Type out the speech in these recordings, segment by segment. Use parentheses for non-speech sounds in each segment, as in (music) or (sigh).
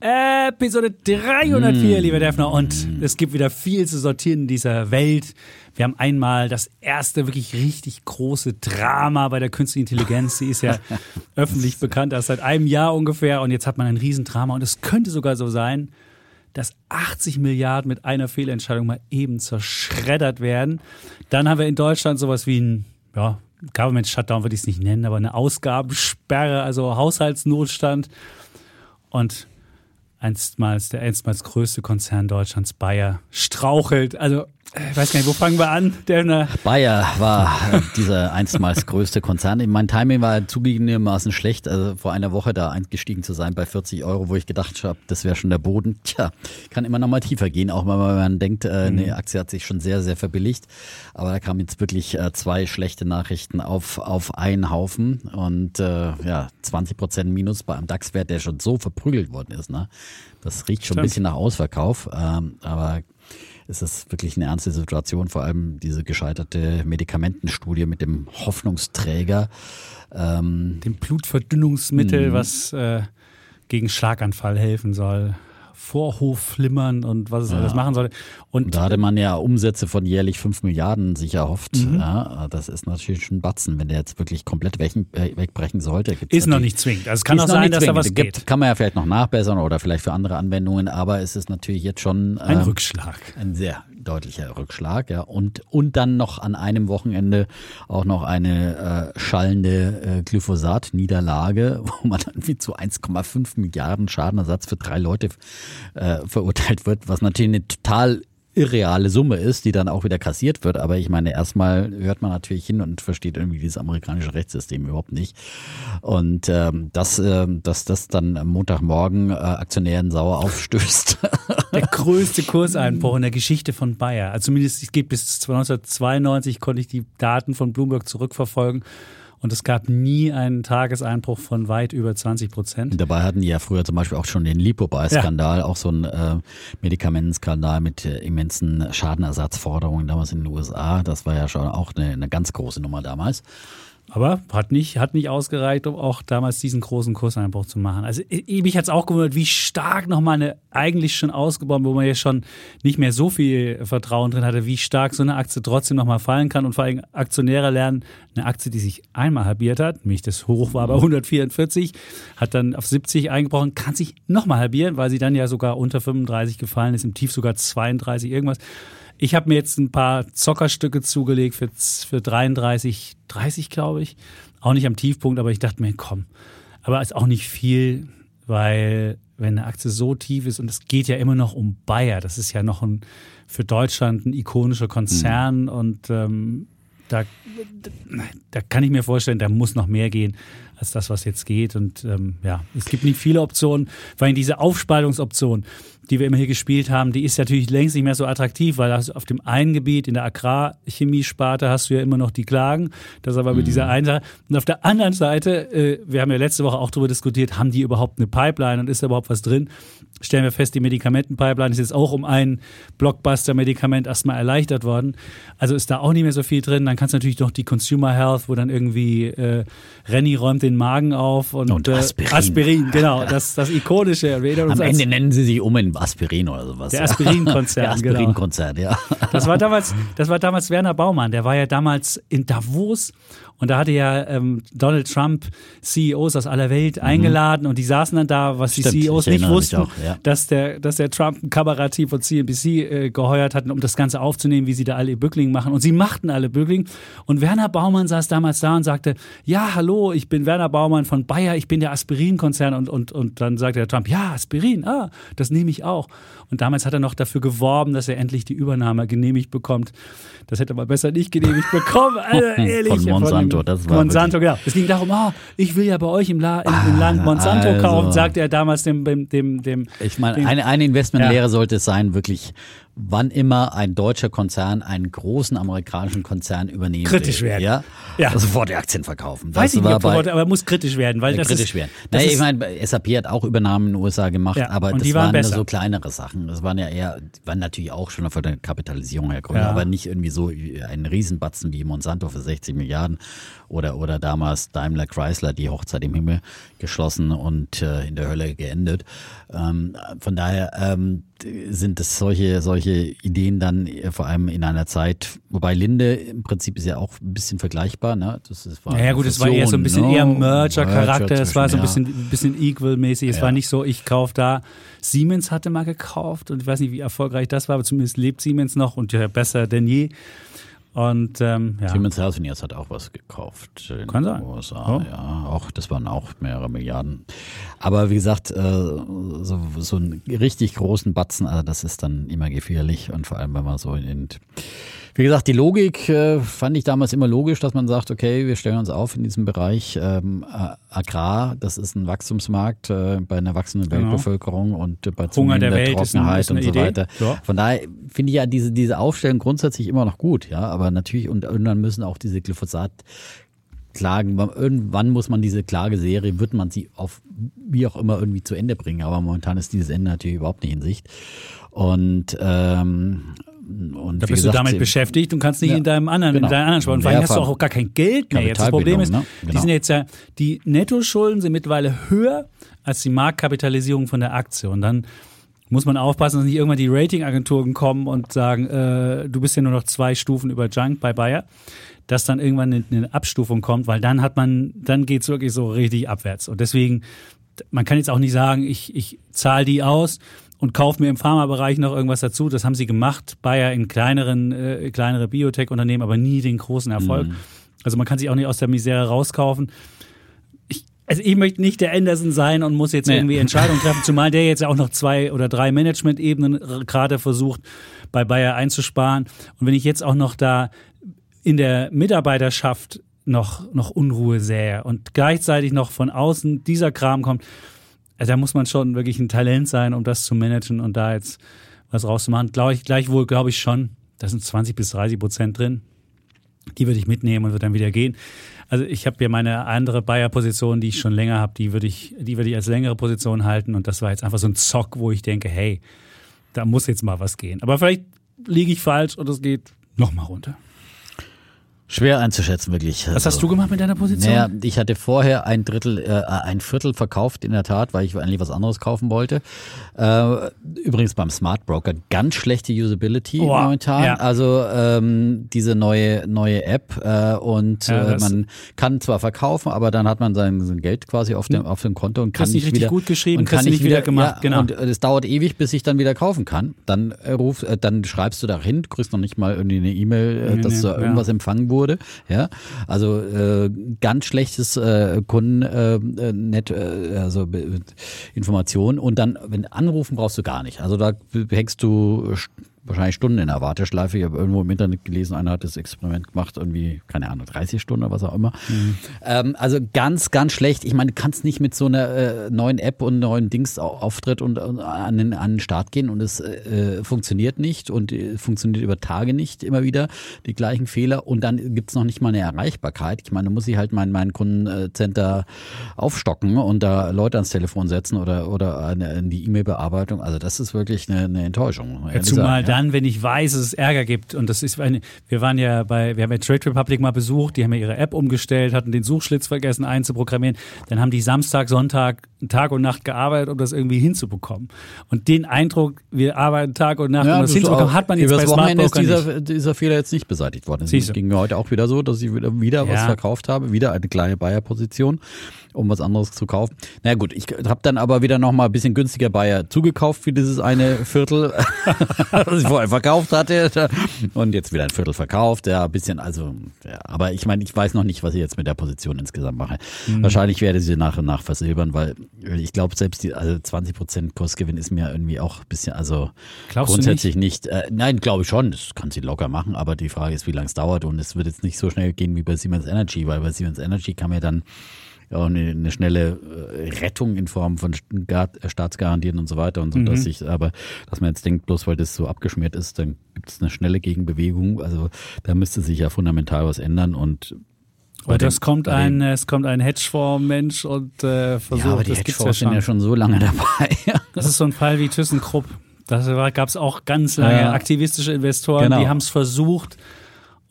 Episode 304, mm. lieber Defner. Und es gibt wieder viel zu sortieren in dieser Welt. Wir haben einmal das erste wirklich richtig große Drama bei der künstlichen Intelligenz. Sie ist ja (laughs) öffentlich bekannt, erst seit einem Jahr ungefähr. Und jetzt hat man ein Riesendrama. Und es könnte sogar so sein, dass 80 Milliarden mit einer Fehlentscheidung mal eben zerschreddert werden. Dann haben wir in Deutschland sowas wie ein, ja, Government Shutdown würde ich es nicht nennen, aber eine Ausgabensperre, also Haushaltsnotstand. Und einstmals der einstmals größte Konzern Deutschlands, Bayer, strauchelt. Also ich weiß gar nicht, wo fangen wir an? Der Bayer war äh, dieser einstmals größte Konzern. Mein Timing war zugegebenermaßen schlecht, also vor einer Woche da eingestiegen zu sein bei 40 Euro, wo ich gedacht habe, das wäre schon der Boden. Tja, kann immer noch mal tiefer gehen, auch wenn man denkt, äh, eine mhm. Aktie hat sich schon sehr, sehr verbilligt. Aber da kamen jetzt wirklich äh, zwei schlechte Nachrichten auf, auf einen Haufen und äh, ja, 20 Prozent Minus bei einem DAX-Wert, der schon so verprügelt worden ist. Ne? Das riecht schon Stimmt. ein bisschen nach Ausverkauf, ähm, aber ist es wirklich eine ernste Situation, vor allem diese gescheiterte Medikamentenstudie mit dem Hoffnungsträger. Ähm, dem Blutverdünnungsmittel, mhm. was äh, gegen Schlaganfall helfen soll. Vorhofflimmern und was es ja. alles machen soll. Und da hatte man ja Umsätze von jährlich 5 Milliarden sich erhofft. Mhm. Ja, das ist natürlich schon ein Batzen, wenn der jetzt wirklich komplett weg, wegbrechen sollte. ist noch nicht zwingend. Also es kann auch sein, dass da was gibt. Geht. Kann man ja vielleicht noch nachbessern oder vielleicht für andere Anwendungen, aber es ist natürlich jetzt schon ein ähm, Rückschlag. Ein sehr deutlicher Rückschlag, ja. Und, und dann noch an einem Wochenende auch noch eine äh, schallende äh, Glyphosat-Niederlage, (laughs) wo man dann wie zu 1,5 Milliarden Schadenersatz für drei Leute äh, verurteilt wird, was natürlich eine total irreale Summe ist, die dann auch wieder kassiert wird. Aber ich meine, erstmal hört man natürlich hin und versteht irgendwie dieses amerikanische Rechtssystem überhaupt nicht. Und ähm, dass, äh, dass das dann am Montagmorgen äh, Aktionären sauer (laughs) aufstößt. Der größte Kurseinbruch in der Geschichte von Bayer. Also zumindest es geht bis 1992 konnte ich die Daten von Bloomberg zurückverfolgen. Und es gab nie einen Tageseinbruch von weit über 20 Prozent. Dabei hatten die ja früher zum Beispiel auch schon den Lipobuy-Skandal, ja. auch so ein äh, Medikamentenskandal mit äh, immensen Schadenersatzforderungen damals in den USA. Das war ja schon auch eine, eine ganz große Nummer damals. Aber hat nicht, hat nicht ausgereicht, um auch damals diesen großen Kurseinbruch zu machen. Also mich hat es auch gewundert, wie stark nochmal eine eigentlich schon ausgebaut, wo man ja schon nicht mehr so viel Vertrauen drin hatte, wie stark so eine Aktie trotzdem nochmal fallen kann. Und vor allem Aktionäre lernen, eine Aktie, die sich einmal halbiert hat, nämlich das Hoch war bei 144, hat dann auf 70 eingebrochen, kann sich nochmal halbieren, weil sie dann ja sogar unter 35 gefallen ist, im Tief sogar 32 irgendwas. Ich habe mir jetzt ein paar Zockerstücke zugelegt für, für 33, 30 glaube ich. Auch nicht am Tiefpunkt, aber ich dachte mir, komm. Aber ist auch nicht viel, weil wenn eine Aktie so tief ist und es geht ja immer noch um Bayer, das ist ja noch ein, für Deutschland ein ikonischer Konzern mhm. und ähm, da, da kann ich mir vorstellen, da muss noch mehr gehen als das, was jetzt geht. Und ähm, ja, es gibt nicht viele Optionen, weil diese Aufspaltungsoption, die wir immer hier gespielt haben, die ist natürlich längst nicht mehr so attraktiv, weil auf dem einen Gebiet in der Agrarchemiesparte hast du ja immer noch die Klagen. Das aber mit mhm. dieser einen Seite. Und auf der anderen Seite, äh, wir haben ja letzte Woche auch darüber diskutiert, haben die überhaupt eine Pipeline und ist da überhaupt was drin? Stellen wir fest, die Medikamentenpipeline ist jetzt auch um ein Blockbuster-Medikament erstmal erleichtert worden. Also ist da auch nicht mehr so viel drin. Dann kannst du natürlich noch die Consumer Health, wo dann irgendwie äh, Renny räumt den Magen auf und, und Aspirin. Äh, Aspirin, genau, das, das ikonische. Am Ende nennen sie sich um in Aspirin oder sowas. Der Aspirin-Konzern. (laughs) der Aspirin-Konzern, genau. ja. Das war, damals, das war damals Werner Baumann, der war ja damals in Davos und da hatte ja ähm, Donald Trump CEOs aus aller Welt mhm. eingeladen und die saßen dann da, was Stimmt, die CEOs nicht wussten, auch, ja. dass, der, dass der Trump ein Kamerateam von CNBC äh, geheuert hat, um das Ganze aufzunehmen, wie sie da alle ihr Bückling machen. Und sie machten alle Bückling. Und Werner Baumann saß damals da und sagte, ja, hallo, ich bin Werner Baumann von Bayer, ich bin der Aspirin-Konzern. Und, und, und dann sagte der Trump, ja, Aspirin, ah, das nehme ich auch. Und damals hat er noch dafür geworben, dass er endlich die Übernahme genehmigt bekommt. Das hätte man besser nicht genehmigt bekommen. (laughs) Also, ehrlich. Von Monsanto, das war Monsanto, genau. Es ging darum, oh, ich will ja bei euch im, La im, im Land Monsanto also. kaufen, sagte er damals dem, dem, dem, dem Ich meine, eine, eine Investmentlehre ja. sollte es sein, wirklich wann immer ein deutscher Konzern einen großen amerikanischen Konzern übernehmen Kritisch will, werden. Ja, Ja. Also sofort die Aktien verkaufen. Weiß ich nicht, ob Worte, aber muss kritisch werden, weil ja, das kritisch ist, werden. das Naja, ich meine, SAP hat auch Übernahmen in den USA gemacht, Ja, aber das waren waren, so kleinere Sachen. Das waren ja eher, waren natürlich auch schon von der Kapitalisierung her Ja. aber nicht irgendwie so ein Riesenbatzen wie Monsanto für 60 Milliarden oder, oder damals Daimler Chrysler, die Hochzeit im Himmel geschlossen und äh, in der Hölle geendet. Ähm, von daher ähm, sind es solche, solche Ideen dann äh, vor allem in einer Zeit, wobei Linde im Prinzip ist ja auch ein bisschen vergleichbar. Ne? Das ist, war Ja, ja, eine gut, es war eher so ein bisschen Fusion, eher ne? Merger-Charakter, es war so ein bisschen, bisschen Equal-mäßig, es Ja. war nicht so, ich kaufe da. Siemens hatte mal gekauft und ich weiß nicht, wie erfolgreich das war, aber zumindest lebt Siemens noch und ja, besser denn je. Und ähm, ja. Siemens Healthineers hat auch was gekauft in Kann sein. den USA. Oh. Ja, auch das waren auch mehrere Milliarden. Aber wie gesagt, äh, so, so einen richtig großen Batzen, also das ist dann immer gefährlich und vor allem, wenn man so in wie gesagt, die Logik äh, fand ich damals immer logisch, dass man sagt, okay, wir stellen uns auf in diesem Bereich ähm, äh, Agrar, das ist ein Wachstumsmarkt äh, bei einer wachsenden Genau. Weltbevölkerung und äh, bei Hunger der Welt ist ein- Trockenheit ist eine und so Idee. weiter. Ja. Von daher finde ich ja diese, diese Aufstellung grundsätzlich immer noch gut, ja, aber natürlich und irgendwann müssen auch diese Glyphosat Klagen, irgendwann muss man diese Klageserie, wird man sie auf wie auch immer irgendwie zu Ende bringen, aber momentan ist dieses Ende natürlich überhaupt nicht in Sicht. Und ähm, und Da bist du gesagt, damit sie- beschäftigt und kannst nicht Ja, in deinem anderen, genau. in deinen anderen Sparen. Vor allem hast du auch gar kein Geld mehr. Jetzt das Problem ist, ne? die Genau. sind jetzt ja, die Nettoschulden sind mittlerweile höher als die Marktkapitalisierung von der Aktie. Und dann muss man aufpassen, dass nicht irgendwann die Ratingagenturen kommen und sagen, äh, du bist ja nur noch zwei Stufen über Junk bei Bayer, dass dann irgendwann eine, eine Abstufung kommt, weil dann hat man, dann geht's wirklich so richtig abwärts. Und deswegen, man kann jetzt auch nicht sagen, ich, ich zahle die aus und kaufe mir im Pharmabereich noch irgendwas dazu. Das haben sie gemacht, Bayer in kleineren, äh, kleinere Biotech-Unternehmen, aber nie den großen Erfolg. Also man kann sich auch nicht aus der Misere rauskaufen. Ich, also ich möchte nicht der Anderson sein und muss jetzt Nee. irgendwie Entscheidungen treffen, zumal der jetzt ja auch noch zwei oder drei Management-Ebenen gerade versucht, bei Bayer einzusparen. Und wenn ich jetzt auch noch da in der Mitarbeiterschaft noch, noch Unruhe sähe und gleichzeitig noch von außen dieser Kram kommt, also da muss man schon wirklich ein Talent sein, um das zu managen und da jetzt was rauszumachen. Glaube ich, gleichwohl glaube ich schon, da sind 20 bis 30 Prozent drin. Die würde ich mitnehmen und würde dann wieder gehen. Also ich habe hier meine andere Bayer-Position, die ich schon länger habe, die würde ich, die würde ich als längere Position halten und das war jetzt einfach so ein Zock, wo ich denke, hey, da muss jetzt mal was gehen. Aber vielleicht liege ich falsch und es geht noch mal runter. Schwer einzuschätzen, wirklich. Was hast du gemacht mit deiner Position? Naja, ich hatte vorher ein Drittel, äh, ein Viertel verkauft, in der Tat, weil ich eigentlich was anderes kaufen wollte. Äh, übrigens beim Smart Broker ganz schlechte Usability Boah, momentan. ja. Also ähm, diese neue neue App äh, und Ja, äh, man kann zwar verkaufen, aber dann hat man sein, sein Geld quasi auf dem auf dem Konto und kann nicht nicht richtig wieder gut geschrieben, und kann nicht wieder gemacht, ja, genau. Und es dauert ewig, bis ich dann wieder kaufen kann. Dann äh, ruf, äh, dann schreibst du da hin, kriegst noch nicht mal irgendwie eine E-Mail, Nee, dass nee, da ja. irgendwas empfangen wurde. Ja, also äh, ganz schlechtes äh, Kunden äh, äh, äh, also Be- Information und dann wenn anrufen brauchst du gar nicht. Also da hängst du wahrscheinlich Stunden in der Warteschleife. Ich habe irgendwo im Internet gelesen, einer hat das Experiment gemacht, irgendwie, keine Ahnung, 30 Stunden oder was auch immer. Ähm, also ganz, ganz schlecht. Ich meine, du kannst nicht mit so einer äh, neuen App und neuen Dings au- Auftritt und, und an, den, an den Start gehen und es äh, funktioniert nicht und äh, funktioniert über Tage nicht immer wieder die gleichen Fehler und dann gibt's noch nicht mal eine Erreichbarkeit. Ich meine, da muss ich halt mein, mein Kundencenter aufstocken und da Leute ans Telefon setzen oder, oder eine, in die E-Mail-Bearbeitung. Also das ist wirklich eine, eine Enttäuschung. Zumal ja. Dann, wenn ich weiß, dass es Ärger gibt und das ist eine, wir waren ja bei, wir haben ja Trade Republic mal besucht, die haben ja ihre App umgestellt, hatten den Suchschlitz vergessen einzuprogrammieren, dann haben die Samstag, Sonntag Tag und Nacht gearbeitet, um das irgendwie hinzubekommen. Und den Eindruck, wir arbeiten Tag und Nacht, um das hinzubekommen, hat man jetzt bei Wochenende ist dieser, dieser Fehler jetzt nicht beseitigt worden. Es ging mir heute auch wieder so, dass ich wieder, wieder was Ja. verkauft habe, wieder eine kleine Bayer-Position, um was anderes zu kaufen. Na gut, ich habe dann aber wieder noch mal ein bisschen günstiger Bayer zugekauft für dieses eine Viertel, (laughs) was ich vorher verkauft hatte und jetzt wieder ein Viertel verkauft. Ja, ein bisschen, also, ja, aber ich meine, ich weiß noch nicht, was ich jetzt mit der Position insgesamt mache. Mhm. Wahrscheinlich werde ich sie nach und nach versilbern, weil ich glaube, selbst die also 20 Prozent Kursgewinn ist mir irgendwie auch ein bisschen, also Glaubst grundsätzlich nicht. Äh, nein, glaube ich schon. Das kann sie locker machen, aber die Frage ist, wie lange es dauert und es wird jetzt nicht so schnell gehen wie bei Siemens Energy, weil bei Siemens Energy kam ja dann auch eine, eine schnelle äh, Rettung in Form von Staatsgarantien und so weiter und so, mhm. dass ich, aber dass man jetzt denkt, bloß weil das so abgeschmiert ist, dann gibt es eine schnelle Gegenbewegung. Also da müsste sich ja fundamental was ändern und und das kommt ein, es kommt ein Hedgefonds-Mensch und äh, versucht, ja, aber die das Hedgefonds ja sind ja schon so lange (laughs) dabei. das ist so ein Fall wie ThyssenKrupp. Da gab es auch ganz lange ja. aktivistische Investoren, genau. die haben es versucht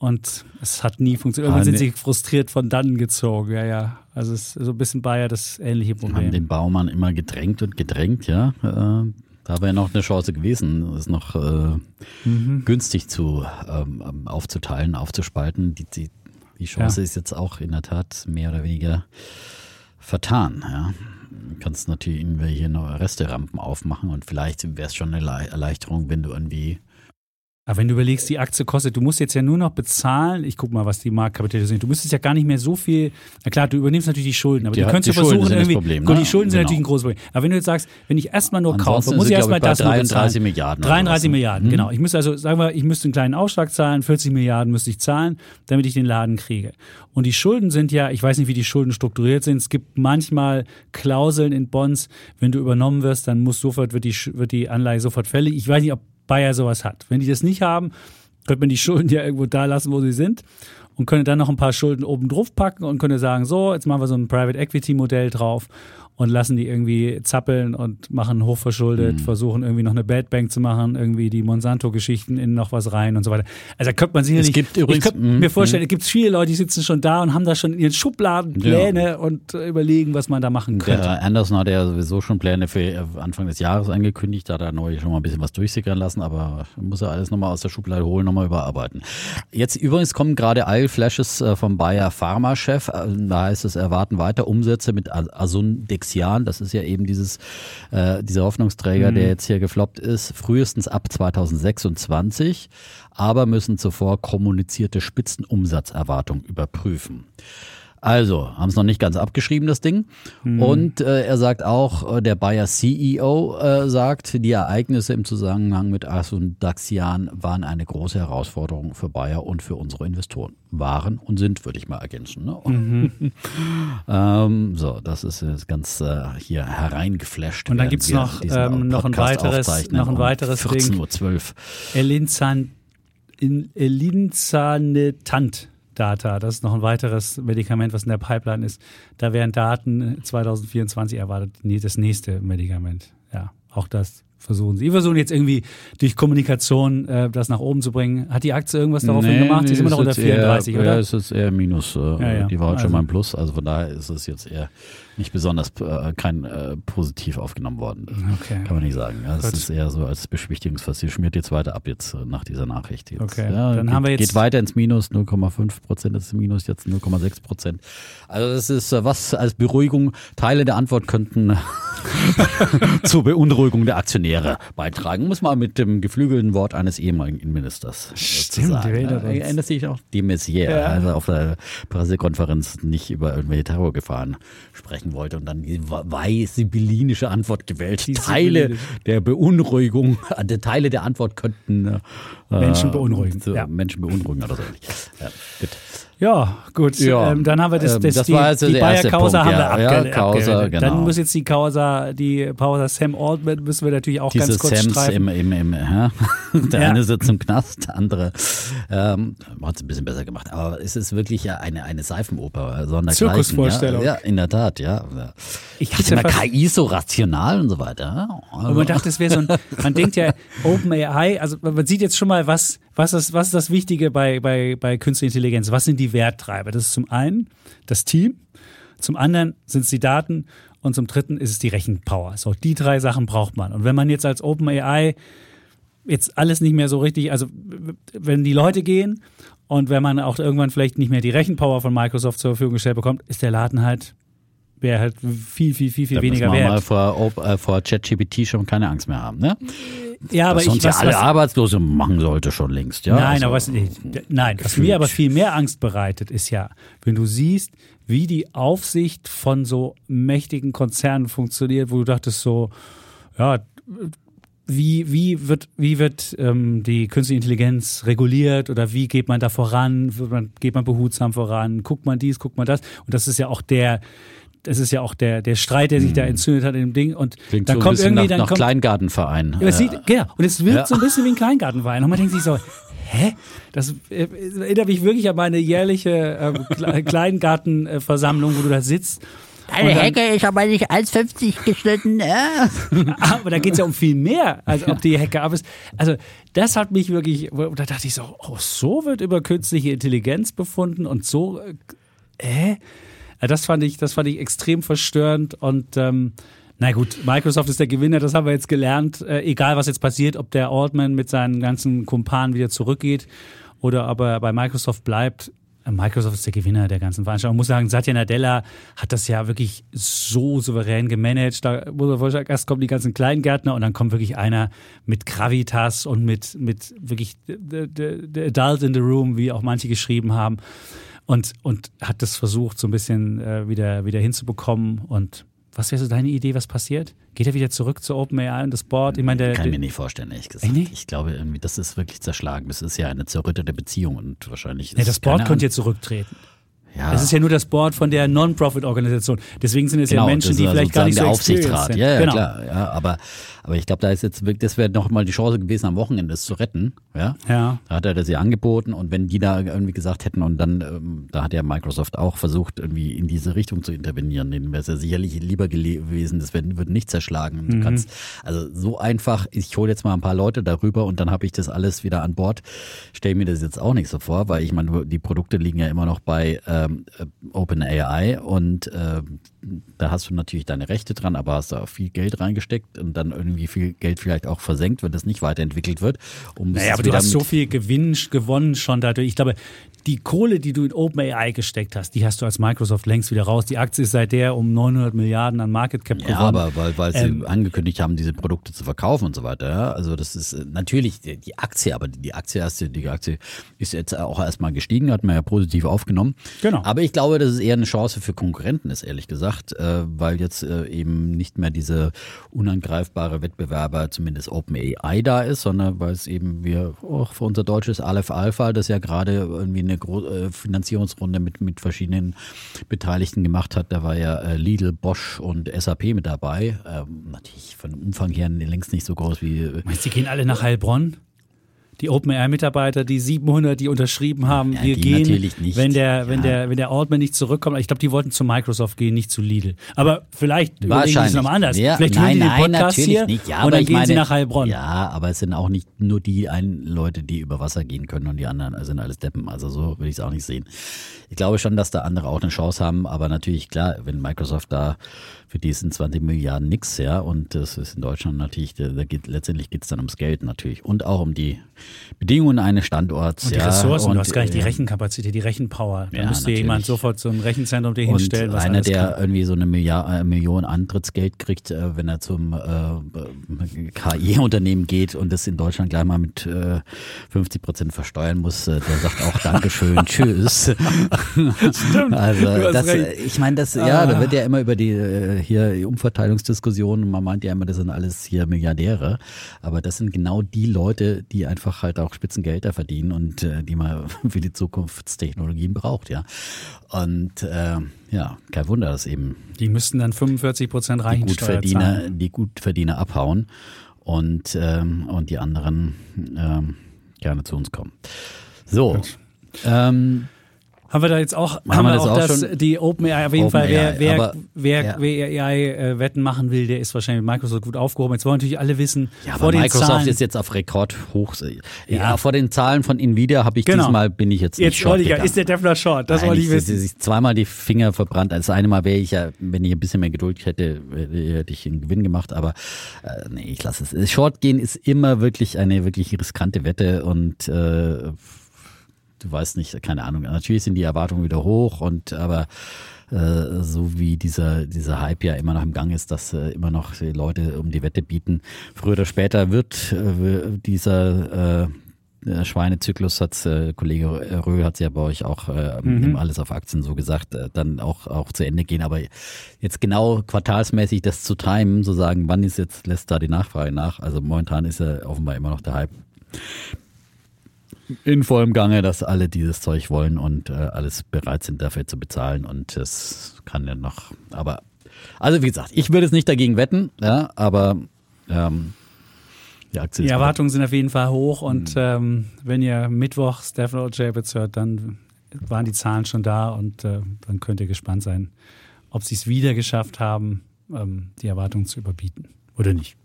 und es hat nie funktioniert. Irgendwann sind sie frustriert von dann gezogen. Ja, ja. Also es ist so ein bisschen Bayer das ähnliche Problem. Haben den Baumann immer gedrängt und gedrängt, ja. Äh, da wäre noch eine Chance gewesen, es noch äh, mhm. günstig zu ähm, aufzuteilen, aufzuspalten. Die, die, die Chance ja. ist jetzt auch in der Tat mehr oder weniger vertan. Ja. Du kannst natürlich irgendwelche Resterampen aufmachen und vielleicht wäre es schon eine Erleichterung, wenn du irgendwie aber wenn du überlegst, die Aktie kostet, du musst jetzt ja nur noch bezahlen, ich guck mal, was die Marktkapitalisierung sind. Du müsstest ja gar nicht mehr so viel, na klar, du übernimmst natürlich die Schulden, aber die, du könntest ja versuchen irgendwie, Problem, ne? gut, die Schulden sind genau. natürlich ein großes Problem. Aber wenn du jetzt sagst, wenn ich erstmal nur Ansonsten kaufe, muss ich erstmal das 33 Milliarden. 33 Milliarden, hm? genau. Ich müsste also, sagen wir, ich müsste einen kleinen Aufschlag zahlen, 40 Milliarden müsste ich zahlen, damit ich den Laden kriege. Und die Schulden sind ja, ich weiß nicht, wie die Schulden strukturiert sind. Es gibt manchmal Klauseln in Bonds, wenn du übernommen wirst, dann muss sofort, wird die, wird die Anleihe sofort fällig. Ich weiß nicht, ob Bayer sowas hat. Wenn die das nicht haben, könnte man die (laughs) Schulden ja irgendwo da lassen, wo sie sind und könnte dann noch ein paar Schulden oben drauf packen und könnte sagen, so, jetzt machen wir so ein Private Equity Modell drauf und lassen die irgendwie zappeln und machen hochverschuldet, mhm. versuchen irgendwie noch eine Bad Bank zu machen, irgendwie die Monsanto-Geschichten in noch was rein und so weiter. Also da könnte man sicherlich, es gibt übrigens, ich könnte mir vorstellen, es gibt viele Leute, die sitzen schon da und haben da schon in ihren Schubladen Pläne ja. und überlegen, was man da machen könnte. Der Anderson hat ja sowieso schon Pläne für Anfang des Jahres angekündigt, da hat er neu schon mal ein bisschen was durchsickern lassen, aber muss er alles nochmal aus der Schublade holen, nochmal überarbeiten. Jetzt übrigens kommen gerade Eilflashes äh, vom Bayer Pharma-Chef, äh, da heißt es, erwarten weiter Umsätze mit Asundex Jahren. Das ist ja eben dieses, äh, dieser Hoffnungsträger, mhm. der jetzt hier gefloppt ist, frühestens ab 2026, aber müssen zuvor kommunizierte Spitzenumsatzerwartung überprüfen. Also, haben es noch nicht ganz abgeschrieben, das Ding. Mhm. Und äh, er sagt auch, äh, der Bayer CEO äh, sagt, die Ereignisse im Zusammenhang mit Asundaxian waren eine große Herausforderung für Bayer und für unsere Investoren. Waren und sind, würde ich mal ergänzen. Ne? Mhm. (laughs) ähm, so, das ist jetzt ganz äh, hier hereingeflasht. Und dann gibt es noch, ähm, noch ein weiteres, noch ein weiteres um 14.12 Uhr. Elinzan, Elinzanetant Data. Das ist noch ein weiteres Medikament, was in der Pipeline ist. Da werden Daten 2024 erwartet, das nächste Medikament. Ja, auch das versuchen sie. Die versuchen jetzt irgendwie durch Kommunikation äh, das nach oben zu bringen. Hat die Aktie irgendwas daraufhin nee, gemacht? Die nee, ist immer noch unter 34, eher, oder? Ja, es ist eher Minus. Äh, ja, ja. Die war heute also. schon mal ein Plus. Also von daher ist es jetzt eher nicht besonders äh, kein äh, positiv aufgenommen worden. Okay. Kann man nicht sagen. Ja, das ist eher so als Beschwichtigungsfast. Sie schmiert jetzt weiter ab jetzt äh, nach dieser Nachricht. Jetzt. Okay. Ja, Dann geht, haben wir jetzt geht weiter ins Minus, 0,5 Prozent ist Minus, jetzt 0,6 Prozent. Also das ist äh, was als Beruhigung. Teile der Antwort könnten (laughs) zur Beunruhigung der Aktionäre beitragen. Muss man mit dem geflügelten Wort eines ehemaligen Innenministers Stimmt, sagen. Die erinnert sich auch die Messier, ja. also auf der Pressekonferenz nicht über irgendwelche Terrorgefahren sprechen sprechen wollte und dann die weiß sibyllinische Antwort gewählt. Die Teile der Beunruhigung, äh, Teile der Antwort könnten äh, Menschen beunruhigen. Ja. Menschen beunruhigen oder so. Ja, gut. Ja, gut. Ja, ähm, dann haben wir das, ähm, das, das die, also die Bayer Causa Punkt, haben ja, wir abge ja, Causa, genau. Dann muss jetzt die Causa, die Causa Sam Altman müssen wir natürlich auch Diese ganz kurz Sams streifen. Im, im, im, ja. (laughs) Der ja. eine sitzt im Knast, der andere ähm, hat es ein bisschen besser gemacht. Aber es ist wirklich eine, eine Seifenoper, sondergleichen. Zirkusvorstellung. Ja, ja, in der Tat, ja. Ich dachte immer, KI so rational und so weiter. Und man dachte, es wäre so ein, man denkt ja, OpenAI, also man sieht jetzt schon mal, was, was, ist, was ist das Wichtige bei, bei, bei Künstliche Intelligenz? Was sind die Werttreiber? Das ist zum einen das Team, zum anderen sind es die Daten und zum dritten ist es die Rechenpower. So, die drei Sachen braucht man. Und wenn man jetzt als OpenAI jetzt alles nicht mehr so richtig, also wenn die Leute gehen und wenn man auch irgendwann vielleicht nicht mehr die Rechenpower von Microsoft zur Verfügung gestellt bekommt, ist der Laden halt wäre halt viel, viel, viel, viel da weniger wert. mal vor, äh, vor ChatGPT schon keine Angst mehr haben, ne? Ja, aber was ich sonst ja alle was, Arbeitslose machen sollte schon längst, ja. Nein, also, aber was, nein, was mir aber viel mehr Angst bereitet, ist ja, wenn du siehst, wie die Aufsicht von so mächtigen Konzernen funktioniert, wo du dachtest so, ja, wie, wie wird, wie wird ähm, die künstliche Intelligenz reguliert oder wie geht man da voran? Geht man behutsam voran? Guckt man dies, guckt man das? Und das ist ja auch der, das ist ja auch der, der Streit, der sich da entzündet hat in dem Ding. Und Klingt dann so kommt irgendwie, nach, dann nach kommt, Kleingartenverein. ja, es Äh, sieht, genau. Und es wirkt Ja. so ein bisschen wie ein Kleingartenverein. Und man denkt sich so, (laughs) hä? Das äh, erinnert mich wirklich an meine jährliche Kle- (laughs) Kleingartenversammlung, wo du da sitzt. Deine dann- Hecke ist aber nicht 1,50 geschnitten. Ja. (laughs) Aber da geht es ja um viel mehr, als ob die Hecke ab ist. Also, das hat mich wirklich, da dachte ich so, oh, so wird über künstliche Intelligenz befunden und so, äh, äh? Das fand ich, das fand ich extrem verstörend und, ähm, na gut, Microsoft ist der Gewinner, das haben wir jetzt gelernt. Äh, egal, was jetzt passiert, ob der Altman mit seinen ganzen Kumpanen wieder zurückgeht oder ob er bei Microsoft bleibt. Äh, Microsoft ist der Gewinner der ganzen Veranstaltung. Man muss sagen, Satya Nadella hat das ja wirklich so souverän gemanagt. Da muss man vorstellen, erst kommen die ganzen Kleingärtner und dann kommt wirklich einer mit Gravitas und mit, mit wirklich the, the, the adult in the room, wie auch manche geschrieben haben. Und, und hat das versucht, so ein bisschen äh, wieder, wieder hinzubekommen. Und was wäre so deine Idee, was passiert? Geht er wieder zurück zu OpenAI und das Board? Ich meine, der, Kann ich mir nicht vorstellen, ehrlich gesagt. Nicht? Ich glaube irgendwie, das ist wirklich zerschlagen. Das ist ja eine zerrüttete Beziehung und wahrscheinlich ist nee, das Board könnte jetzt zurücktreten. Ja, Das ist ja nur das Board von der Non-Profit-Organisation. Deswegen sind es ja genau, Menschen, das die vielleicht gar nicht so der Aufsichtsrat. sind. Ja, ja genau. klar. Ja, aber, aber ich glaube, da ist jetzt wirklich, das wäre noch mal die Chance gewesen, am Wochenende es zu retten. Ja. Ja. Da hat er das ja angeboten und wenn die da irgendwie gesagt hätten und dann, ähm, da hat ja Microsoft auch versucht, irgendwie in diese Richtung zu intervenieren, denen wäre es ja sicherlich lieber gewesen, das wird, wird nicht zerschlagen. Mhm. Du kannst, also so einfach, ich hole jetzt mal ein paar Leute darüber und dann habe ich das alles wieder an Bord. Stell mir das jetzt auch nicht so vor, weil ich meine, die Produkte liegen ja immer noch bei ähm, äh, OpenAI und ähm, da hast du natürlich deine Rechte dran, aber hast da auch viel Geld reingesteckt und dann irgendwie viel Geld vielleicht auch versenkt, wenn das nicht weiterentwickelt wird. Um Naja, aber du hast so viel Gewinn gewonnen schon dadurch. Ich glaube, die Kohle, die du in OpenAI gesteckt hast, die hast du als Microsoft längst wieder raus. Die Aktie ist seit der um 900 Milliarden an Market Cap Ja, gewonnen. aber weil, weil sie Ähm, angekündigt haben, diese Produkte zu verkaufen und so weiter. Ja? Also das ist äh, natürlich die, die Aktie, aber die Aktie, die Aktie ist jetzt auch erstmal gestiegen, hat man ja positiv aufgenommen. Genau. Aber ich glaube, dass es eher eine Chance für Konkurrenten ist, ehrlich gesagt, äh, weil jetzt äh, eben nicht mehr diese unangreifbare Wettbewerber, zumindest OpenAI da ist, sondern weil es eben wir auch für unser deutsches Aleph Alpha, das ja gerade irgendwie eine Gro äh, Finanzierungsrunde mit, mit verschiedenen Beteiligten gemacht hat. Da war ja Lidl, Bosch und SAP mit dabei. Ähm, natürlich von Umfang her längst nicht so groß wie Meinst du, die gehen alle nach Heilbronn? Die OpenAI-Mitarbeiter, die 700, die unterschrieben haben, Ja, wir gehen, natürlich nicht. wenn der, wenn Ja. der, wenn der Altman nicht zurückkommt. Ich glaube, die wollten zu Microsoft gehen, nicht zu Lidl. Aber vielleicht überlegen sie es Wahrscheinlich. nochmal anders. Ja, vielleicht nein, hören die den nein, Podcast hier nicht. Ja, und dann gehen meine, sie nach Heilbronn. Ja, aber es sind auch nicht nur die einen Leute, die über Wasser gehen können und die anderen sind alles Deppen. Also so würde ich es auch nicht sehen. Ich glaube schon, dass da andere auch eine Chance haben, aber natürlich klar, wenn Microsoft da für die sind 20 Milliarden nix, ja, und das ist in Deutschland natürlich, da da geht, letztendlich geht es dann ums Geld natürlich und auch um die Bedingungen eines Standorts. Und die ja, Ressourcen, und, du hast gar nicht die äh, Rechenkapazität, die Rechenpower. Da Ja, müsste jemand sofort so ein Rechenzentrum dir Und hinstellen, was einer, der kann. irgendwie so eine Milliard, äh, Million Antrittsgeld kriegt, äh, wenn er zum äh, KI-Unternehmen geht und das in Deutschland gleich mal mit äh, 50 Prozent versteuern muss, der sagt auch Dankeschön, (laughs) tschüss. Stimmt, Also das, recht. ich meine, das, ja, Ah. da wird ja immer über die äh, hier die Umverteilungsdiskussion und man meint ja immer, das sind alles hier Milliardäre, aber das sind genau die Leute, die einfach halt auch Spitzengelder verdienen und äh, die man (laughs) für die Zukunftstechnologien braucht, ja. Und äh, ja, kein Wunder, dass eben Die müssten dann 45 Prozent die Reichensteuer Gutverdiener, zahlen. die Gutverdiener abhauen und, ähm, und die anderen ähm, gerne zu uns kommen. So. Ähm, Haben wir da jetzt auch, Haben haben wir das auch auch das, schon? die OpenAI, auf jeden Fall, wer, OpenAI, wer, aber- wer, ja. wer AI-Wetten machen will, der ist wahrscheinlich mit Microsoft gut aufgehoben. Jetzt wollen natürlich alle wissen, ja, vor aber den Microsoft Zahlen, ist jetzt auf Rekord hoch. Ja, Ja. vor den Zahlen von Nvidia habe ich Genau. diesmal bin ich jetzt nicht jetzt short ich ist der Defner Short, das Nein, wollte ich ich, wissen. ich, zweimal die Finger verbrannt. Das eine Mal wäre ich ja, wenn ich ein bisschen mehr Geduld hätte, hätte ich einen Gewinn gemacht. Aber äh, nee, ich lasse es. Short gehen ist immer wirklich eine wirklich riskante Wette und äh, du weißt nicht, keine Ahnung. Natürlich sind die Erwartungen wieder hoch und aber äh, so wie dieser dieser Hype ja immer noch im Gang ist, dass äh, immer noch Leute um die Wette bieten. Früher oder später wird äh, dieser Schweinezyklus hat Kollege Röhl hat ja bei euch auch äh, im alles auf Aktien so gesagt, äh, dann auch auch zu Ende gehen. Aber jetzt genau quartalsmäßig das zu timen, zu sagen, wann ist jetzt lässt da die Nachfrage nach? Also momentan ist ja offenbar immer noch der Hype in vollem Gange, dass alle dieses Zeug wollen und äh, alles bereit sind dafür zu bezahlen und es kann ja noch, aber also wie gesagt, ich würde es nicht dagegen wetten, ja, aber ähm, die Aktie Die Erwartungen sind auf jeden Fall hoch und ähm, wenn ihr Mittwoch Stephen O. Hört, dann waren die Zahlen schon da und äh, dann könnt ihr gespannt sein, ob sie es wieder geschafft haben, ähm, die Erwartungen zu überbieten oder nicht.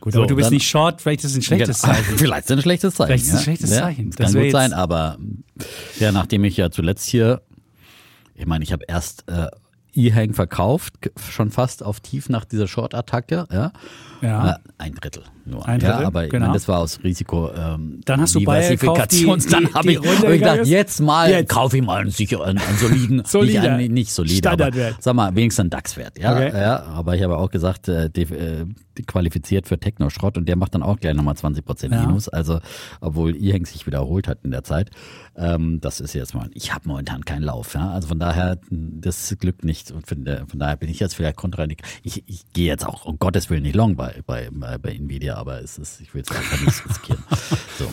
Gut, So, aber du bist dann- nicht short, vielleicht ist es ein schlechtes Genau. Zeichen. (laughs) Vielleicht ist es ein schlechtes Zeichen. Vielleicht ist es ein schlechtes Zeichen. Das kann gut sein, aber ja, nachdem ich ja zuletzt hier, ich meine, ich habe erst äh, E-Hang verkauft, schon fast auf tief nach dieser Short-Attacke, ja. Ja. Äh, ein Drittel nur. Ein ja, Drittel, aber ich genau. meine, das war aus Risiko. Ähm, Dann hast du die- Diversifikations- (laughs) Dann habe ich, hab ich gedacht, jetzt mal Jetzt. kaufe ich mal einen sicher, einen, einen soliden, (laughs) nicht, einen, nicht solide, aber sag mal, wenigstens einen DAX-Wert. Ja, Okay. ja, aber ich habe auch gesagt, äh, die, äh, qualifiziert für Techno-Schrott und der macht dann auch gleich nochmal 20 Prozent Ja. Minus. Also, obwohl E-Hang sich wiederholt hat in der Zeit. Ähm, das ist jetzt mal, ich habe momentan keinen Lauf. Ja? Also von daher, das glückt nicht. Und von, der, von daher bin ich jetzt vielleicht kontraindik. Ich, ich gehe jetzt auch, um Gottes Willen, nicht long bei, bei, bei, bei Nvidia, aber es ist, ich will es einfach nicht (laughs) riskieren. So.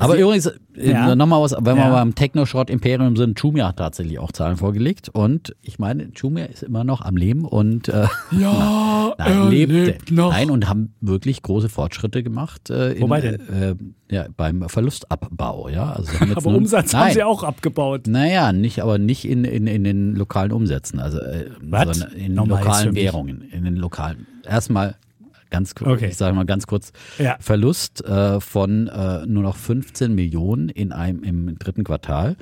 Aber übrigens, äh, Ja. nochmal was, wenn wir Ja. beim Techno-Short-Imperium sind, Jumia hat tatsächlich auch Zahlen vorgelegt und ich meine, Jumia ist immer noch am Leben und äh, Ja, (laughs) Nein, lebt Nein, und haben wirklich große Fortschritte gemacht. Äh, in, Wobei denn? Äh, ja, beim Verlustabbau, ja. Also (laughs) Aber nur- Umsatz nein, haben sie auch abgebaut. Naja, nicht, aber nicht in, in, in den lokalen Umsätzen, also äh, in lokalen. Währungen, in den lokalen. Erstmal ganz kurz, Okay. ich sage mal ganz kurz, Ja. Verlust äh, von äh, nur noch 15 Millionen in einem im dritten Quartal.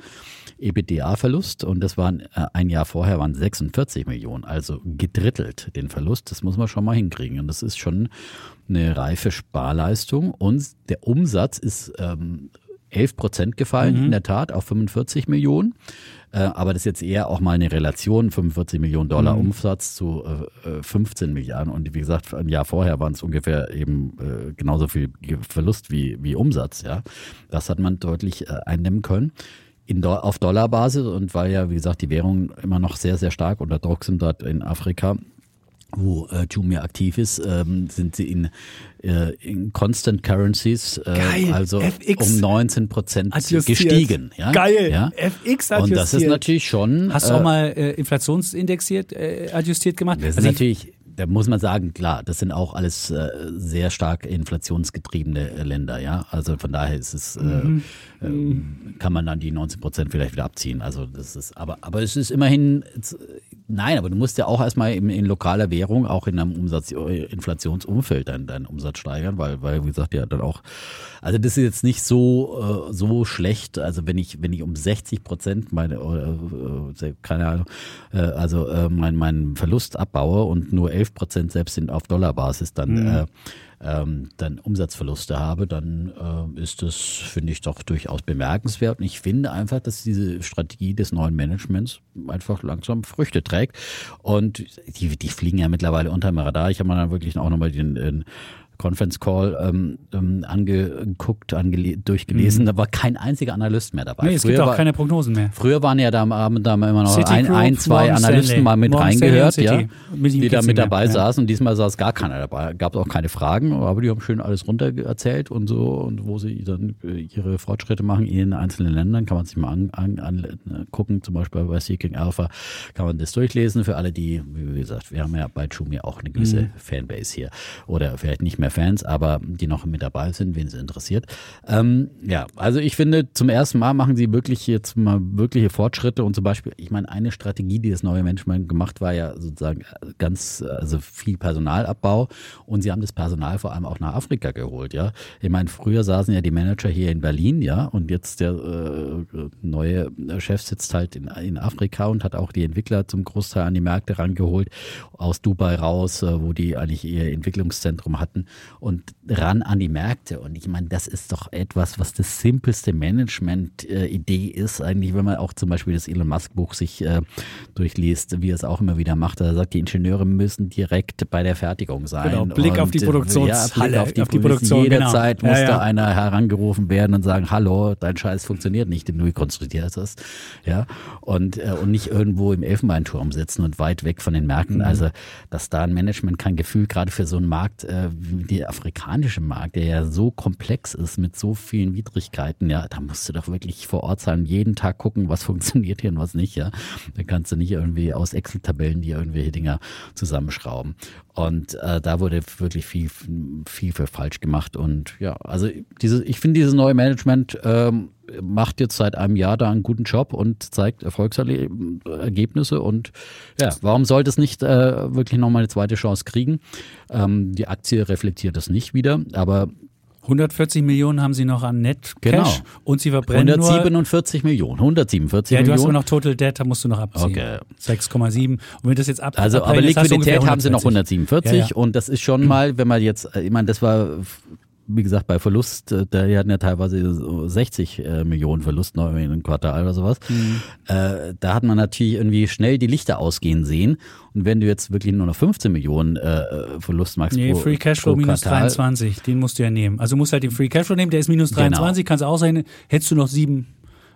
EBITDA-Verlust und das waren äh, ein Jahr vorher waren 46 Millionen, also gedrittelt den Verlust. Das muss man schon mal hinkriegen und das ist schon eine reife Sparleistung und der Umsatz ist ähm, 11 Prozent gefallen, in der Tat, auf 45 Millionen. Äh, aber das ist jetzt eher auch mal eine Relation, 45 Millionen Dollar Umsatz zu äh, äh, 15 Milliarden. Und wie gesagt, ein Jahr vorher waren es ungefähr eben äh, genauso viel Verlust wie, wie Umsatz. Ja, Das hat man deutlich äh, eindämmen können. In auf Dollarbasis und weil ja, wie gesagt, die Währungen immer noch sehr, sehr stark unter Druck sind dort in Afrika, wo äh, Jumia aktiv ist, ähm, sind sie in, äh, in Constant Currencies, äh, Geil. also FX um 19 Prozent adjustiert. gestiegen. Ja? Geil. Ja? FX Und das ist adjustiert. natürlich schon. Hast du äh, auch mal äh, inflationsindexiert, äh, adjustiert gemacht? Das ist Also ich- natürlich, da muss man sagen, klar, das sind auch alles äh, sehr stark inflationsgetriebene äh, Länder, ja. Also von daher ist es, Mhm. äh, äh, kann man dann die 19 Prozent vielleicht wieder abziehen. Also das ist, aber, aber es ist immerhin, nein, aber du musst ja auch erstmal in, in lokaler Währung, auch in einem Umsatz, Inflationsumfeld deinen, deinen Umsatz steigern, weil, weil, wie gesagt, ja dann auch, also das ist jetzt nicht so, äh, so schlecht. Also wenn ich, wenn ich um 60 Prozent meine, äh, keine Ahnung, äh, also äh, mein, meinen Verlust abbaue und nur 11 Prozent selbst in, auf Dollarbasis dann, äh, ähm, dann Umsatzverluste habe, dann äh, ist das, finde ich, doch durchaus bemerkenswert. Und ich finde einfach, dass diese Strategie des neuen Managements einfach langsam Früchte trägt. Und die, die fliegen ja mittlerweile unter dem Radar. Ich habe mir dann wirklich auch nochmal den, den Conference Call ähm, ähm, angeguckt, angele durchgelesen. Da war kein einziger Analyst mehr dabei. Mhm. Nee, es gibt Früher auch war- keine Prognosen mehr. Früher waren ja da am Abend da immer noch ein, ein, zwei Morgan Analysten Stanley. mal mit Morgan reingehört, ja, die da mit dabei ja. saßen und diesmal saß gar keiner dabei. Gab auch keine Fragen, aber die haben schön alles runter erzählt und so und wo sie dann äh, ihre Fortschritte machen in den einzelnen Ländern, kann man sich mal an, an, angucken, zum Beispiel bei Seeking Alpha kann man das durchlesen für alle, die, wie gesagt, wir haben ja bei Jumia auch eine gewisse Mhm. Fanbase hier oder vielleicht nicht mehr Fans, aber die noch mit dabei sind, wen es interessiert. Ähm, ja, also ich finde, zum ersten Mal machen sie wirklich jetzt mal wirkliche Fortschritte und zum Beispiel, ich meine, eine Strategie, die das neue Management gemacht, war ja sozusagen ganz, also viel Personalabbau und sie haben das Personal vor allem auch nach Afrika geholt, ja. Ich meine, früher saßen ja die Manager hier in Berlin, ja, und jetzt der äh, neue Chef sitzt halt in, in Afrika und hat auch die Entwickler zum Großteil an die Märkte rangeholt, aus Dubai raus, äh, wo die eigentlich ihr Entwicklungszentrum hatten und ran an die Märkte. Und ich meine, das ist doch etwas, was das simpelste Management-Idee ist, eigentlich, wenn man auch zum Beispiel das Elon Musk-Buch sich äh, durchliest, wie er es auch immer wieder macht. Er sagt, die Ingenieure müssen direkt bei der Fertigung sein. Genau, Blick auf die Und, äh, Produktionshalle, ja, auf die, auf die Produktion. Genau. Jederzeit Ja, muss ja. da einer herangerufen werden und sagen, hallo, dein Scheiß funktioniert nicht, den du konstruiert hast. Ja, und, äh, und nicht irgendwo im Elfenbeinturm sitzen und weit weg von den Märkten. Mhm. Also, dass da ein Management kein Gefühl gerade für so einen Markt, äh, der afrikanische Markt, der ja so komplex ist mit so vielen Widrigkeiten, ja, da musst du doch wirklich vor Ort sein, jeden Tag gucken, was (laughs) funktioniert hier und was nicht, ja. Da kannst du nicht irgendwie aus Excel-Tabellen die irgendwelche Dinger zusammenschrauben. Und äh, da wurde wirklich viel, viel für falsch gemacht. Und ja, also diese, ich finde dieses neue Management ähm, macht jetzt seit einem Jahr da einen guten Job und zeigt Erfolgsergebnisse. Und ja, warum sollte es nicht äh, wirklich nochmal eine zweite Chance kriegen? Ähm, die Aktie reflektiert das nicht wieder, aber 140 Millionen haben sie noch an Net Cash Genau. und sie verbrennen 147 Millionen, 147 nur. Ja, du hast Millionen. aber noch Total Debt, da musst du noch abziehen. Okay. 6,7. Und wenn das jetzt ab Also, aber Liquidität haben sie noch 140. 147 Ja, ja. und das ist schon (clears throat) mal, wenn man jetzt, äh, ich meine, das war, wie gesagt, bei Verlust, äh, da hatten ja teilweise so 60 äh, Millionen Verlust noch in einem Quartal oder sowas. Mhm. Äh, da hat man natürlich irgendwie schnell die Lichter ausgehen sehen. Und wenn du jetzt wirklich nur noch 15 Millionen Verlust machst Nee, pro, Free Cashflow minus Quartal, 23, den musst du ja nehmen. Also du musst halt den Free Cashflow nehmen, der ist minus 23, kannst du ausrechnen, hättest du noch sieben,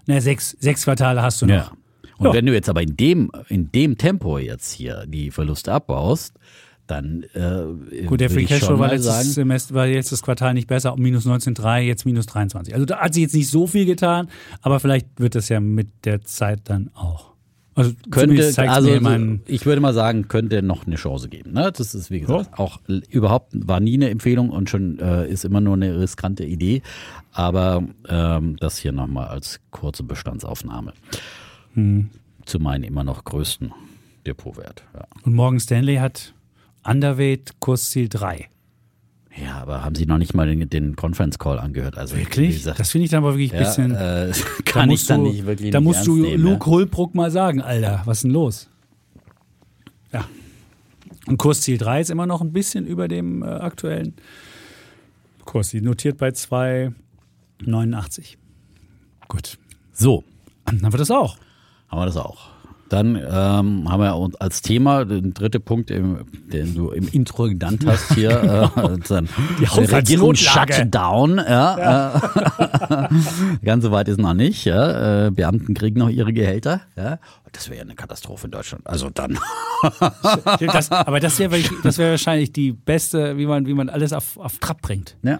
ne, sechs, sechs Quartale hast du noch. Ja. Und Ja. wenn du jetzt aber in dem, in dem Tempo jetzt hier die Verluste abbaust, dann äh, Gut, der Free Cashflow war mal letztes sagen, Semester, war jetzt das Quartal nicht besser, minus 19,3, jetzt minus 23. Also da hat sie jetzt nicht so viel getan, aber vielleicht wird das ja mit der Zeit dann auch. Also könnte, also ich würde mal sagen, könnte noch eine Chance geben. Ne? Das ist, wie gesagt, auch l- überhaupt war nie eine Empfehlung und schon äh, ist immer nur eine riskante Idee. Aber ähm, das hier nochmal als kurze Bestandsaufnahme Hm. zu meinem immer noch größten Depotwert. Ja. und Morgan Stanley hat Underweight Kursziel 3. ja, aber haben Sie noch nicht mal den, den Conference Call angehört? Also Wirklich? gesagt, Das finde ich dann aber wirklich ein ja, bisschen. äh, (laughs) da kann ich musst dann du, nicht wirklich Da nicht musst du nehmen, Luke ja. Holbrook mal sagen, Alter, was ist denn los? Ja. Und Kursziel 3 ist immer noch ein bisschen über dem äh, aktuellen Kursziel. Notiert bei 2,89. Gut. So, Dann haben wir das auch. haben wir das auch. Dann ähm, haben wir uns als Thema den dritten Punkt, im, den du im Intro genannt hast hier, (laughs) äh, dann die Haushaltsnotlage. Shutdown. Ja, Äh, (laughs) ganz so weit ist noch nicht. Ja. Äh, Beamten kriegen noch ihre Gehälter. Ja. Das wäre ja eine Katastrophe in Deutschland. Also dann. (laughs) Das, aber das wäre das wär wahrscheinlich die beste, wie man, wie man alles auf, auf Trab bringt. Ja.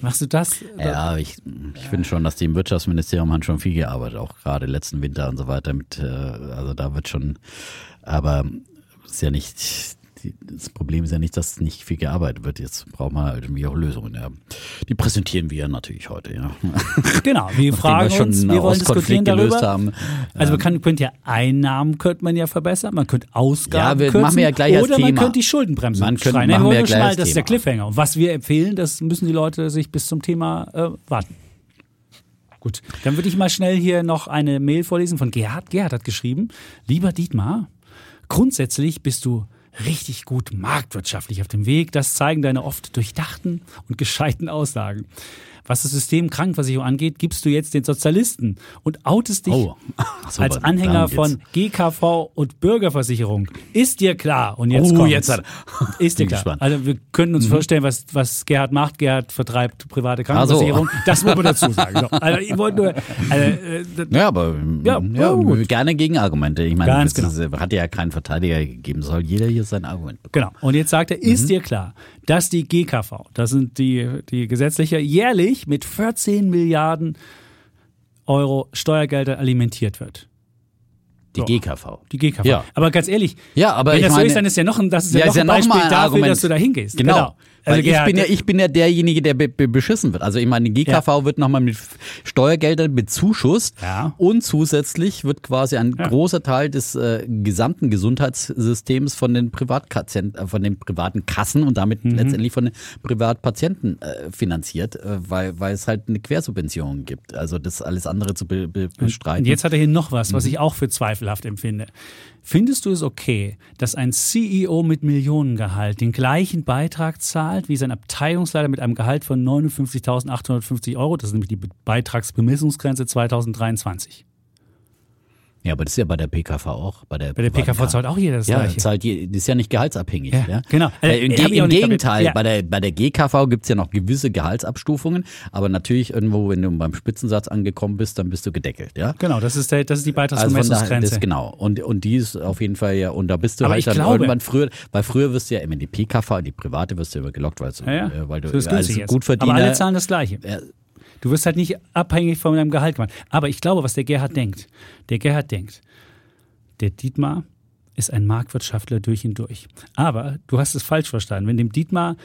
Machst du das? Ja, ich, ich finde schon, dass die im Wirtschaftsministerium haben schon viel gearbeitet, auch gerade letzten Winter und so weiter. Mit, äh, also da wird schon, aber ist ja nicht, das Problem ist ja nicht, dass nicht viel gearbeitet wird. Jetzt brauchen wir halt irgendwie auch Lösungen. Ja. Die präsentieren wir natürlich heute. Ja. (laughs) Genau, wir fragen wir uns, wir wollen diskutieren darüber. haben. Also man kann, könnte ja Einnahmen könnte man ja verbessern, man könnte Ausgaben Ja, wir kürzen, machen wir ja gleich oder man könnte die Schuldenbremse Man könnte- schreien. machen wir ja gleich mal, das ist der. Cliffhanger. Und was wir empfehlen, das müssen die Leute sich bis zum Thema äh, warten. Gut, dann würde ich mal schnell hier noch eine Mail vorlesen von Gerhard. Gerhard hat geschrieben, lieber Dietmar, grundsätzlich bist du richtig gut marktwirtschaftlich auf dem Weg. Das zeigen deine oft durchdachten und gescheiten Aussagen. Was das System Krankenversicherung angeht, gibst du jetzt den Sozialisten und outest dich Oh. (laughs) So, als Anhänger von GKV und Bürgerversicherung. Ist dir klar? Und jetzt Oh, kommt's. jetzt hat- (laughs) Ist dir klar. gespannt. Also wir können uns vorstellen, was, was Gerhard macht. Gerhard vertreibt private Krankenversicherung. (laughs) Das muss man dazu sagen. So. Also ich wollte nur, also, äh, Ja, aber Ja, ja, gut. gerne Gegenargumente. Ich meine, Ganz das ist, hat ja keinen Verteidiger gegeben. Soll jeder hier sein Argument bekommen. Genau. Und jetzt sagt er, Mhm. ist dir klar, dass die GKV, das sind die, die gesetzliche, jährlich mit 14 Milliarden Euro Steuergelder alimentiert wird? Die So. GKV. Die GKV. Ja. Aber ganz ehrlich, Ja, aber wenn das so meine- ist, dann ist ja noch ein, das ist ja, Ja, noch ist ja ein noch Beispiel dafür, Argument. dass du da hingehst. Genau. Weil ich, bin ja, ich bin ja derjenige, der be be beschissen wird. Also ich meine, die GKV wird nochmal mit Steuergeldern bezuschusst Ja. und zusätzlich wird quasi ein Ja. großer Teil des äh, gesamten Gesundheitssystems von den äh, von den privaten Kassen und damit Mhm. letztendlich von den Privatpatienten äh, finanziert, äh, weil, weil es halt eine Quersubvention gibt. Also das alles andere zu be be bestreiten. Und jetzt hat er hier noch was, was Mhm. ich auch für zweifelhaft empfinde. Findest du es okay, dass ein CEO mit Millionengehalt den gleichen Beitrag zahlt wie sein Abteilungsleiter mit einem Gehalt von 59.850 Euro? Das ist nämlich die Be- Beitragsbemessungsgrenze 2023. Ja, aber das ist ja bei der PKV auch. Bei der, Bei der PKV zahlt auch jeder das Ja, Gleiche. zahlt je, das ist ja nicht gehaltsabhängig. Ja, Ja, genau. Äh, Im, Ge im Gegenteil, ja. bei, der, bei der GKV gibt's ja noch gewisse Gehaltsabstufungen, aber natürlich irgendwo, wenn du beim Spitzensatz angekommen bist, dann bist du gedeckelt. Ja? Genau, das ist, der, das ist die Also von daher, Beitragsbemessungsgrenze. das genau. Und, und die ist auf jeden Fall ja, und da bist du Aber halt ich dann glaube- irgendwann früher, weil früher wirst du ja immer in die PKV, in die private wirst du immer gelockt, weil, ja, ja. äh, weil du so ist günstig als jetzt. gut verdient. Aber alle zahlen das Gleiche. Ja. Du wirst halt nicht abhängig von deinem Gehalt gemacht. Aber ich glaube, was der Gerhard denkt. Der Gerhard denkt, der Dietmar ist ein Marktwirtschaftler durch und durch. Aber du hast es falsch verstanden. Wenn dem Dietmar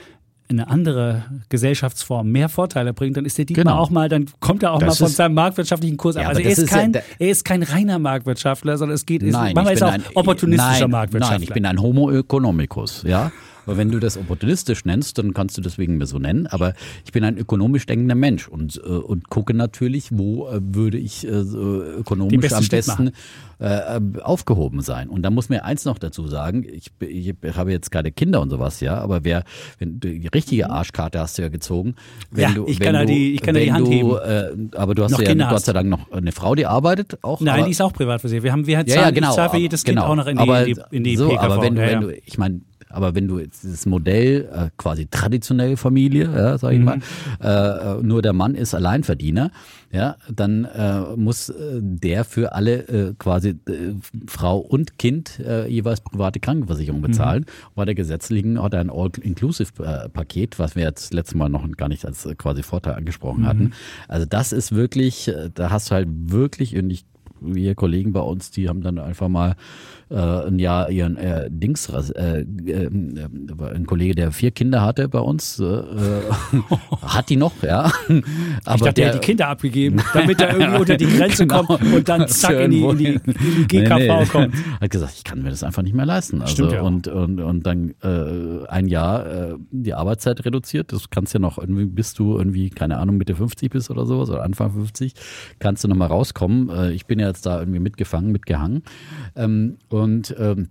eine andere Gesellschaftsform mehr Vorteile bringt, dann ist der Dietmar Genau. auch mal, dann kommt er auch Das mal von ist- seinem marktwirtschaftlichen Kurs ab. Ja, Also er ist, ist ja kein, der- er ist kein reiner Marktwirtschaftler, sondern es geht, ist, Nein, manchmal ich ist er auch ein opportunistischer nein, Marktwirtschaftler. Nein, ich bin ein Homo economicus, ja. Aber wenn du das opportunistisch nennst, dann kannst du deswegen mir so nennen. Aber ich bin ein ökonomisch denkender Mensch und, äh, und gucke natürlich, wo äh, würde ich äh, ökonomisch besten am besten äh, aufgehoben sein. Und da muss mir eins noch dazu sagen, ich, ich habe jetzt keine Kinder und sowas, ja, aber wer, wenn du die richtige Arschkarte hast du ja gezogen, wenn Ja, du, ich kann ja du, die- ich kann ja die Hand du, heben. Äh, aber du hast Noch ja Kinder Gott hast. sei Dank noch eine Frau, die arbeitet auch. Nein, aber, die ist auch privat versichert. Wir haben, wir ja, zahlen, ja, genau. ich zahle für jedes genau. Kind auch noch in die, aber, in die, in die so, PKV. Aber wenn du, ja, wenn ja. du, ich meine, aber wenn du jetzt dieses Modell äh, quasi traditionelle Familie, ja, sag ich Mhm. mal, äh, nur der Mann ist Alleinverdiener, ja, dann äh, muss äh, der für alle äh, quasi äh, Frau und Kind äh, jeweils private Mhm. Krankenversicherung bezahlen. Bei der gesetzlichen hat er ein All-Inclusive-Paket, was wir jetzt letztes Mal noch gar nicht als äh, quasi Vorteil angesprochen Mhm. hatten. Also das ist wirklich, äh, da hast du halt wirklich, und ich wir Kollegen bei uns, die haben dann einfach mal äh, ein Jahr ihren äh, Dings, äh, äh, ein Kollege, der vier Kinder hatte bei uns, äh, äh, hat die noch, ja. (laughs) Ich Aber dachte, der hat die Kinder abgegeben, damit er irgendwie unter die Grenze (laughs) Genau. kommt und dann zack in die, in die, in die GKV Nee, nee. kommt. Hat gesagt, ich kann mir das einfach nicht mehr leisten. Also Stimmt ja und, und, und dann äh, ein Jahr äh, die Arbeitszeit reduziert. Das kannst ja noch irgendwie, bis du irgendwie, keine Ahnung, Mitte 50 bist oder sowas oder Anfang 50, kannst du nochmal rauskommen. Äh, ich bin ja jetzt da irgendwie mitgefangen, mitgehangen. Ähm, und ähm,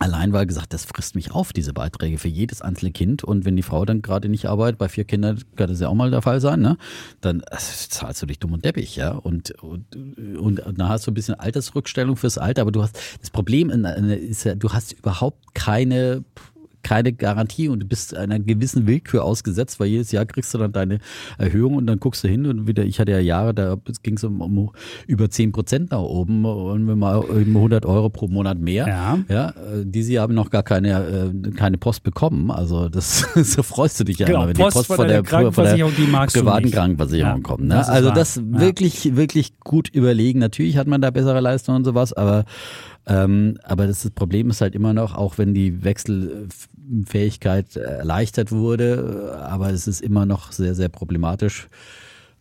Allein weil gesagt, das frisst mich auf, diese Beiträge für jedes einzelne Kind. Und wenn die Frau dann gerade nicht arbeitet, bei vier Kindern kann das ja auch mal der Fall sein, ne? Dann äh, zahlst du dich dumm und deppig, ja. Und, und, und dann hast du ein bisschen Altersrückstellung fürs Alter, aber du hast das Problem ist ja, du hast überhaupt keine keine Garantie und du bist einer gewissen Willkür ausgesetzt, weil jedes Jahr kriegst du dann deine Erhöhung und dann guckst du hin und wieder, ich hatte ja Jahre, da ging es um, um über 10 Prozent nach oben und wir mal eben 100 Euro pro Monat mehr. Ja. Ja, äh, diese Jahr haben noch gar keine, äh, keine Post bekommen. Also das (laughs) so freust du dich ja Genau, immer, wenn Post die Post von von der der, von der privaten. Krankenversicherung Ja, kommt. Ne? das also wahr. das wirklich, wirklich gut überlegen. Natürlich hat man da bessere Leistungen und sowas, aber ähm, aber das ist- Problem ist halt immer noch, auch wenn die Wechselfähigkeit erleichtert wurde, äh, aber es ist immer noch sehr, sehr problematisch,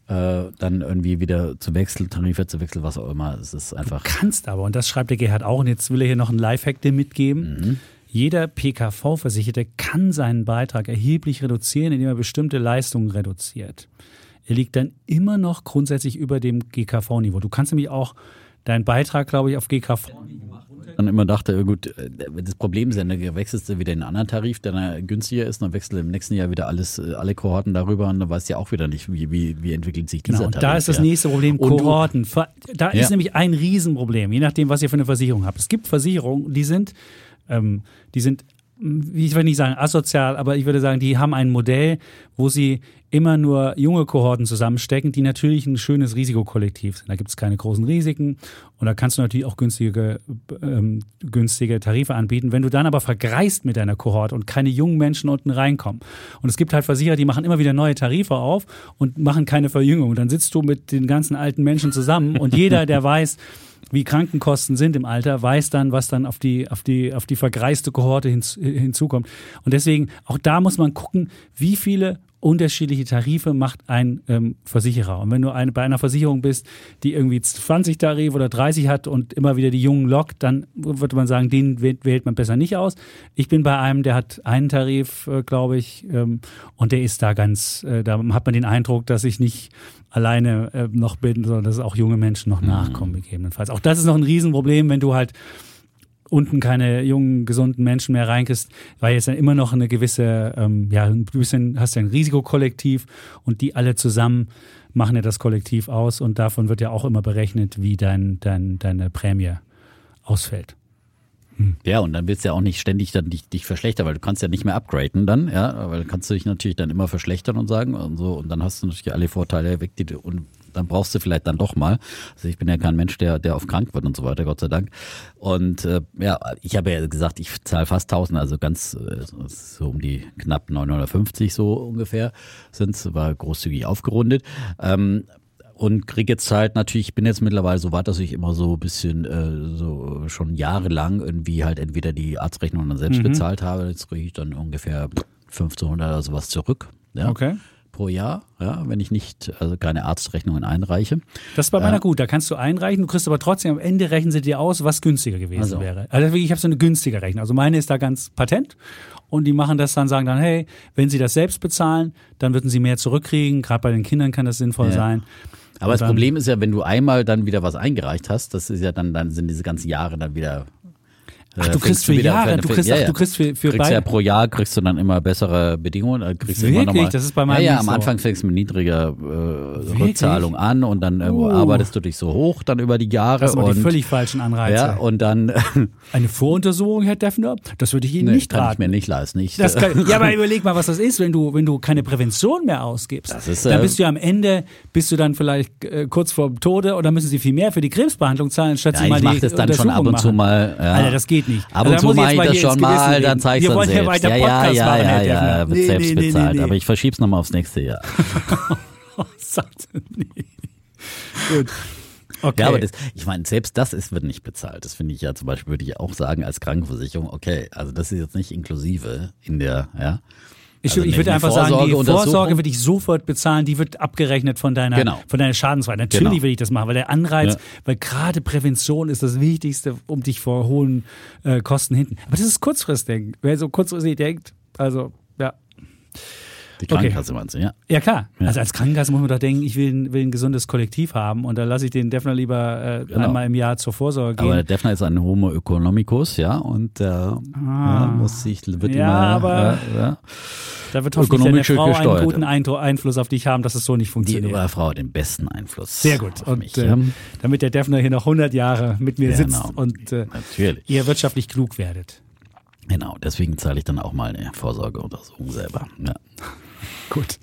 äh, dann irgendwie wieder zu wechseln, Tarife zu wechseln, was auch immer. Es ist einfach. Kannst aber, und das schreibt der Gerhard auch, und jetzt will er hier noch einen Lifehack dir mitgeben. Mhm. Jeder PKV-Versicherte kann seinen Beitrag erheblich reduzieren, indem er bestimmte Leistungen reduziert. Er liegt dann immer noch grundsätzlich über dem GKV-Niveau. Du kannst nämlich auch deinen Beitrag, glaube ich, auf GKV. Dann immer dachte, ja gut, das Problem ist ja, dann wechselst du wieder in einen anderen Tarif, der dann günstiger ist, dann wechselst du im nächsten Jahr wieder alles, äh, alle Kohorten darüber und dann weißt du ja auch wieder nicht, wie, wie, wie entwickelt sich dieser Genau, und Tarif. da ist das nächste Problem, Und du- Kohorten. Ver- Da ist Ja. nämlich ein Riesenproblem, je nachdem, was ihr für eine Versicherung habt. Es gibt Versicherungen, die sind, ähm, die sind, ich will nicht sagen asozial, aber ich würde sagen, die haben ein Modell, wo sie immer nur junge Kohorten zusammenstecken, die natürlich ein schönes Risikokollektiv sind. Da gibt es keine großen Risiken und da kannst du natürlich auch günstige, ähm, günstige Tarife anbieten. Wenn du dann aber vergreist mit deiner Kohorte und keine jungen Menschen unten reinkommen und es gibt halt Versicherer, die machen immer wieder neue Tarife auf und machen keine Verjüngung. Dann sitzt du mit den ganzen alten Menschen zusammen und jeder, der (laughs) weiß, wie Krankenkosten sind im Alter, weiß dann, was dann auf die, auf die, auf die vergreiste Kohorte hinz, hinzukommt. Und deswegen, auch da muss man gucken, wie viele unterschiedliche Tarife macht ein ähm, Versicherer. Und wenn du eine, bei einer Versicherung bist, die irgendwie 20 Tarife oder 30 hat und immer wieder die Jungen lockt, dann würde man sagen, den wählt, wählt man besser nicht aus. Ich bin bei einem, der hat einen Tarif, äh, glaube ich, ähm, und der ist da ganz, äh, da hat man den Eindruck, dass ich nicht alleine äh, noch bin, sondern dass auch junge Menschen noch nachkommen, gegebenenfalls. Auch das ist noch ein Riesenproblem, wenn du halt unten keine jungen, gesunden Menschen mehr reinkriegst, weil jetzt dann immer noch eine gewisse, ähm, ja, ein bisschen hast du ein Risikokollektiv und die alle zusammen machen ja das Kollektiv aus und davon wird ja auch immer berechnet, wie dein, dein, deine Prämie ausfällt. Ja, und dann willst du ja auch nicht ständig dann dich, dich verschlechtern, weil du kannst ja nicht mehr upgraden dann, ja, weil dann kannst du dich natürlich dann immer verschlechtern und sagen und so und dann hast du natürlich alle Vorteile weg, die du, und dann brauchst du vielleicht dann doch mal. Also ich bin ja kein Mensch, der, der auf krank wird und so weiter, Gott sei Dank. Und äh, ja, ich habe ja gesagt, ich zahle fast 1000, also ganz äh, so um die knapp 950 so ungefähr sind es, war großzügig aufgerundet. Ähm, und kriege jetzt halt natürlich, ich bin jetzt mittlerweile so weit, dass ich immer so ein bisschen äh, so schon jahrelang irgendwie halt entweder die Arztrechnung dann selbst Mhm. bezahlt habe, jetzt kriege ich dann ungefähr 1500 oder sowas zurück. Ja, Okay. Pro Jahr, ja, wenn ich nicht, also keine Arztrechnungen einreiche. Das ist bei meiner gut, da kannst du einreichen, du kriegst aber trotzdem am Ende rechnen sie dir aus, was günstiger gewesen Also. wäre. Also ich habe so eine günstige Rechnung. Also meine ist da ganz patent und die machen das dann, sagen dann, hey, wenn sie das selbst bezahlen, dann würden sie mehr zurückkriegen. Gerade bei den Kindern kann das sinnvoll Ja. sein. Aber Und das Problem ist ja, wenn du einmal dann wieder was eingereicht hast, das ist ja dann, dann sind diese ganzen Jahre dann wieder. Ach, äh, du fängst kriegst für Jahre, du kriegst, ja, ach, ja. du kriegst für, für kriegst beide. ja pro Jahr kriegst du dann immer bessere Bedingungen. äh, Kriegst du immer Wirklich? noch mal, Das ist bei meinem Ja, ja, am. Anfang fängst du mit niedriger äh, Rückzahlung an und dann äh, Uh. arbeitest du dich so hoch dann über die Jahre. das sind die völlig falschen Anreize. ja, und dann (laughs) Eine Voruntersuchung, Herr Defner, das würde ich Ihnen nee, nicht kann ich raten. mir nicht leisten. Ich, Das kann, ja, aber (laughs) überleg mal, was das ist, wenn du, wenn du keine Prävention mehr ausgibst. Das ist, dann äh, bist du ja am Ende, bist du dann vielleicht äh, kurz vor dem Tode oder müssen sie viel mehr für die Krebsbehandlung zahlen, anstatt ja, sie mal ich mache die das dann schon ab und zu machen. mal. Ja. Alter, das geht nicht. Ab Also und da zu mache ich das schon mal, dann zeige ich Wir dann ja selbst. ja, ja, ja, ja, ja, Defner. wird selbst bezahlt. Aber ich verschieb's nochmal aufs nächste Jahr. (laughs) (laughs) Gut. Okay. Ja, aber das, ich meine, selbst das ist, wird nicht bezahlt. Das finde ich ja zum Beispiel, würde ich auch sagen, als Krankenversicherung, okay, also das ist jetzt nicht inklusive in der, ja. Ich, Also ich würde einfach sagen, die. Vorsorge würde ich sofort bezahlen, die wird abgerechnet von deiner, Genau. von deiner Schadensfreiheit. Natürlich Genau. würde ich das machen, weil der Anreiz, Ja. weil gerade Prävention ist das Wichtigste, um dich vor hohen äh, Kosten hinten. Aber das ist kurzfristig. Wer so kurzfristig denkt, also ja. Die Krankenkasse meinst du, ja. Ja klar, Ja. also als Krankenkasse muss man doch denken, ich will, ein- will ein gesundes Kollektiv haben und da lasse ich den Defner lieber äh, Genau. einmal im Jahr zur Vorsorge gehen. Aber der Defner ist ein Homo economicus, ja, und der ja, muss sich, wird Ah. Ja, immer, aber- äh, ja. Da wird hoffentlich deine Frau einen gesteuert. guten Eindru- Einfluss auf dich haben, dass es so nicht die funktioniert. Frau hat den besten Einfluss. Sehr gut. Auf Und mich, äh, ja. damit der Defner hier noch 100 Jahre mit mir sitzt Genau. und äh, ihr wirtschaftlich klug werdet. Genau, deswegen zahle ich dann auch mal eine Vorsorgeuntersuchung selber. Ja. (laughs) Gut.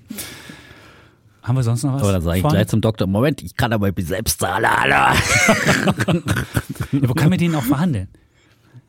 Haben wir sonst noch was? Aber dann sage ich vorne? gleich zum Doktor, Moment, ich kann aber selbst zahlen, Alter. (laughs) Ja, wo können wir den auch verhandeln?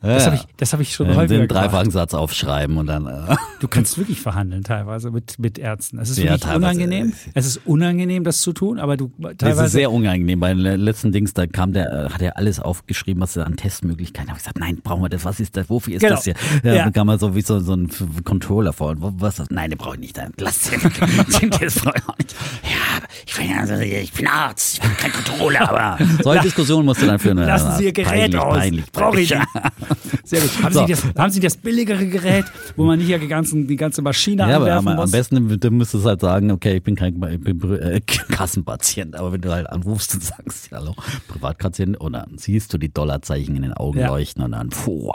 Das Ja. habe ich, das hab ich schon Äh, häufiger den gemacht. dreifachen Satz aufschreiben und dann. Äh, Du kannst wirklich verhandeln teilweise mit, mit Ärzten. Es ist Ja, wirklich teilweise. unangenehm. Es ist unangenehm, das zu tun, aber du das ist teilweise. sehr unangenehm. Bei den letzten Dings, da kam der, äh, hat er alles aufgeschrieben, was er an Testmöglichkeiten. Habe ich gesagt, nein, brauchen wir das? Was ist das? Wofür ist Genau. das hier? Ja, Ja. Dann kam er so wie so, so ein Controller vor. Und was das? Nein, den brauche ich nicht. Dann Lass den. (laughs) den Test brauche ich auch nicht. Ja, ich bin, also, ich bin Arzt, ich bin kein Controller, aber (laughs) solche Diskussionen musst du dann führen. Lassen Sie Ihr Gerät peinlich, aus. Peinlich, Brauche ich nicht. (laughs) Sehr gut. Haben, So. Sie das, haben Sie das billigere Gerät, wo man nicht die, ganzen, die ganze Maschine Ja, aber anwerfen am, am muss? besten du müsstest halt sagen, okay, ich bin kein ich bin, äh, (laughs) Kassenpatient, aber wenn du halt anrufst und sagst, hallo, Privatpatient, und dann siehst du die Dollarzeichen in den Augen Ja. leuchten und dann, puh,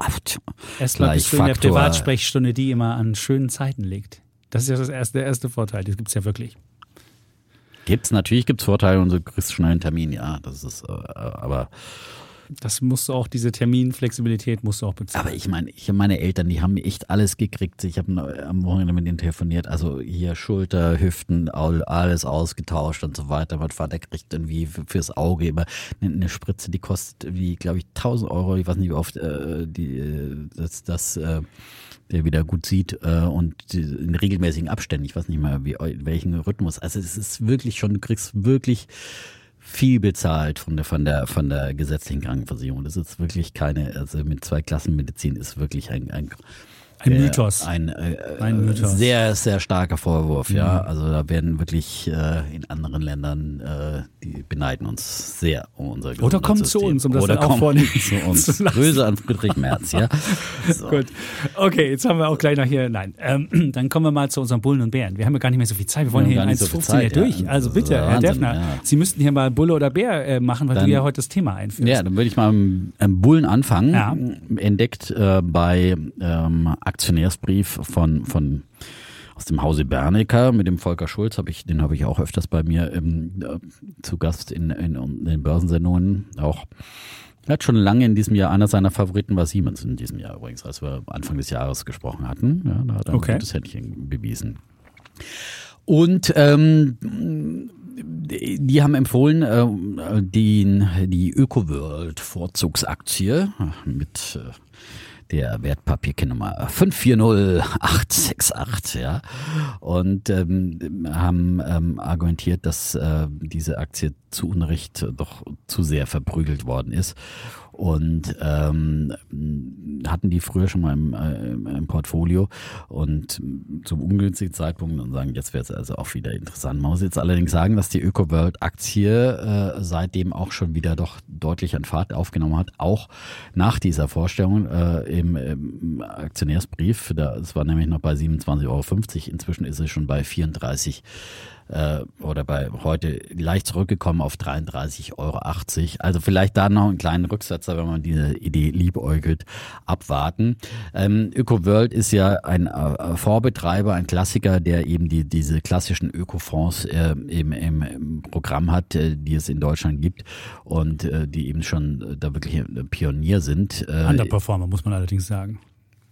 Erstmal bist du in der. Privatsprechstunde, die immer an schönen Zeiten liegt. Das ist ja das erste, der erste Vorteil. Das gibt's ja wirklich. Gibt's, natürlich gibt's Vorteile und du kriegst schnell einen Termin, ja, das ist, äh, aber, Das musst du auch, diese Terminflexibilität musst du auch bezahlen. aber ich meine, ich meine Eltern, die haben echt alles gekriegt. Ich habe am Wochenende mit denen telefoniert, also hier Schulter, Hüften, all- alles ausgetauscht und so weiter. Mein Vater kriegt irgendwie fürs Auge immer eine, eine Spritze, die kostet wie, glaube ich, 1000 Euro. Ich weiß nicht, wie oft äh, die, äh, das, das äh, der wieder gut sieht äh, und in regelmäßigen Abständen. Ich weiß nicht mal, wie, in welchen Rhythmus. Also es ist wirklich schon, du kriegst wirklich viel bezahlt von der, von der, von der gesetzlichen Krankenversicherung. Das ist wirklich keine, also mit zwei Klassen Medizin ist wirklich ein, ein, Ein äh, Mythos. Ein, äh, Ein Mythos. Mhm. sehr, sehr starker Vorwurf, ja. Also da werden wirklich äh, in anderen Ländern, äh, die beneiden uns sehr um unser Oder kommen zu uns, um das Oder dann auch kommen vornehmen (laughs) zu uns. zu. Grüße an Friedrich Merz, ja. (laughs) So. Gut. Okay, jetzt haben wir auch gleich noch hier. Nein, ähm, (clears throat) dann kommen wir mal zu unseren Bullen und Bären. Wir haben ja gar nicht mehr so viel Zeit. Wir wollen haben hier in nicht so viel 1,15 Zeit, ja durch. Also bitte, ist Herr Wahnsinn, Defner, ja. Sie müssten hier mal Bulle oder Bär äh, machen, weil Dann- du ja heute das Thema einführst. Ja, dann würde ich mal am Bullen anfangen. Ja. Entdeckt äh, bei ähm, Aktionärsbrief von, von aus dem Hause Bernecker mit dem Volker Schulz, hab ich, den habe ich auch öfters bei mir ähm, äh, zu Gast in, in, in den Börsensendungen auch. Er hat schon lange in diesem Jahr, einer seiner Favoriten war Siemens in diesem Jahr übrigens, als wir Anfang des Jahres gesprochen hatten. Ja, da hat er Okay. ein gutes Händchen bewiesen. Und ähm, die die haben empfohlen, äh, den, die ÖkoWorld Vorzugsaktie mit äh, der Wertpapierkennummer 540868, ja. Und ähm, haben ähm, argumentiert, dass äh, diese Aktie zu Unrecht doch zu sehr verprügelt worden ist. Und ähm, hatten die früher schon mal im, äh, im Portfolio und zum ungünstigen Zeitpunkt und sagen, jetzt wäre es also auch wieder interessant. Man muss jetzt allerdings sagen, dass die ÖkoWorld-Aktie äh, seitdem auch schon wieder doch deutlich an Fahrt aufgenommen hat, auch nach dieser Vorstellung äh, im, im Aktionärsbrief. Es war nämlich noch bei 27,50 Euro. Inzwischen ist es schon bei 34 äh, oder bei heute leicht zurückgekommen auf 33,80 Euro. Also vielleicht da noch einen kleinen Rücksetzer, wenn man diese Idee liebäugelt, abwarten. Ähm, ÖkoWorld ist ja ein äh, Fondsbetreiber, ein Klassiker, der eben die, diese klassischen Ökofonds äh, im, im, Programm hat, äh, die es in Deutschland gibt und äh, die eben schon äh, da wirklich Pionier sind. Underperformer, muss man allerdings sagen.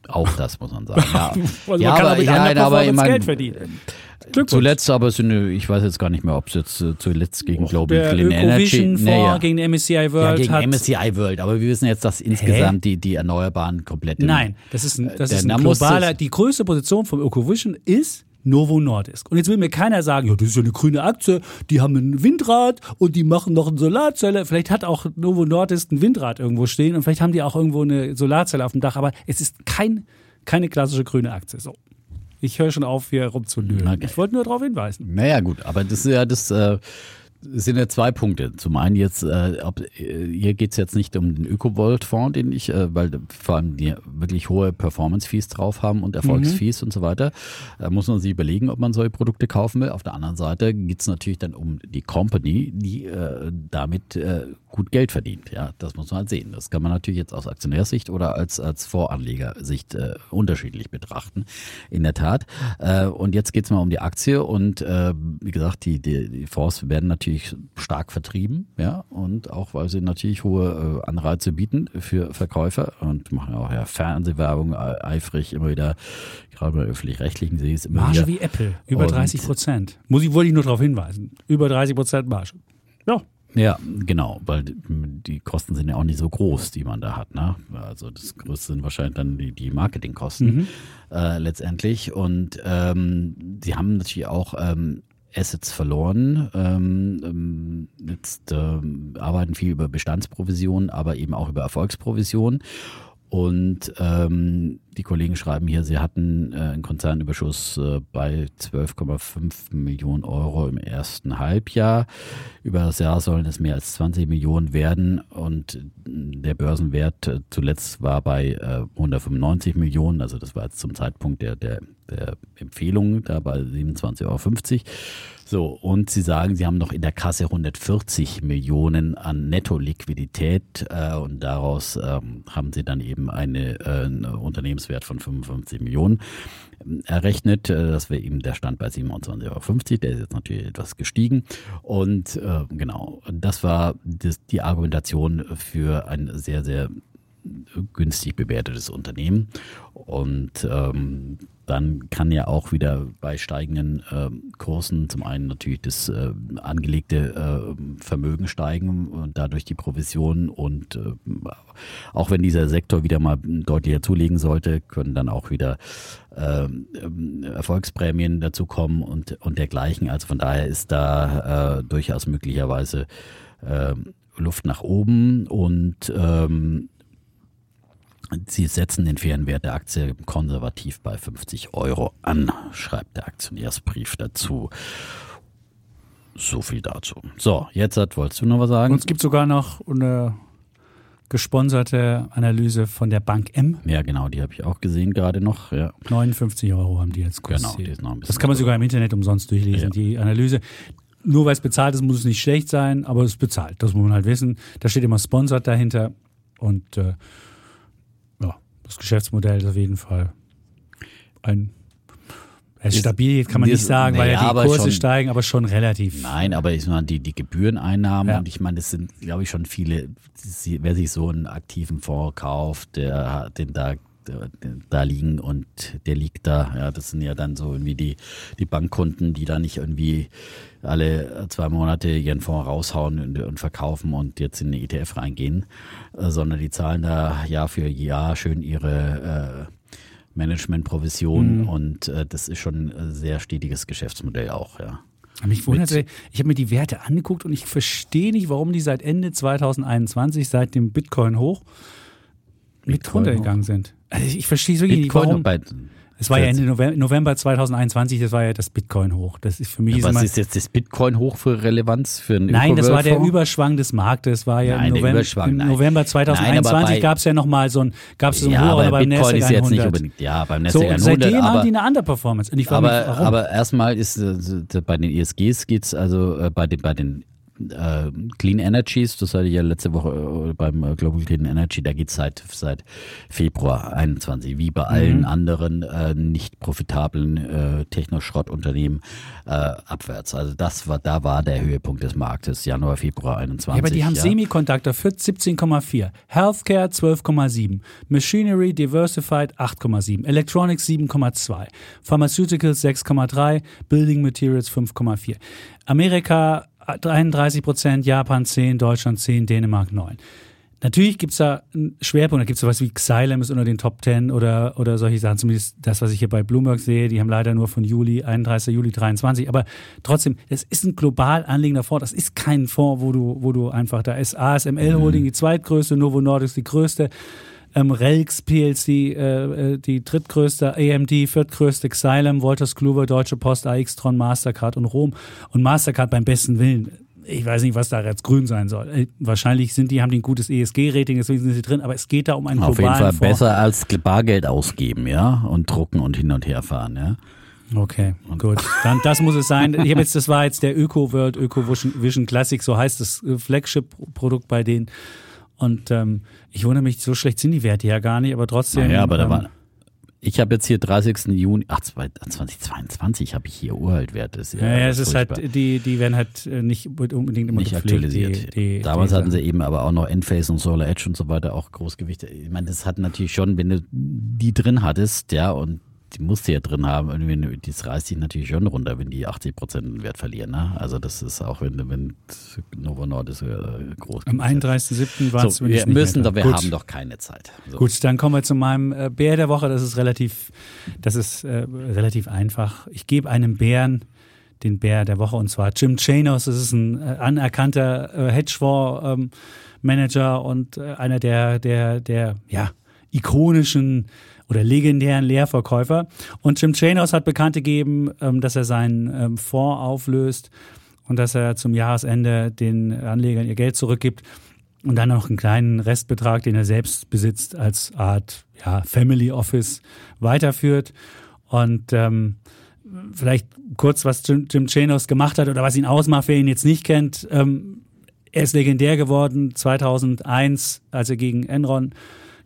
Auch das muss man sagen. Ja, (laughs) Also ja man aber, ja, Underperformance aber ich mein, Geld verdienen. Zuletzt aber sind, ich weiß jetzt gar nicht mehr, ob es jetzt äh, zuletzt gegen Global der Clean Energy. Ökovision-Fonds Naja. gegen MSCI ja, World gegen hat MSCI World, aber wir wissen jetzt, dass insgesamt die, die Erneuerbaren komplett Nein, das ist ein, das ist ein globaler, die größte Position vom Ökovision ist Novo Nordisk. Und jetzt will mir keiner sagen, ja, das ist ja eine grüne Aktie, die haben ein Windrad und die machen noch eine Solarzelle. Vielleicht hat auch Novo Nordisk ein Windrad irgendwo stehen und vielleicht haben die auch irgendwo eine Solarzelle auf dem Dach, aber es ist kein, keine klassische grüne Aktie. So. Ich höre schon auf, hier rumzulügen. Ich wollte nur darauf hinweisen. Naja, gut, aber das ist ja das. Äh, sind ja zwei Punkte. Zum einen jetzt, äh, ob, äh, hier geht's jetzt nicht um den Ökovolt-Fonds, den ich, äh, weil vor allem die wirklich hohe Performance-Fees drauf haben und Erfolgsfees und so weiter. Da muss man sich überlegen, ob man solche Produkte kaufen will. Auf der anderen Seite geht's natürlich dann um die Company, die äh, damit äh, gut Geld verdient. Ja, das muss man halt sehen. Das kann man natürlich jetzt aus Aktionärssicht oder als, als Voranlegersicht äh, unterschiedlich betrachten. In der Tat. Äh, und jetzt geht's mal um die Aktie und äh, wie gesagt, die, die, die Fonds werden natürlich stark vertrieben, ja, und auch weil sie natürlich hohe äh, Anreize bieten für Verkäufer und machen auch ja Fernsehwerbung eifrig immer wieder, gerade bei öffentlich-rechtlichen sehe ich es immer Marge wieder. wie Apple, über Und- 30 Prozent. Muss ich, wollte ich nur darauf hinweisen. Über 30 Prozent Marge. Ja, Ja, genau, weil die- die Kosten sind ja auch nicht so groß, die man da hat. Ne? Also das Größte sind wahrscheinlich dann die, die Marketingkosten äh, letztendlich. Und ähm, sie haben natürlich auch ähm, Assets verloren. Ähm, ähm, jetzt ähm, arbeiten viel über Bestandsprovisionen, aber eben auch über Erfolgsprovisionen. Und ähm, die Kollegen schreiben hier, sie hatten äh, einen Konzernüberschuss äh, bei 12,5 Millionen Euro im ersten Halbjahr. Über das Jahr sollen es mehr als 20 Millionen werden und der Börsenwert äh, zuletzt war bei äh, 195 Millionen, also das war jetzt zum Zeitpunkt der, der, der Empfehlung, da bei 27,50 Euro. So, und Sie sagen, Sie haben noch in der Kasse 140 Millionen an Netto-Liquidität äh, und daraus ähm, haben Sie dann eben eine, äh, einen Unternehmenswert von 55 Millionen ähm, errechnet. Äh, das wäre eben der Stand bei 27,50 Euro. Der ist jetzt natürlich etwas gestiegen. Und äh, genau, das war das, die Argumentation für ein sehr, sehr günstig bewertetes Unternehmen. Und ähm, dann kann ja auch wieder bei steigenden ähm, Kursen zum einen natürlich das äh, angelegte äh, Vermögen steigen und dadurch die Provision und äh, auch wenn dieser Sektor wieder mal deutlicher zulegen sollte, können dann auch wieder ähm, ähm, Erfolgsprämien dazu kommen und, und dergleichen. Also von daher ist da äh, durchaus möglicherweise ähm, Luft nach oben und ähm, Sie setzen den fairen Wert der Aktie konservativ bei 50 Euro an, schreibt der Aktionärsbrief dazu. So viel dazu. So, jetzt hat, wolltest du noch was sagen? und es gibt sogar noch eine gesponserte Analyse von der Bank M. ja, genau, die habe ich auch gesehen gerade noch. Ja, 59 Euro haben die jetzt genau, gekostet. die ist noch ein bisschen. Das kann man sogar im Internet umsonst durchlesen, Ja. die Analyse. Nur weil es bezahlt ist, muss es nicht schlecht sein, aber es ist bezahlt. Das muss man halt wissen. Da steht immer Sponsored dahinter. Und äh, das Geschäftsmodell ist auf jeden Fall ein Also stabil kann man nicht sagen, weil naja, ja die Kurse schon- steigen, aber schon relativ. Nein, aber ich meine, die, die Gebühreneinnahmen Ja. und ich meine, das sind, glaube ich, schon viele, wer sich so einen aktiven Fonds kauft, der hat den da da liegen und der liegt da. Ja, das sind ja dann so irgendwie die, die Bankkunden, die da nicht irgendwie alle zwei Monate ihren Fonds raushauen und, und verkaufen und jetzt in den ETF reingehen, äh, sondern die zahlen da Jahr für Jahr schön ihre äh, Managementprovision und äh, das ist schon ein sehr stetiges Geschäftsmodell auch, ja. Mich wunderte, ich habe mir die Werte angeguckt und ich verstehe nicht, warum die seit Ende 2021, seit dem Bitcoin hoch, mit Bitcoin runtergegangen sind. Also ich, ich verstehe es wirklich Bitcoin nicht, warum. Es war ja Ende November, November 2021, das war ja das Bitcoin hoch. Das ist für mich ist Was ist jetzt das Bitcoin hoch für Relevanz für einen Nein, das war der? Überschwang des Marktes. War ja Nein, im November, im. November Nein, 2021 aber bei- gab es ja nochmal so ein, gab es so ein Ja, Hoch aber beim Bitcoin ist jetzt nicht 100. unbedingt, ja, beim So, Nasdaq und 100, seitdem haben aber, die eine frage mich, aber, warum? aber erstmal ist äh, bei den ESGs geht's also äh, bei den, bei den äh, Clean Energies, das hatte ich ja letzte Woche äh, beim äh, Global Clean Energy, da geht's seit, seit Februar 21, wie bei allen anderen äh, nicht profitablen äh, Technoschrottunternehmen äh, abwärts. Also das war, da war der Höhepunkt des Marktes, Januar, Februar 21. Ja, aber die haben ja. Semiconductor für 17,4, Healthcare 12,7, Machinery Diversified 8,7, Electronics 7,2, Pharmaceuticals 6,3, Building Materials 5,4. Amerika 33 Prozent, Japan 10, Deutschland 10, Dänemark 9. Natürlich gibt es da einen Schwerpunkt, da gibt es sowas wie Xylem ist unter den Top 10 oder, oder solche Sachen, zumindest das, was ich hier bei Bloomberg sehe, die haben leider nur von Juli, 31. Juli 23, aber trotzdem, das ist ein global anliegender Fonds, das ist kein Fonds, wo du, wo du einfach, da ist ASML Holding die zweitgrößte, Novo Nordisk die größte, ähm, Relx PLC äh, äh, die drittgrößte, AMD viertgrößte, Xylem, Wolters Kluwer, Deutsche Post, AX-Tron, Mastercard und Rom und Mastercard beim besten Willen. Ich weiß nicht, was da jetzt grün sein soll. Äh, Wahrscheinlich sind die, haben die ein gutes ESG-Rating, deswegen sind sie drin, aber es geht da um einen Auf jeden globalen Fall Fonds. besser als Bargeld ausgeben, ja, und drucken und hin und her fahren, ja. Okay, gut. (laughs) Dann das muss es sein. Ich habe jetzt, das war jetzt der Öko World Öko Vision, Vision Classic, so heißt das äh, Flagship-Produkt bei denen. Und ähm, ich wundere mich, so schlecht sind die Werte ja gar nicht, aber trotzdem. Ja, aber da ähm, war. Ich habe jetzt hier 30. Juni, ach, 2022 habe ich hier Uraltwerte. Ja, ja, es ist furchtbar. halt, die, die werden halt äh, nicht unbedingt immer nicht gepflegt, aktualisiert. Die, die, Damals die hatten sie eben aber auch noch Enphase und Solar Edge und so weiter auch Großgewichte. Ich meine, das hat natürlich schon, wenn du die drin hattest, ja, und die musst du ja drin haben, das reißt dich natürlich schon runter, wenn die 80 Prozent Wert verlieren. Ne? Also das ist auch, wenn, wenn Novo Nordisk äh, groß Am 31.07. war es so, Wir müssen doch, wir Gut. haben doch keine Zeit. So. Gut, dann kommen wir zu meinem äh, Bär der Woche. Das ist relativ, das ist äh, relativ einfach. Ich gebe einem Bären den Bär der Woche und zwar Jim Chanos. Das ist ein äh, anerkannter äh, Hedgefonds-Manager und äh, einer der, der, der, ja, ikonischen oder legendären Leerverkäufer. Und Jim Chanos hat bekannt gegeben, ähm, dass er seinen ähm, Fonds auflöst und dass er zum Jahresende den Anlegern ihr Geld zurückgibt und dann noch einen kleinen Restbetrag, den er selbst besitzt, als Art ja, Family Office weiterführt. Und ähm, vielleicht kurz, was Jim, Jim Chanos gemacht hat oder was ihn ausmacht, wer ihn jetzt nicht kennt. Ähm, er ist legendär geworden 2001, als er gegen Enron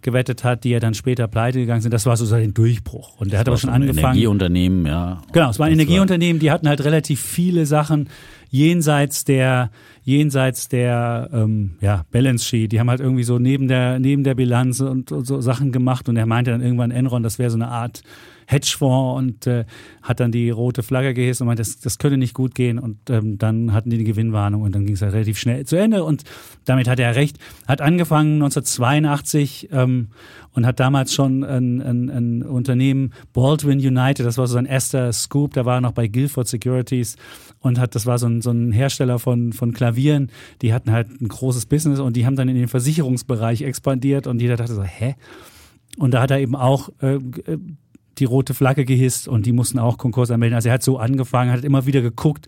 gewettet hat, die ja dann später pleite gegangen sind. Das war so sein Durchbruch. Und er hat aber schon angefangen. Energieunternehmen, ja. Genau, es war ein Das Energieunternehmen, die hatten halt relativ viele Sachen jenseits der, jenseits der ähm, ja, Balance Sheet. Die haben halt irgendwie so neben der, neben der Bilanz und, und so Sachen gemacht und er meinte dann irgendwann Enron, das wäre so eine Art Hedgefonds und äh, hat dann die rote Flagge gehisst und meinte, das, das könnte nicht gut gehen und ähm, dann hatten die die Gewinnwarnung und dann ging es halt relativ schnell zu Ende und damit hat er recht. Hat angefangen 1982 ähm, und hat damals schon ein, ein, ein Unternehmen, Baldwin United, das war so sein erster Scoop, da war er noch bei Guilford Securities und hat, das war so ein, so ein Hersteller von, von Klavieren, die hatten halt ein großes Business und die haben dann in den Versicherungsbereich expandiert und jeder dachte so, hä? Und da hat er eben auch äh, äh, die rote Flagge gehisst und die mussten auch Konkurs anmelden. Also er hat so angefangen, hat immer wieder geguckt,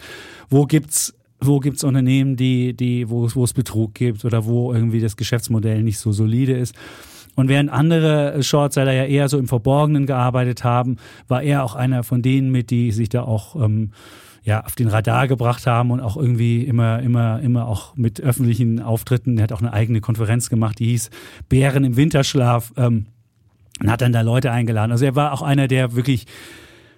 wo gibt's wo gibt's Unternehmen, die, die, wo, es- wo es Betrug gibt oder wo irgendwie das Geschäftsmodell nicht so solide ist. Und während andere Shortseller ja eher so im Verborgenen gearbeitet haben, war er auch einer von denen mit, die sich da auch ähm, ja, auf den Radar gebracht haben und auch irgendwie immer, immer, immer auch mit öffentlichen Auftritten. Er hat auch eine eigene Konferenz gemacht, die hieß Bären im Winterschlaf. Ähm, und hat dann da Leute eingeladen. Also er war auch einer, der wirklich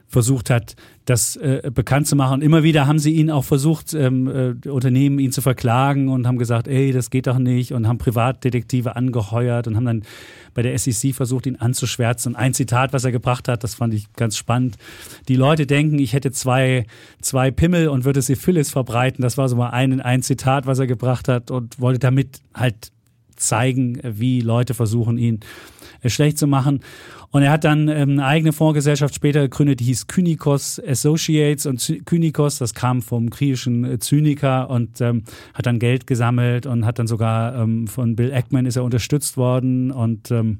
versucht hat, das äh, bekannt zu machen. Immer wieder haben sie ihn auch versucht, ähm, äh, Unternehmen ihn zu verklagen und haben gesagt, ey, das geht doch nicht und haben Privatdetektive angeheuert und haben dann bei der SEC versucht, ihn anzuschwärzen. Und ein Zitat, was er gebracht hat, das fand ich ganz spannend. Die Leute denken, ich hätte zwei, zwei Pimmel und würde Syphilis verbreiten. Das war so mal ein, ein Zitat, was er gebracht hat und wollte damit halt zeigen, wie Leute versuchen, ihn schlecht zu machen. Und er hat dann ähm, eine eigene Fondsgesellschaft später gegründet, die hieß Kynikos Associates. Und Kynikos, das kam vom griechischen äh, Zyniker und ähm, hat dann Geld gesammelt und hat dann sogar ähm, von Bill Ackman ist er unterstützt worden und ähm,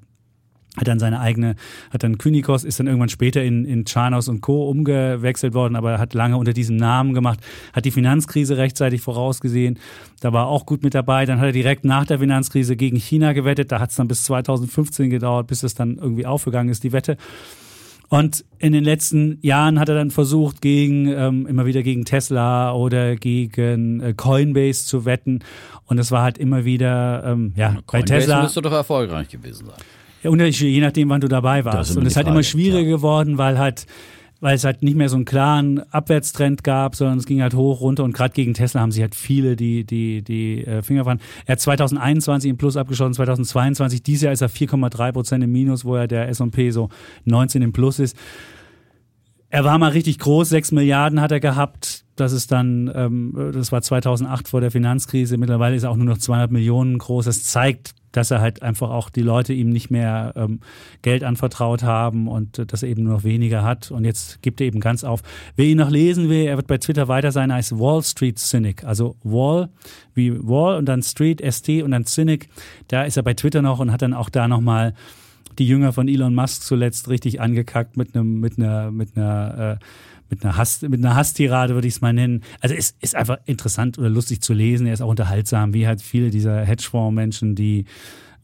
hat dann seine eigene, hat dann Kynikos, ist dann irgendwann später in, in Chanos und Co. umgewechselt worden, aber hat lange unter diesem Namen gemacht, hat die Finanzkrise rechtzeitig vorausgesehen, da war auch gut mit dabei. Dann hat er direkt nach der Finanzkrise gegen China gewettet, da hat es dann bis 2015 gedauert, bis es dann irgendwie aufgegangen ist, die Wette. Und in den letzten Jahren hat er dann versucht, gegen ähm, immer wieder gegen Tesla oder gegen äh, Coinbase zu wetten. Und es war halt immer wieder, ähm, ja, Coinbase bei Tesla. müsste doch erfolgreich gewesen sein. Ja, unterschiedlich, je nachdem, wann du dabei warst. Und es ist halt immer schwieriger ja. geworden, weil halt, weil es halt nicht mehr so einen klaren Abwärtstrend gab, sondern es ging halt hoch, runter und gerade gegen Tesla haben sich halt viele die, die, die äh, Finger fahren. Er hat 2021 im Plus abgeschossen, 2022, dieses Jahr ist er 4,3 Prozent im Minus, wo er der S&P so 19 im Plus ist. Er war mal richtig groß, 6 Milliarden hat er gehabt. Das ist dann, ähm, das war 2008 vor der Finanzkrise. Mittlerweile ist er auch nur noch 200 Millionen groß. Das zeigt, dass er halt einfach auch die Leute ihm nicht mehr ähm, Geld anvertraut haben und äh, dass er eben nur noch weniger hat. Und jetzt gibt er eben ganz auf. Wer ihn noch lesen will, er wird bei Twitter weiter sein als Wall Street Cynic. Also Wall wie Wall und dann Street, ST und dann Cynic. Da ist er bei Twitter noch und hat dann auch da nochmal die Jünger von Elon Musk zuletzt richtig angekackt mit einem, mit einer, mit einer, äh, mit einer Hass, mit einer Hasstirade würde ich es mal nennen. Also es ist einfach interessant oder lustig zu lesen. Er ist auch unterhaltsam, wie halt viele dieser Hedgefonds-Menschen, die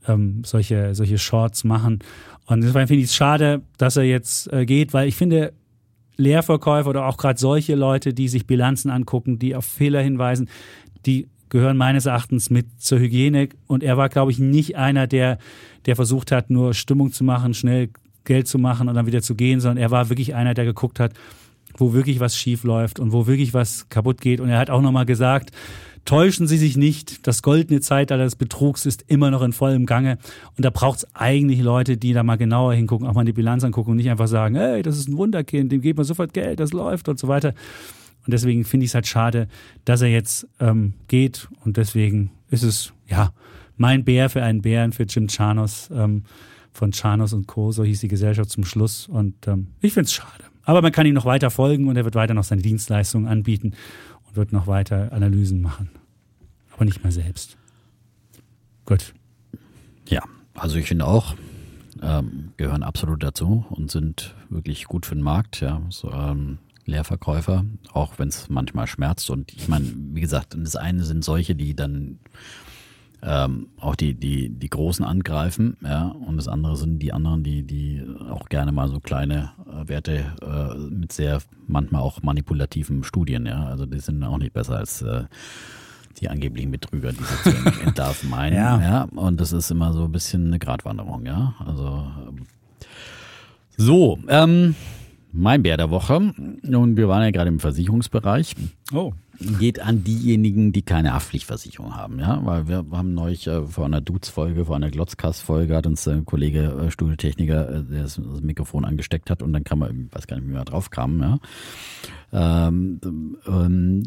ähm, solche, solche Shorts machen. Und deswegen finde ich es schade, dass er jetzt äh, geht, weil ich finde, Leerverkäufer oder auch gerade solche Leute, die sich Bilanzen angucken, die auf Fehler hinweisen, die gehören meines Erachtens mit zur Hygiene. Und er war, glaube ich, nicht einer, der, der versucht hat, nur Stimmung zu machen, schnell Geld zu machen und dann wieder zu gehen, sondern er war wirklich einer, der geguckt hat, wo wirklich was schief läuft und wo wirklich was kaputt geht. Und er hat auch nochmal gesagt, täuschen Sie sich nicht, das goldene Zeitalter des Betrugs ist immer noch in vollem Gange. Und da braucht es eigentlich Leute, die da mal genauer hingucken, auch mal die Bilanz angucken und nicht einfach sagen, hey, das ist ein Wunderkind, dem gibt man sofort Geld, das läuft und so weiter. Und deswegen finde ich es halt schade, dass er jetzt ähm, geht. Und deswegen ist es, ja, mein Bär für einen Bären, für Jim Chanos ähm, von Chanos und Co. So hieß die Gesellschaft zum Schluss. Und ähm, ich finde es schade. Aber man kann ihm noch weiter folgen und er wird weiter noch seine Dienstleistungen anbieten und wird noch weiter Analysen machen. Aber nicht mehr selbst. Gut. Ja, also ich finde auch, ähm, gehören absolut dazu und sind wirklich gut für den Markt, ja. So, ähm, Leerverkäufer, auch wenn es manchmal schmerzt. Und ich meine, wie gesagt, das eine sind solche, die dann ähm, auch die, die, die Großen angreifen, ja, und das andere sind die anderen, die, die auch gerne mal so kleine äh, Werte äh, mit sehr manchmal auch manipulativen Studien, ja. Also die sind auch nicht besser als äh, die angeblichen Betrüger, die sie zu entlarven meinen. Ja. ja. Und das ist immer so ein bisschen eine Gratwanderung, ja. Also ähm, so, ähm, mein Bär der Woche. Und wir waren ja gerade im Versicherungsbereich Oh. Geht an diejenigen, die keine Haftpflichtversicherung haben, ja, weil wir haben neulich äh, vor einer Dudes-Folge, vor einer Glotzkast-Folge hat uns ein Kollege, äh, Studiotechniker, äh, der das, das Mikrofon angesteckt hat und dann kam man, ich weiß gar nicht, wie wir drauf kamen, ja, ähm, ähm,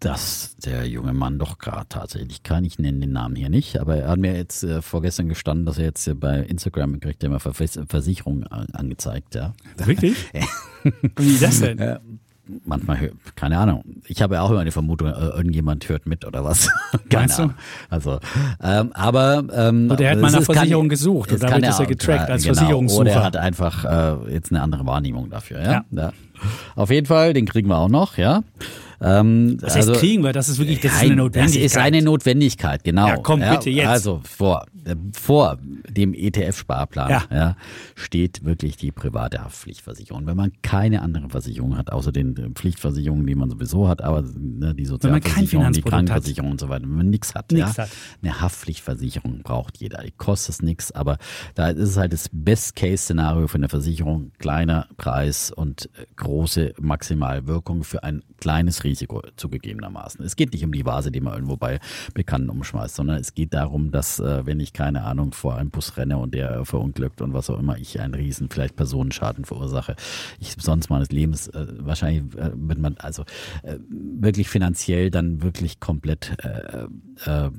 dass der junge Mann doch gerade tatsächlich kann, ich nenne den Namen hier nicht, aber er hat mir jetzt äh, vorgestern gestanden, dass er jetzt äh, bei Instagram kriegt er immer Vers Versicherungen an, angezeigt, ja. Wirklich? (laughs) Wie das denn? Manchmal, keine Ahnung. Ich habe ja auch immer die Vermutung, äh, irgendjemand hört mit oder was. (laughs) keine? Ahnung. Also, ähm, aber ähm, Oder er hat mal nach ist- kann- Versicherung gesucht und damit ist er getrackt als genau. Versicherungssucher. Oder er hat einfach äh, jetzt eine andere Wahrnehmung dafür. Ja? Ja. Ja. Auf jeden Fall, den kriegen wir auch noch, ja. Ähm, Das heißt, kriegen wir, das ist wirklich, das ist eine Notwendigkeit. Das ist eine Notwendigkeit, genau. Ja, komm, bitte, jetzt. Also, vor. äh, vor dem ETF-Sparplan Ja. ja. steht wirklich die private Haftpflichtversicherung. Wenn man keine andere Versicherung hat, außer den äh, Pflichtversicherungen, die man sowieso hat, aber ne, die Sozialversicherung, die Finanzprodukt hat. Krankenversicherung und so weiter, wenn man nichts hat, Nix ja, hat. eine Haftpflichtversicherung braucht jeder. Die kostet nichts, aber da ist es halt das Best-Case-Szenario für eine Versicherung. Kleiner Preis und äh, große Maximalwirkung für ein kleines Risiko zugegebenermaßen. Es geht nicht um die Vase, die man irgendwo bei Bekannten umschmeißt, sondern es geht darum, dass äh, wenn ich keine Ahnung vor einem Bus renne und der verunglückt und was auch immer, ich einen riesen vielleicht Personenschaden verursache, ich sonst meines Lebens äh, wahrscheinlich äh, wird man also äh, wirklich finanziell dann wirklich komplett äh, äh,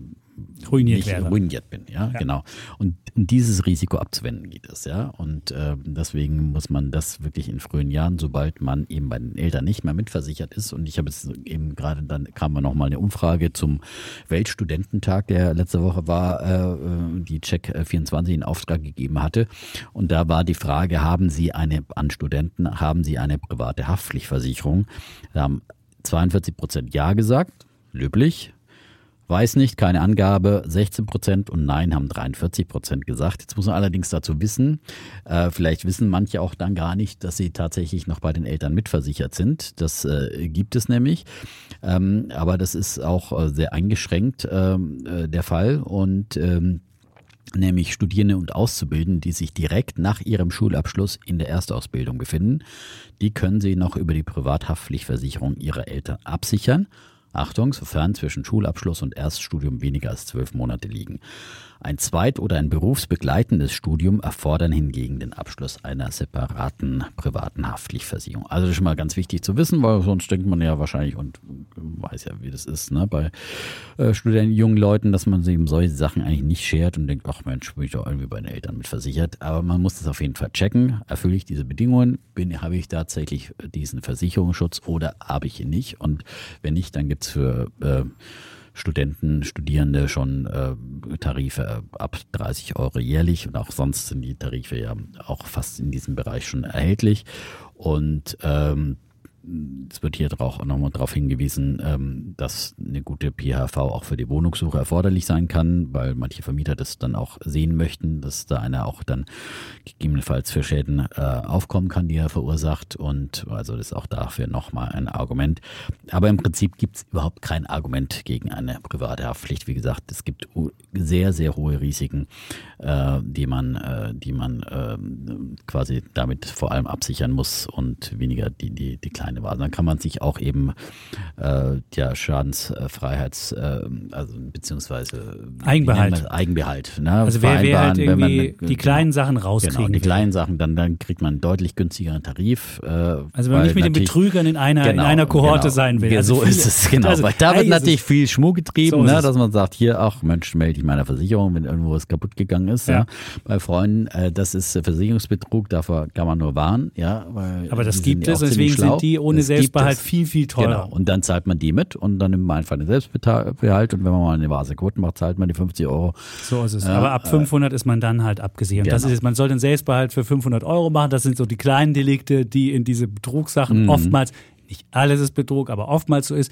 Ruiniert nicht wäre. ruiniert bin, ja, genau. Und um dieses Risiko abzuwenden geht es, ja. Und äh, deswegen muss man das wirklich in frühen Jahren, sobald man eben bei den Eltern nicht mehr mitversichert ist. Und ich habe jetzt eben gerade, dann kam mal nochmal eine Umfrage zum Weltstudententag, der letzte Woche war, äh, die Check 24 in Auftrag gegeben hatte. Und da war die Frage, haben Sie eine, an Studenten, haben Sie eine private Haftpflichtversicherung? Da haben 42 Prozent Ja gesagt, löblich. Weiß nicht, keine Angabe, 16 Prozent und Nein haben 43 Prozent gesagt. Jetzt muss man allerdings dazu wissen, äh, vielleicht wissen manche auch dann gar nicht, dass sie tatsächlich noch bei den Eltern mitversichert sind. Das äh, gibt es nämlich. Ähm, aber das ist auch äh, sehr eingeschränkt ähm, äh, der Fall und ähm, nämlich Studierende und Auszubildende, die sich direkt nach ihrem Schulabschluss in der Erstausbildung befinden. Die können sie noch über die Privathaftpflichtversicherung ihrer Eltern absichern. Achtung, sofern zwischen Schulabschluss und Erststudium weniger als zwölf Monate liegen. Ein zweit- oder ein berufsbegleitendes Studium erfordern hingegen den Abschluss einer separaten privaten Haftpflichtversicherung. Also das ist schon mal ganz wichtig zu wissen, weil sonst denkt man ja wahrscheinlich und weiß ja, wie das ist, ne, bei äh, Studenten, jungen Leuten, dass man sich um solche Sachen eigentlich nicht schert und denkt, ach Mensch, bin ich doch irgendwie bei den Eltern mit versichert. Aber man muss das auf jeden Fall checken. Erfülle ich diese Bedingungen? Bin, habe ich tatsächlich diesen Versicherungsschutz oder habe ich ihn nicht? Und wenn nicht, dann gibt's für äh, Studenten, Studierende schon äh, Tarife ab 30 Euro jährlich und auch sonst sind die Tarife ja auch fast in diesem Bereich schon erhältlich. Und ähm, es wird hier auch nochmal darauf hingewiesen, ähm, dass eine gute PHV auch für die Wohnungssuche erforderlich sein kann, weil manche Vermieter das dann auch sehen möchten, dass da einer auch dann gegebenenfalls für Schäden äh, aufkommen kann, die er verursacht. Und also das ist auch dafür nochmal ein Argument. Aber im Prinzip gibt es überhaupt kein Argument gegen eine private Haftpflicht. Wie gesagt, es gibt sehr, sehr hohe Risiken, äh, die man, äh, die man äh, quasi damit vor allem absichern muss und weniger die, die, die kleine Vase. Dann kann man sich auch eben äh, der Schadensfreiheits, äh, also beziehungsweise Eigenbehalt. Eigenbehalt. Ne, Also wer, wer halt wenn man- die kleinen Sachen rauskriegen Genau, die will. kleinen Sachen, dann, dann kriegt man einen deutlich günstigeren Tarif. Äh, Also wenn man nicht mit den Betrügern in einer, in Genau, einer Kohorte genau. sein will. Ja, Also so viele- ist es, (laughs) genau. Also Weil da wird natürlich viel Schmuh getrieben, So ne, dass man sagt, hier, ach Mensch, melde dich meiner Versicherung, wenn irgendwo was kaputt gegangen ist. Ja. Ja. Bei Freunden, äh, das ist äh, Versicherungsbetrug, davor kann man nur warnen. Ja, weil Aber das gibt ja es, deswegen sind die ohne Selbstbehalt viel, viel teurer. Genau, und dann zahlt man die mit und dann nimmt man einfach den Selbstbehalt und wenn man mal eine Vase kaputt macht, zahlt man die 50 Euro. So ist es. Ja, Aber ab 500 ist man dann halt abgesehen. Und Das Genau. ist, man soll den Selbstbehalt für 500 Euro machen. Das sind so die kleinen Delikte, die in diese Betrugssachen Mhm. oftmals, nicht alles ist Betrug, aber oftmals so ist.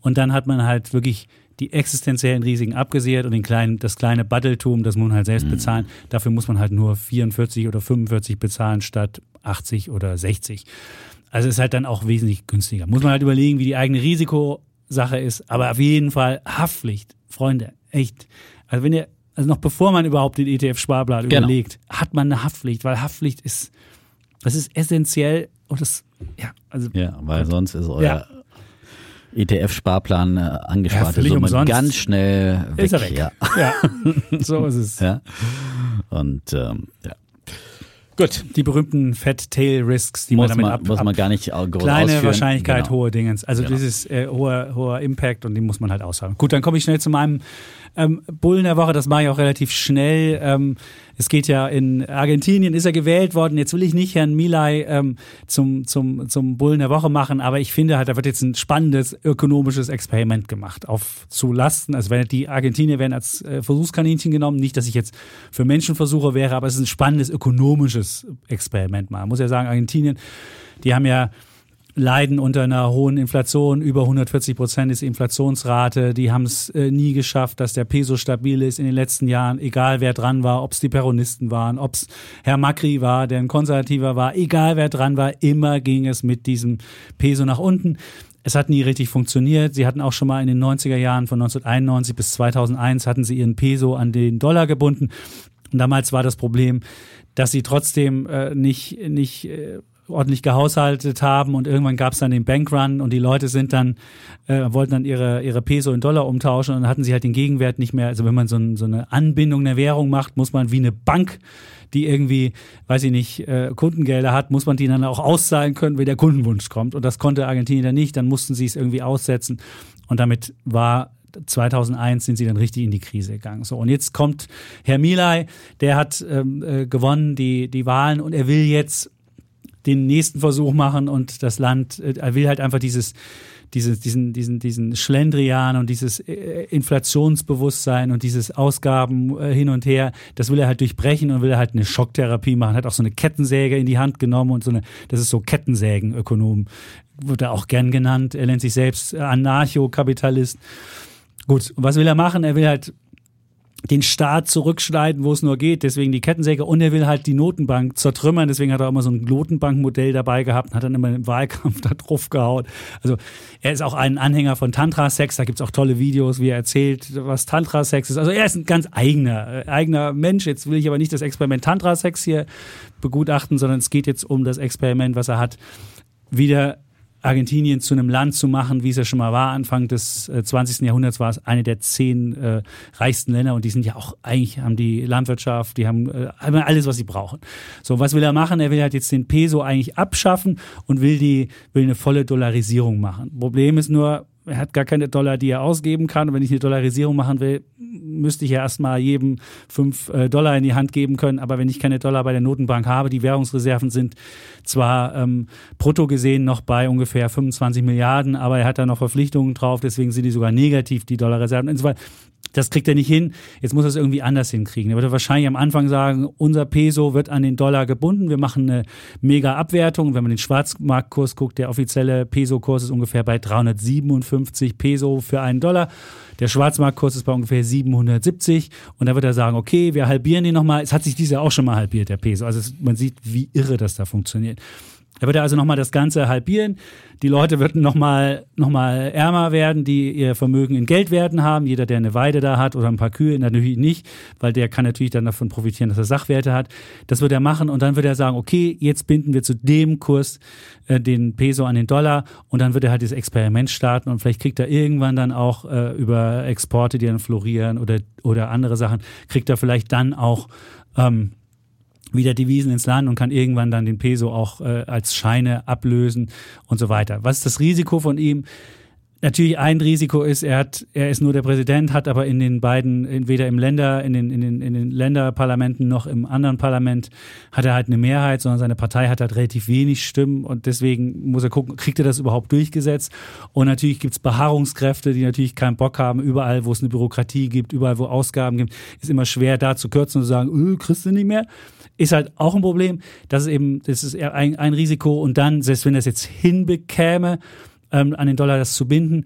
Und dann hat man halt wirklich die existenziellen Risiken abgesichert und den kleinen, das kleine Baddeltum, das muss man halt selbst Mhm. bezahlen. Dafür muss man halt nur 44 oder 45 bezahlen statt 80 oder 60. Also ist halt dann auch wesentlich günstiger. Muss man halt überlegen, wie die eigene Risikosache ist. Aber auf jeden Fall Haftpflicht. Freunde, echt. Also wenn ihr, also noch bevor man überhaupt den ETF-Sparplan Genau. überlegt, hat man eine Haftpflicht, weil Haftpflicht ist, das ist essentiell und das, ja, also Ja, weil sonst ist euer Ja. ETF-Sparplan äh, angesparte völlig Summe umsonst. ganz schnell weg. ist er weg. Ja. ja. so ist es. (laughs) ja. Und ähm, ja. Gut, die berühmten Fat Tail Risks, die muss man damit man, ab, muss man gar nicht groß kleine ausführen. Wahrscheinlichkeit, Genau. hohe Dingens. Also Genau. ist äh, hoher, hoher Impact und den muss man halt aushaben. Gut, dann komme ich schnell zu meinem ähm, Bullen der Woche. Das mache ich auch relativ schnell. Ähm, es geht ja in Argentinien, ist er gewählt worden. Jetzt will ich nicht Herrn Milay ähm, zum, zum, zum Bullen der Woche machen, aber ich finde halt, da wird jetzt ein spannendes ökonomisches Experiment gemacht. Auf zu Lasten, also wenn die Argentinier werden als äh, Versuchskaninchen genommen, nicht, dass ich jetzt für Menschenversuche wäre, aber es ist ein spannendes ökonomisches Experiment mal. Man muss ja sagen, Argentinien, die haben ja leiden unter einer hohen Inflation. Über 140 Prozent ist die Inflationsrate. Die haben es äh, nie geschafft, dass der Peso stabil ist in den letzten Jahren, egal wer dran war, ob es die Peronisten waren, ob es Herr Macri war, der ein Konservativer war, egal wer dran war, immer ging es mit diesem Peso nach unten. Es hat nie richtig funktioniert. Sie hatten auch schon mal in den 90er Jahren von 1991 bis 2001 hatten sie ihren Peso an den Dollar gebunden. Und damals war das Problem, dass sie trotzdem äh, nicht, nicht äh, ordentlich gehaushaltet haben und irgendwann gab es dann den Bankrun und die Leute sind dann, äh, wollten dann ihre, ihre Peso in Dollar umtauschen und dann hatten sie halt den Gegenwert nicht mehr. Also wenn man so, ein, so eine Anbindung der Währung macht, muss man wie eine Bank, die irgendwie, weiß ich nicht, äh, Kundengelder hat, muss man die dann auch auszahlen können, wenn der Kundenwunsch kommt. Und das konnte Argentinien dann nicht, dann mussten sie es irgendwie aussetzen. Und damit war 2001 sind sie dann richtig in die Krise gegangen. So und jetzt kommt Herr Milay, der hat ähm, äh, gewonnen die die Wahlen und er will jetzt den nächsten Versuch machen und das Land, äh, er will halt einfach dieses, dieses, diesen, diesen, diesen Schlendrian und dieses äh, Inflationsbewusstsein und dieses Ausgaben äh, hin und her, das will er halt durchbrechen und will er halt eine Schocktherapie machen, hat auch so eine Kettensäge in die Hand genommen und so eine, das ist so Kettensägenökonom, wird er auch gern genannt. Er nennt sich selbst Anarchokapitalist. Gut, und was will er machen? Er will halt den Staat zurückschneiden, wo es nur geht, deswegen die Kettensäge und er will halt die Notenbank zertrümmern, deswegen hat er auch immer so ein Notenbankmodell dabei gehabt und hat dann immer im Wahlkampf (laughs) da drauf gehauen. Also er ist auch ein Anhänger von Tantra-Sex, da gibt's auch tolle Videos, wie er erzählt, was Tantra-Sex ist. Also er ist ein ganz eigener, äh, eigener Mensch. Jetzt will ich aber nicht das Experiment Tantra-Sex hier begutachten, sondern es geht jetzt um das Experiment, was er hat, wieder Argentinien zu einem Land zu machen, wie es ja schon mal war. Anfang des äh, 20. Jahrhunderts war es eine der zehn äh, reichsten Länder und die sind ja auch eigentlich haben die Landwirtschaft, die haben äh, alles, was sie brauchen. So, was will er machen? Er will halt jetzt den Peso eigentlich abschaffen und will die will eine volle Dollarisierung machen. Problem ist nur, er hat gar keine Dollar, die er ausgeben kann. Wenn ich eine Dollarisierung machen will, müsste ich ja erstmal jedem fünf äh, Dollar in die Hand geben können. Aber wenn ich keine Dollar bei der Notenbank habe, die Währungsreserven sind zwar ähm, brutto gesehen noch bei ungefähr 25 Milliarden, aber er hat da noch Verpflichtungen drauf, deswegen sind die sogar negativ, die Dollarreserven. Insofern das kriegt er nicht hin. Jetzt muss er es irgendwie anders hinkriegen. Er würde wahrscheinlich am Anfang sagen, unser Peso wird an den Dollar gebunden. Wir machen eine mega Abwertung. Wenn man den Schwarzmarktkurs guckt, der offizielle Peso-Kurs ist ungefähr bei 357 Peso für einen Dollar. Der Schwarzmarktkurs ist bei ungefähr 770. Und da wird er sagen, okay, wir halbieren den nochmal. Es hat sich dieses Jahr auch schon mal halbiert, der Peso. Also es, man sieht, wie irre das da funktioniert. Er würde also nochmal das Ganze halbieren. Die Leute würden nochmal noch mal ärmer werden, die ihr Vermögen in Geldwerten haben. Jeder, der eine Weide da hat oder ein paar Kühe, natürlich nicht, weil der kann natürlich dann davon profitieren, dass er Sachwerte hat. Das wird er machen und dann wird er sagen, okay, jetzt binden wir zu dem Kurs äh, den Peso an den Dollar und dann wird er halt dieses Experiment starten und vielleicht kriegt er irgendwann dann auch äh, über Exporte, die dann florieren oder, oder andere Sachen, kriegt er vielleicht dann auch ähm, wieder Devisen ins Land und kann irgendwann dann den Peso auch äh, als Scheine ablösen und so weiter. Was ist das Risiko von ihm? Natürlich ein Risiko ist, er hat, er ist nur der Präsident, hat aber in den beiden, entweder im Länder, in den, in den, in den Länderparlamenten noch im anderen Parlament, hat er halt eine Mehrheit, sondern seine Partei hat halt relativ wenig Stimmen und deswegen muss er gucken, kriegt er das überhaupt durchgesetzt? Und natürlich gibt's Beharrungskräfte, die natürlich keinen Bock haben, überall, wo es eine Bürokratie gibt, überall, wo Ausgaben gibt, ist immer schwer da zu kürzen und zu sagen, öh, kriegst du nicht mehr ist halt auch ein Problem. Das ist eben, das ist ein, ein Risiko. Und dann, selbst wenn er es jetzt hinbekäme, ähm, an den Dollar das zu binden,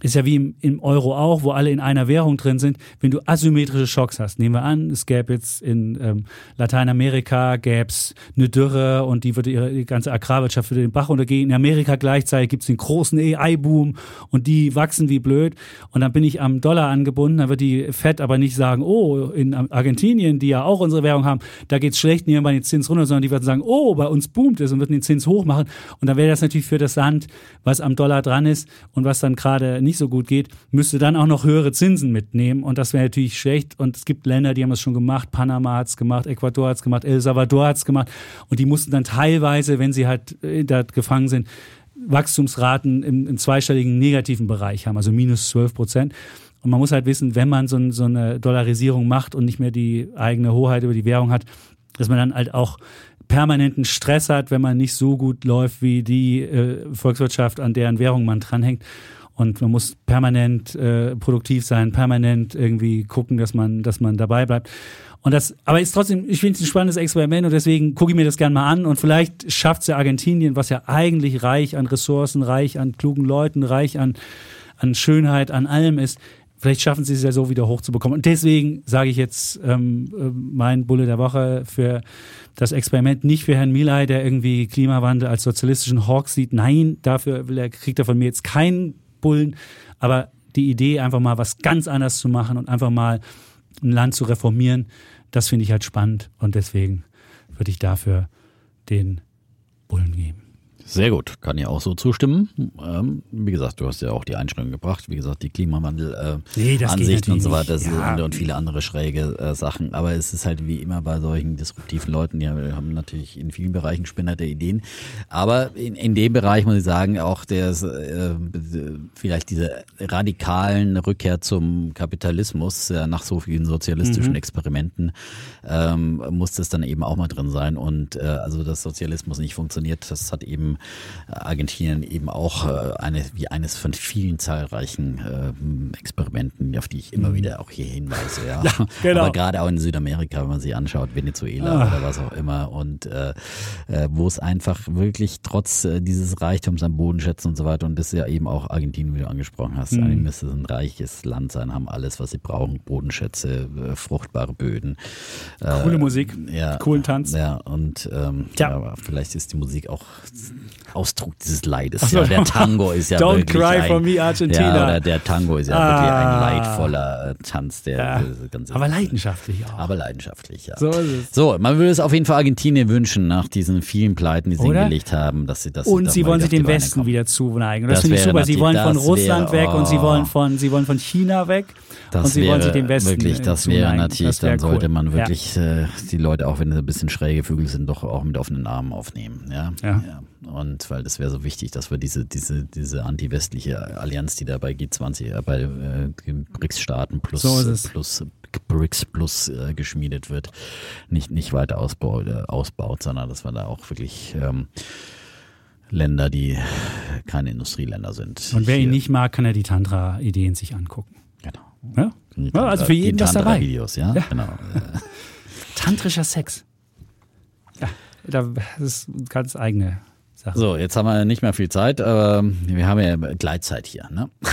ist ja wie im, im, Euro auch, wo alle in einer Währung drin sind. Wenn du asymmetrische Schocks hast, nehmen wir an, es gäbe jetzt in ähm, Lateinamerika gäb's eine Dürre und die würde ihre die ganze Agrarwirtschaft würde den Bach untergehen. In Amerika gleichzeitig gibt's den großen AI-Boom und die wachsen wie blöd. Und dann bin ich am Dollar angebunden, dann wird die Fed aber nicht sagen, oh, in Argentinien, die ja auch unsere Währung haben, da geht's schlecht, nehmen wir den Zins runter, sondern die würden sagen, oh, bei uns boomt es und würden den Zins hoch machen. Und dann wäre das natürlich für das Land, was am Dollar dran ist und was dann gerade nicht so gut geht, müsste dann auch noch höhere Zinsen mitnehmen. Und das wäre natürlich schlecht. Und es gibt Länder, die haben das schon gemacht. Panama hat es gemacht, Ecuador hat es gemacht, El Salvador hat es gemacht. Und die mussten dann teilweise, wenn sie halt äh, da gefangen sind, Wachstumsraten im, im zweistelligen negativen Bereich haben, also minus 12 Prozent. Und man muss halt wissen, wenn man so, so, eine Dollarisierung macht und nicht mehr die eigene Hoheit über die Währung hat, dass man dann halt auch permanenten Stress hat, wenn man nicht so gut läuft wie die äh, Volkswirtschaft, an deren Währung man dranhängt. Und man muss permanent äh, produktiv sein, permanent irgendwie gucken, dass man, dass man dabei bleibt. Und das, aber ist trotzdem, ich finde es ein spannendes Experiment und deswegen gucke ich mir das gerne mal an. Und vielleicht schafft es ja Argentinien, was ja eigentlich reich an Ressourcen, reich an klugen Leuten, reich an, an Schönheit, an allem ist. Vielleicht schaffen sie es ja so wieder hochzubekommen. Und deswegen sage ich jetzt ähm, äh, mein Bulle der Woche für das Experiment nicht für Herrn Milay, der irgendwie Klimawandel als sozialistischen Hawk sieht. Nein, dafür will er, kriegt er von mir jetzt keinen Bullen. Aber die Idee, einfach mal was ganz anderes zu machen und einfach mal ein Land zu reformieren, das finde ich halt spannend. Und deswegen würde ich dafür den Bullen geben. Sehr gut, kann ich auch so zustimmen. Ähm, wie gesagt, du hast ja auch die Einschränkung gebracht. Wie gesagt, die Klimawandel-Ansichten Nee, das geht und so weiter Ja. und, und viele andere schräge äh, Sachen. Aber es ist halt wie immer bei solchen disruptiven Leuten, die haben natürlich in vielen Bereichen spinnerte Ideen. Aber in, in dem Bereich muss ich sagen, auch der äh, vielleicht diese radikalen Rückkehr zum Kapitalismus äh, nach so vielen sozialistischen Experimenten ähm, muss das dann eben auch mal drin sein. Und äh, also dass Sozialismus nicht funktioniert, das hat eben äh, Argentinien eben auch äh, eine wie eines von vielen zahlreichen äh, Experimenten, auf die ich immer wieder auch hier hinweise. (laughs) Ja, genau. Aber gerade auch in Südamerika, wenn man sich anschaut, Venezuela oder was auch immer und äh, äh, wo es einfach wirklich trotz äh, dieses Reichtums am Boden schätzen und so weiter und das ist ja eben auch Argentinien, wie du angesprochen hast. Eigentlich müsste es ein reiches Land sein, haben alles, was sie brauchen, Bodenschätze, äh, fruchtbare Böden. Coole Musik, ja, coolen Tanz. Ja, und ähm, Tja. ja. aber vielleicht ist die Musik auch Ausdruck dieses Leides. So. Ja, der Tango ist ja (laughs) Don't wirklich cry ein, for me, Argentina. Ja, oder der Tango ist ja Ah. wirklich ein leidvoller äh, Tanz, der Ja. Aber leidenschaftlich auch. aber leidenschaftlich, ja. So ist es. So, man würde es auf jeden Fall Argentinien wünschen, nach diesen vielen Pleiten, die sie Oder? hingelegt haben, dass sie das Und sie wollen sich dem Westen kommen. wieder zuneigen. Das, Das finde ich super. Sie wollen von Russland wäre- weg und sie oh. wollen von, sie wollen von China weg Das und sie wäre wollen sich dem Westen wirklich, äh, das wäre zuneigen. natürlich, Das wäre dann sollte cool. man wirklich äh, die Leute, auch wenn sie ein bisschen schräge Vögel sind, doch auch mit offenen Armen aufnehmen. Ja. Ja. Und weil das wäre so wichtig, dass wir diese, diese, diese anti-westliche Allianz, die da bei G20, äh, bei äh, BRICS-Staaten plus, So plus BRICS plus äh, geschmiedet wird, nicht, nicht weiter ausbaut, äh, ausbaut, sondern dass wir da auch wirklich ähm, Länder, die keine Industrieländer sind. Und wer ihn nicht mag, kann er die Tantra-Ideen sich angucken. Genau. Ja? Ja, also für jeden was dabei. Tantra-Videos, ja, Ja. genau. Tantrischer Sex. Ja, das ist ganz eigene Sache. So, jetzt haben wir nicht mehr viel Zeit, aber wir haben ja Gleitzeit hier, ne? (laughs)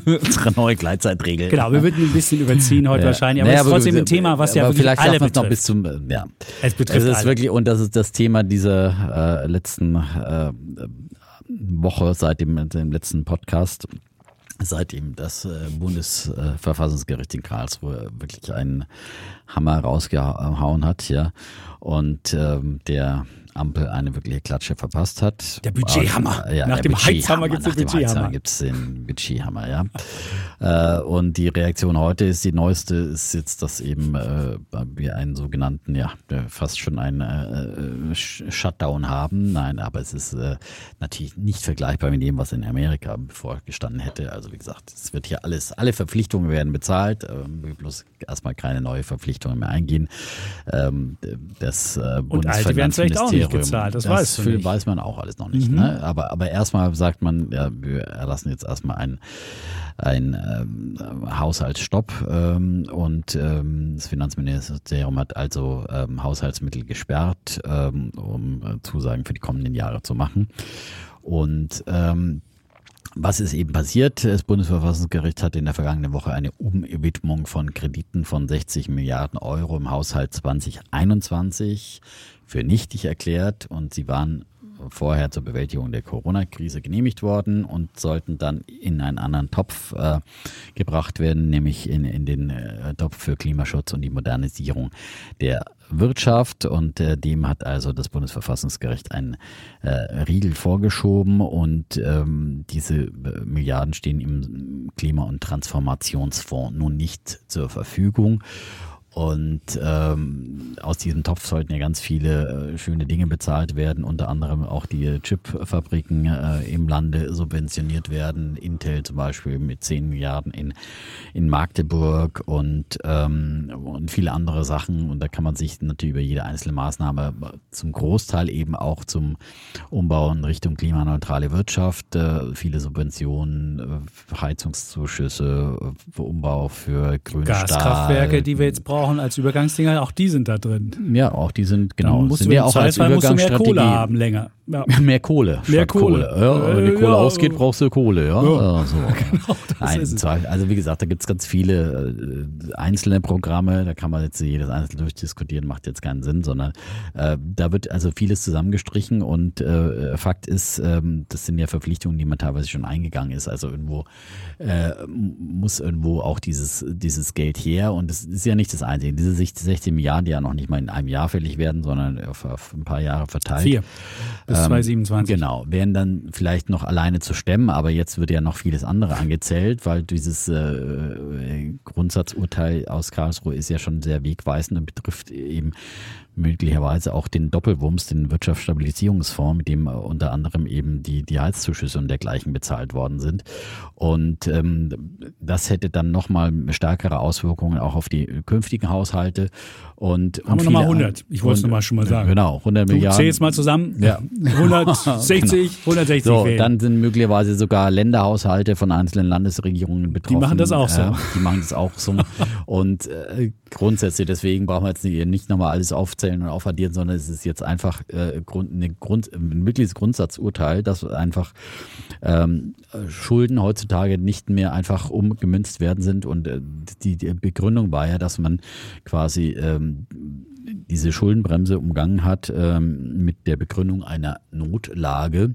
(laughs) Unsere neue Gleitzeitregel. Genau, wir würden ein bisschen überziehen heute Ja. wahrscheinlich, aber Naja, es ist trotzdem ein Thema, was ja wirklich vielleicht alle es noch betrifft. bis zum, äh, ja. Es betrifft Es ist alle. wirklich, und das ist das Thema dieser äh, letzten äh, Woche, seit dem, dem letzten Podcast, seitdem das äh, Bundesverfassungsgericht in Karlsruhe wirklich einen Hammer rausgehauen hat, ja, und ähm, der Ampel eine wirkliche Klatsche verpasst hat. Der Budgethammer. Äh, Ja, Nach dem Heizhammer gibt's den Nach dem Budgethammer. Heizhammer gibt's den Budgethammer, ja. Äh, und die Reaktion heute ist, die neueste ist jetzt, dass eben äh, wir einen sogenannten, ja, äh, fast schon einen äh, Sh- Shutdown haben. Nein, aber es ist natürlich nicht vergleichbar mit dem, was in Amerika bevorgestanden hätte. Also wie gesagt, es wird hier alles, alle Verpflichtungen werden bezahlt, ähm, bloß erstmal keine neue Verpflichtungen mehr eingehen. Ähm, das äh, Und nicht gezahlt, das weißt du nicht. weiß man auch alles noch nicht. Mhm. Ne? Aber, aber erstmal sagt man, ja, wir erlassen jetzt erstmal einen ein ähm, Haushaltsstopp ähm, und ähm, das Finanzministerium hat also ähm, Haushaltsmittel gesperrt, ähm, um äh, Zusagen für die kommenden Jahre zu machen. Und ähm, was ist eben passiert? Das Bundesverfassungsgericht hat in der vergangenen Woche eine Umwidmung von Krediten von 60 Milliarden Euro im Haushalt 2021 für nichtig erklärt und sie waren vorher zur Bewältigung der Corona-Krise genehmigt worden und sollten dann in einen anderen Topf äh, gebracht werden, nämlich in, in den äh, Topf für Klimaschutz und die Modernisierung der Wirtschaft und äh, dem hat also das Bundesverfassungsgericht einen äh, Riegel vorgeschoben und ähm, diese äh, Milliarden stehen im Klima- und Transformationsfonds nun nicht zur Verfügung. Und ähm, aus diesem Topf sollten ja ganz viele äh, schöne Dinge bezahlt werden, unter anderem auch die Chipfabriken äh, im Lande subventioniert werden. Intel zum Beispiel mit 10 Milliarden in, in Magdeburg und, ähm, und viele andere Sachen. Und da kann man sich natürlich über jede einzelne Maßnahme zum Großteil eben auch zum Umbau in Richtung klimaneutrale Wirtschaft, äh, viele Subventionen, äh, Heizungszuschüsse, äh, Umbau für grünen Gaskraftwerke, die wir jetzt brauchen als Übergangsdinger, auch die sind da drin. Ja, auch die sind genau. Musst sind du ja auch als musst du mehr Kohle Übergangsstrategie. haben länger. Ja. (laughs) Mehr Kohle. Mehr statt Kohle. Ja, wenn die Äh, Kohle ja, ausgeht, brauchst du Kohle. Ja, Ja, so. (laughs) Nein, ist es. zwar- also wie gesagt, da gibt's ganz viele äh, einzelne Programme. Da kann man jetzt jedes einzelne durchdiskutieren, macht jetzt keinen Sinn, sondern äh, da wird also vieles zusammengestrichen und äh, Fakt ist, ähm, das sind ja Verpflichtungen, die man teilweise schon eingegangen ist. Also irgendwo äh, muss irgendwo auch dieses, dieses Geld her und es ist ja nicht das Einzige. Diese 16 Milliarden, die ja noch nicht mal in einem Jahr fällig werden, sondern auf, auf ein paar Jahre verteilt. Vier bis Ähm, 2027. Genau, wären dann vielleicht noch alleine zu stemmen, aber jetzt wird ja noch vieles andere angezählt, weil dieses äh, Grundsatzurteil aus Karlsruhe ist ja schon sehr wegweisend und betrifft eben möglicherweise auch den Doppelwumms, den Wirtschaftsstabilisierungsfonds, mit dem äh, unter anderem eben die, die Heizzuschüsse und dergleichen bezahlt worden sind. Und ähm, das hätte dann nochmal stärkere Auswirkungen auch auf die künftigen Haushalte. Und, Haben und wir nochmal viele- 100. Ich wollte es nochmal schon mal sagen. Genau, 100 Du Milliarden. zählst mal zusammen. Ja. (laughs) 160, 160 (laughs) So, dann sind möglicherweise sogar Länderhaushalte von einzelnen Landesregierungen betroffen. machen das auch so. Äh, die machen das auch so. (laughs) und äh, grundsätzlich, deswegen brauchen wir jetzt nicht, nicht nochmal alles aufzählen und aufaddieren, sondern es ist jetzt einfach äh, Grund, eine Grund, ein wirkliches Grundsatzurteil, dass einfach ähm, Schulden heutzutage nicht mehr einfach umgemünzt werden sind. Und äh, die, die Begründung war ja, dass man quasi ähm, diese Schuldenbremse umgangen hat ähm, mit der Begründung einer Notlage.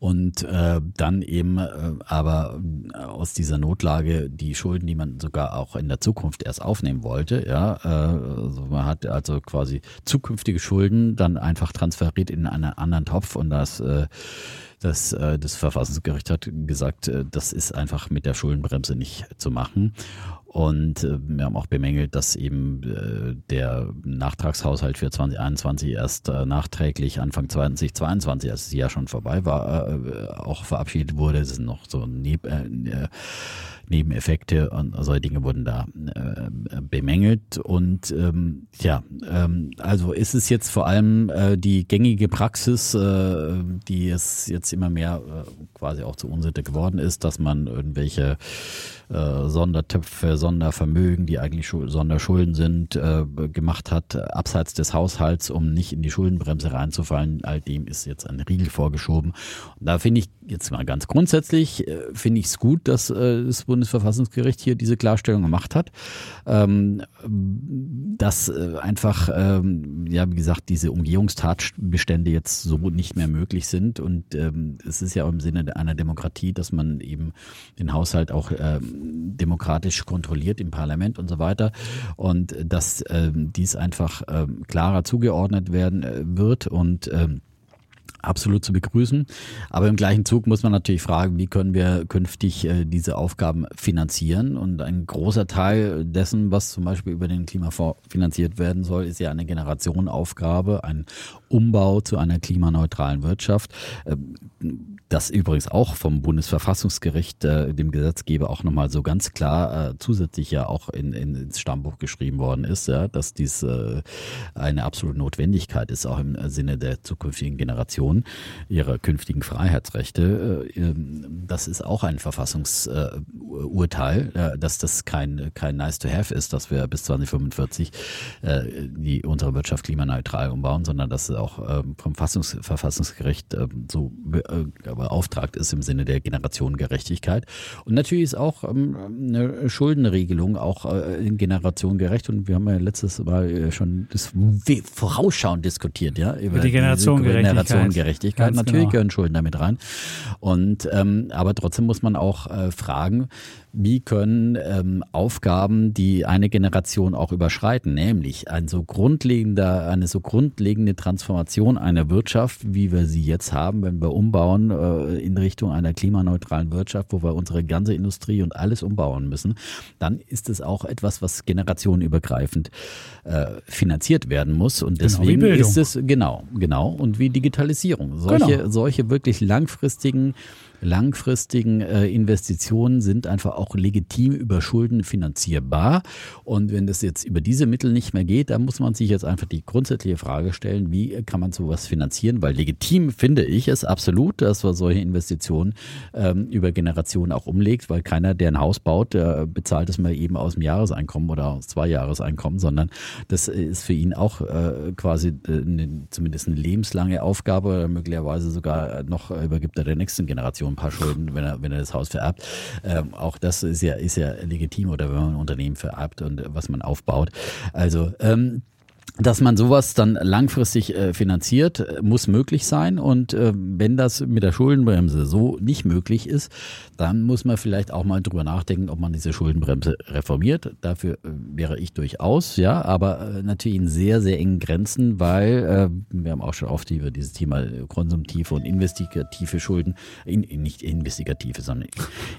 Und äh, dann eben äh, aber äh, aus dieser Notlage die Schulden, die man sogar auch in der Zukunft erst aufnehmen wollte, ja, äh, also man hat also quasi zukünftige Schulden dann einfach transferiert in einen anderen Topf und das äh, das, äh, das Verfassungsgericht hat gesagt, äh, das ist einfach mit der Schuldenbremse nicht zu machen. Und äh, wir haben auch bemängelt, dass eben äh, der Nachtragshaushalt für 2021 erst äh, nachträglich Anfang 2022, als das Jahr schon vorbei war, äh, auch verabschiedet wurde. Das sind noch so Neb äh, äh, Nebeneffekte und solche Dinge wurden da äh, bemängelt. Und ähm, ja, ähm, also ist es jetzt vor allem äh, die gängige Praxis, äh, die es jetzt immer mehr äh, quasi auch zur Unsitte geworden ist, dass man irgendwelche äh, Sondertöpfe, Sondervermögen, die eigentlich Schul Sonderschulden sind, äh, gemacht hat, abseits des Haushalts, um nicht in die Schuldenbremse reinzufallen. All dem ist jetzt ein Riegel vorgeschoben. Und da finde ich jetzt mal ganz grundsätzlich, äh, finde ich es gut, dass das Bundesverfassungsgericht hier diese Klarstellung gemacht hat. Ähm, dass einfach, ähm, ja, wie gesagt, diese Umgehungstatbestände jetzt so nicht mehr möglich sind. Und ähm, es ist ja auch im Sinne einer Demokratie, dass man eben den Haushalt auch demokratisch kontrolliert im Parlament und so weiter. Und dass ähm, dies einfach ähm, klarer zugeordnet werden äh, wird und ähm, absolut zu begrüßen. Aber im gleichen Zug muss man natürlich fragen, wie können wir künftig äh, diese Aufgaben finanzieren? Und ein großer Teil dessen, was zum Beispiel über den Klimafonds finanziert werden soll, ist ja eine Generationenaufgabe, ein Umbau zu einer klimaneutralen Wirtschaft. Ähm, das übrigens auch vom Bundesverfassungsgericht, äh, dem Gesetzgeber, auch nochmal so ganz klar äh, zusätzlich ja auch in, in, ins Stammbuch geschrieben worden ist, ja, dass dies äh, eine absolute Notwendigkeit ist, auch im Sinne der zukünftigen Generation. Generation ihre künftigen Freiheitsrechte. Äh, ähm, das ist auch ein Verfassungsurteil, äh, dass das kein, kein nice to have ist, dass wir bis 2045 äh, die unsere Wirtschaft klimaneutral umbauen, sondern dass es auch ähm, vom Fassungs Verfassungsgericht ähm, so beauftragt ist im Sinne der Generationengerechtigkeit. Und natürlich ist auch eine Schuldenregelung auch in Generation gerecht und wir haben ja letztes Mal schon das vorausschauend diskutiert, ja, über die Generationengerechtigkeit. Generationengerechtigkeit. Natürlich genau. gehören Schulden damit rein. Und ähm, aber trotzdem muss man auch äh, fragen, wie können ähm, Aufgaben die eine Generation auch überschreiten, nämlich ein so grundlegender, eine so grundlegende Transformation einer Wirtschaft, wie wir sie jetzt haben, wenn wir umbauen äh, in Richtung einer klimaneutralen Wirtschaft, wo wir unsere ganze Industrie und alles umbauen müssen, dann ist es auch etwas, was generationenübergreifend äh, finanziert werden muss. Und genau, deswegen genau, ist es genau, genau und wie Digitalisierung. Solche, genau. solche wirklich langfristigen langfristigen äh, Investitionen sind einfach auch legitim über Schulden finanzierbar. Und wenn das jetzt über diese Mittel nicht mehr geht, dann muss man sich jetzt einfach die grundsätzliche Frage stellen, wie kann man sowas finanzieren? Weil legitim finde ich es absolut, dass man solche Investitionen ähm, über Generationen auch umlegt, weil keiner, der ein Haus baut, der bezahlt es mal eben aus dem Jahreseinkommen oder aus zwei Jahreseinkommen, sondern das ist für ihn auch äh, quasi äh, eine, zumindest eine lebenslange Aufgabe, möglicherweise sogar noch übergibt er der nächsten Generation ein paar Schulden, wenn er, wenn er das Haus vererbt. Ähm, auch das ist ja, ist ja legitim oder wenn man ein Unternehmen vererbt und was man aufbaut. Also, ähm, dass man sowas dann langfristig äh, finanziert, muss möglich sein. Und äh, wenn das mit der Schuldenbremse so nicht möglich ist, dann muss man vielleicht auch mal drüber nachdenken, ob man diese Schuldenbremse reformiert. Dafür äh, wäre ich durchaus, ja, aber äh, natürlich in sehr, sehr engen Grenzen, weil äh, wir haben auch schon oft über dieses Thema konsumtive und investigative Schulden, in, nicht investigative, sondern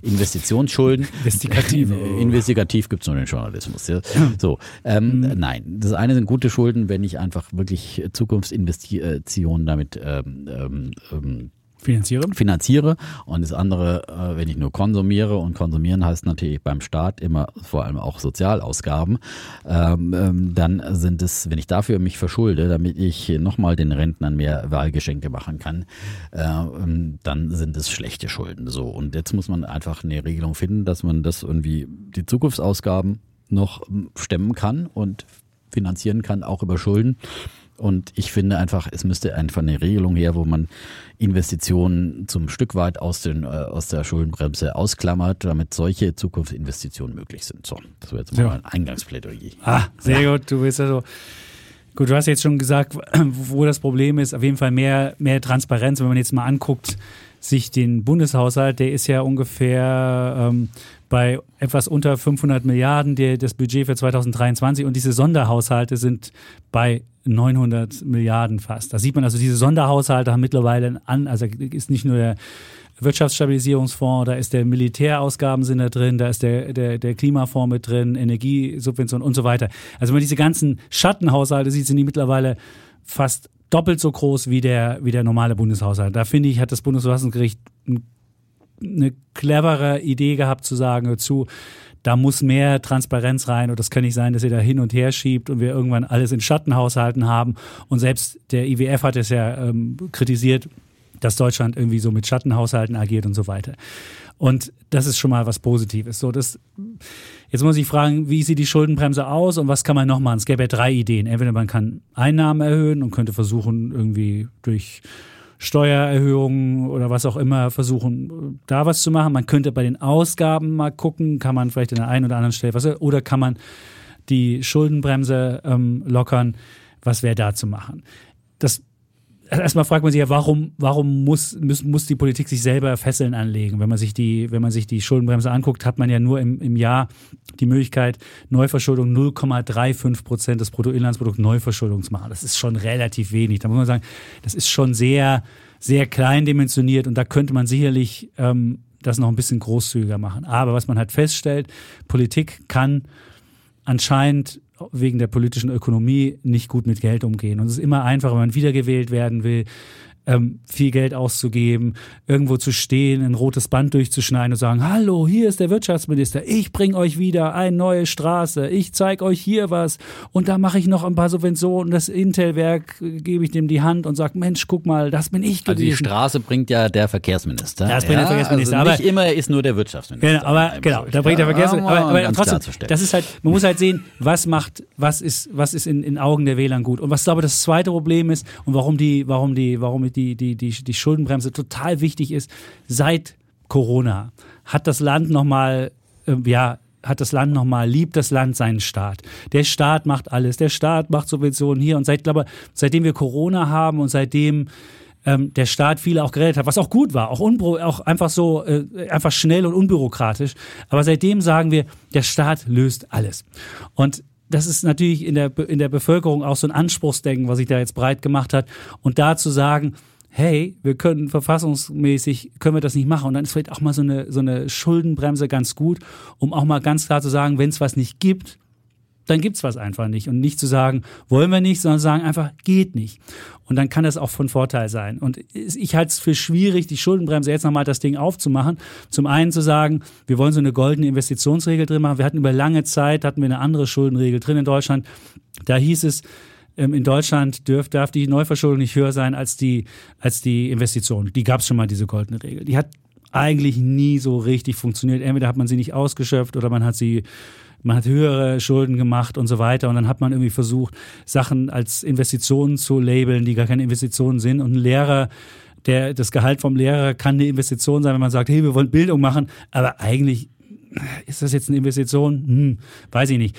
Investitionsschulden. (laughs) Investigative. Investigativ gibt es nur den Journalismus. Ja. So, ähm, mhm. nein, das eine sind gute Schulden Schulden, wenn ich einfach wirklich Zukunftsinvestitionen damit ähm, ähm, ähm, Finanziere. Finanziere. Und das andere, äh, wenn ich nur konsumiere, und konsumieren heißt natürlich beim Staat immer vor allem auch Sozialausgaben, ähm, ähm, dann sind es, wenn ich dafür mich verschulde, damit ich nochmal den Rentnern mehr Wahlgeschenke machen kann, äh, dann sind es schlechte Schulden. So. Und jetzt muss man einfach eine Regelung finden, dass man das irgendwie, die Zukunftsausgaben noch stemmen kann und finanzieren kann, auch über Schulden. Und ich finde einfach, es müsste einfach eine Regelung her, wo man Investitionen zum Stück weit aus, den, äh, aus der Schuldenbremse ausklammert, damit solche Zukunftsinvestitionen möglich sind. So, das wäre jetzt mal ja. ein Eingangsplädoyer. Ah, sehr ja. gut. Du bist also Gut, du hast jetzt schon gesagt, wo das Problem ist. Auf jeden Fall mehr, mehr Transparenz. Wenn man jetzt mal anguckt, sich den Bundeshaushalt, der ist ja ungefähr ähm, bei etwas unter 500 Milliarden der, das Budget für 2023 und diese Sonderhaushalte sind bei 900 Milliarden fast. Da sieht man also, diese Sonderhaushalte haben mittlerweile an, also ist nicht nur der Wirtschaftsstabilisierungsfonds, da ist der Militärausgaben sind da drin, da ist der, der, der Klimafonds mit drin, Energiesubvention und so weiter. Also wenn man diese ganzen Schattenhaushalte sieht, sind die mittlerweile fast doppelt so groß wie der, wie der normale Bundeshaushalt. Da finde ich, hat das Bundesverfassungsgericht eine clevere Idee gehabt zu sagen, zu, da muss mehr Transparenz rein und das kann nicht sein, dass ihr da hin und her schiebt und wir irgendwann alles in Schattenhaushalten haben. Und selbst der IWF hat es ja ähm, kritisiert, dass Deutschland irgendwie so mit Schattenhaushalten agiert und so weiter. Und das ist schon mal was Positives. So, das, jetzt muss ich fragen, wie sieht die Schuldenbremse aus und was kann man noch machen? Es gäbe ja drei Ideen. Entweder man kann Einnahmen erhöhen und könnte versuchen, irgendwie durch Steuererhöhungen oder was auch immer versuchen, da was zu machen. Man könnte bei den Ausgaben mal gucken, kann man vielleicht an der einen oder anderen Stelle was, oder kann man die Schuldenbremse ähm, lockern. Was wäre da zu machen? Das erstmal fragt man sich ja, warum, warum muss, muss, muss die Politik sich selber Fesseln anlegen? Wenn man sich die, wenn man sich die Schuldenbremse anguckt, hat man ja nur im, im Jahr die Möglichkeit, Neuverschuldung 0,35 Prozent des Bruttoinlandsprodukts Neuverschuldung zu machen. Das ist schon relativ wenig. Da muss man sagen, das ist schon sehr, sehr klein dimensioniert und da könnte man sicherlich ähm, das noch ein bisschen großzügiger machen. Aber was man halt feststellt, Politik kann anscheinend wegen der politischen Ökonomie nicht gut mit Geld umgehen. Und es ist immer einfacher, wenn man wiedergewählt werden will, ähm, viel Geld auszugeben, irgendwo zu stehen, ein rotes Band durchzuschneiden und sagen, hallo, hier ist der Wirtschaftsminister, ich bringe euch wieder eine neue Straße, ich zeige euch hier was und da mache ich noch ein paar Subventionen, das Intel-Werk äh, gebe ich dem die Hand und sage, Mensch, guck mal, das bin ich gewesen. Also die Straße bringt ja der Verkehrsminister. Das bringt der Verkehrsminister, Also aber- nicht immer ist nur der Wirtschaftsminister. Genau, aber genau, da bringt der Ja, Verkehrsminister. Aber, aber trotzdem, das ist halt, man muss halt sehen, was macht, was ist, was ist in, in Augen der Wählern gut. Und was glaube ich das zweite Problem ist und warum die, warum die, warum die, die, die, die Schuldenbremse total wichtig ist, seit Corona hat das Land nochmal, äh, ja, hat das Land nochmal, liebt das Land seinen Staat. Der Staat macht alles. Der Staat macht Subventionen hier. Und seit, glaube seitdem wir Corona haben und seitdem ähm, der Staat viele auch gerettet hat, was auch gut war, auch, auch einfach so, äh, einfach schnell und unbürokratisch. Aber seitdem sagen wir, der Staat löst alles. Und das ist natürlich in der, in der Bevölkerung auch so ein Anspruchsdenken, was sich da jetzt breit gemacht hat. Und da zu sagen, hey, wir können verfassungsmäßig, können wir das nicht machen. Und dann ist vielleicht auch mal so eine, so eine Schuldenbremse ganz gut, um auch mal ganz klar zu sagen, wenn es was nicht gibt, dann gibt's was einfach nicht. Und nicht zu sagen, wollen wir nicht, sondern sagen einfach, geht nicht. Und dann kann das auch von Vorteil sein. Und ich halte es für schwierig, die Schuldenbremse jetzt nochmal das Ding aufzumachen. Zum einen zu sagen, wir wollen so eine goldene Investitionsregel drin machen. Wir hatten über lange Zeit, hatten wir eine andere Schuldenregel drin in Deutschland. Da hieß es, ähm, in Deutschland dürf, darf die Neuverschuldung nicht höher sein als die, als die Investition. Die gab es schon mal, diese goldene Regel. Die hat eigentlich nie so richtig funktioniert. Entweder hat man sie nicht ausgeschöpft oder man hat sie man hat höhere Schulden gemacht und so weiter. Und dann hat man irgendwie versucht, Sachen als Investitionen zu labeln, die gar keine Investitionen sind. Und ein Lehrer, der, das Gehalt vom Lehrer kann eine Investition sein, wenn man sagt, hey, wir wollen Bildung machen. Aber eigentlich ist das jetzt eine Investition? Hm, weiß ich nicht.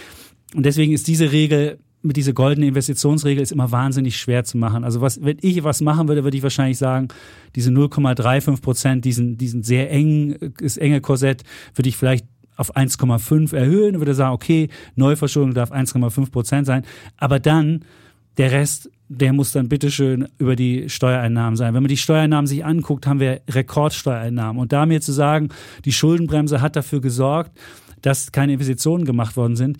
Und deswegen ist diese Regel mit dieser goldenen Investitionsregel ist immer wahnsinnig schwer zu machen. Also was, wenn ich was machen würde, würde ich wahrscheinlich sagen, diese 0,35 Prozent, diesen, diesen sehr engen, das enge Korsett, würde ich vielleicht auf 1,5 erhöhen, würde sagen, okay, Neuverschuldung darf 1,5 Prozent sein, aber dann der Rest, der muss dann bitteschön über die Steuereinnahmen sein. Wenn man die Steuereinnahmen sich anguckt, haben wir Rekordsteuereinnahmen. Und da mir zu sagen, die Schuldenbremse hat dafür gesorgt, dass keine Investitionen gemacht worden sind,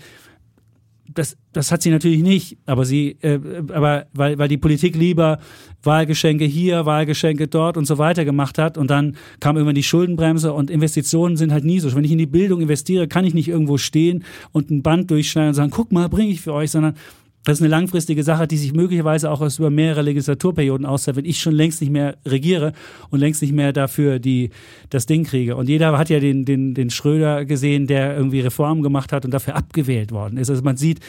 das, das hat sie natürlich nicht, aber sie, äh, aber weil, weil die Politik lieber Wahlgeschenke hier, Wahlgeschenke dort und so weiter gemacht hat und dann kam irgendwann die Schuldenbremse und Investitionen sind halt nie so. Wenn ich in die Bildung investiere, kann ich nicht irgendwo stehen und ein Band durchschneiden und sagen, guck mal, bringe ich für euch, sondern das ist eine langfristige Sache, die sich möglicherweise auch über mehrere Legislaturperioden auszahlt, wenn ich schon längst nicht mehr regiere und längst nicht mehr dafür die, das Ding kriege. Und jeder hat ja den, den, den Schröder gesehen, der irgendwie Reformen gemacht hat und dafür abgewählt worden ist. Also man sieht,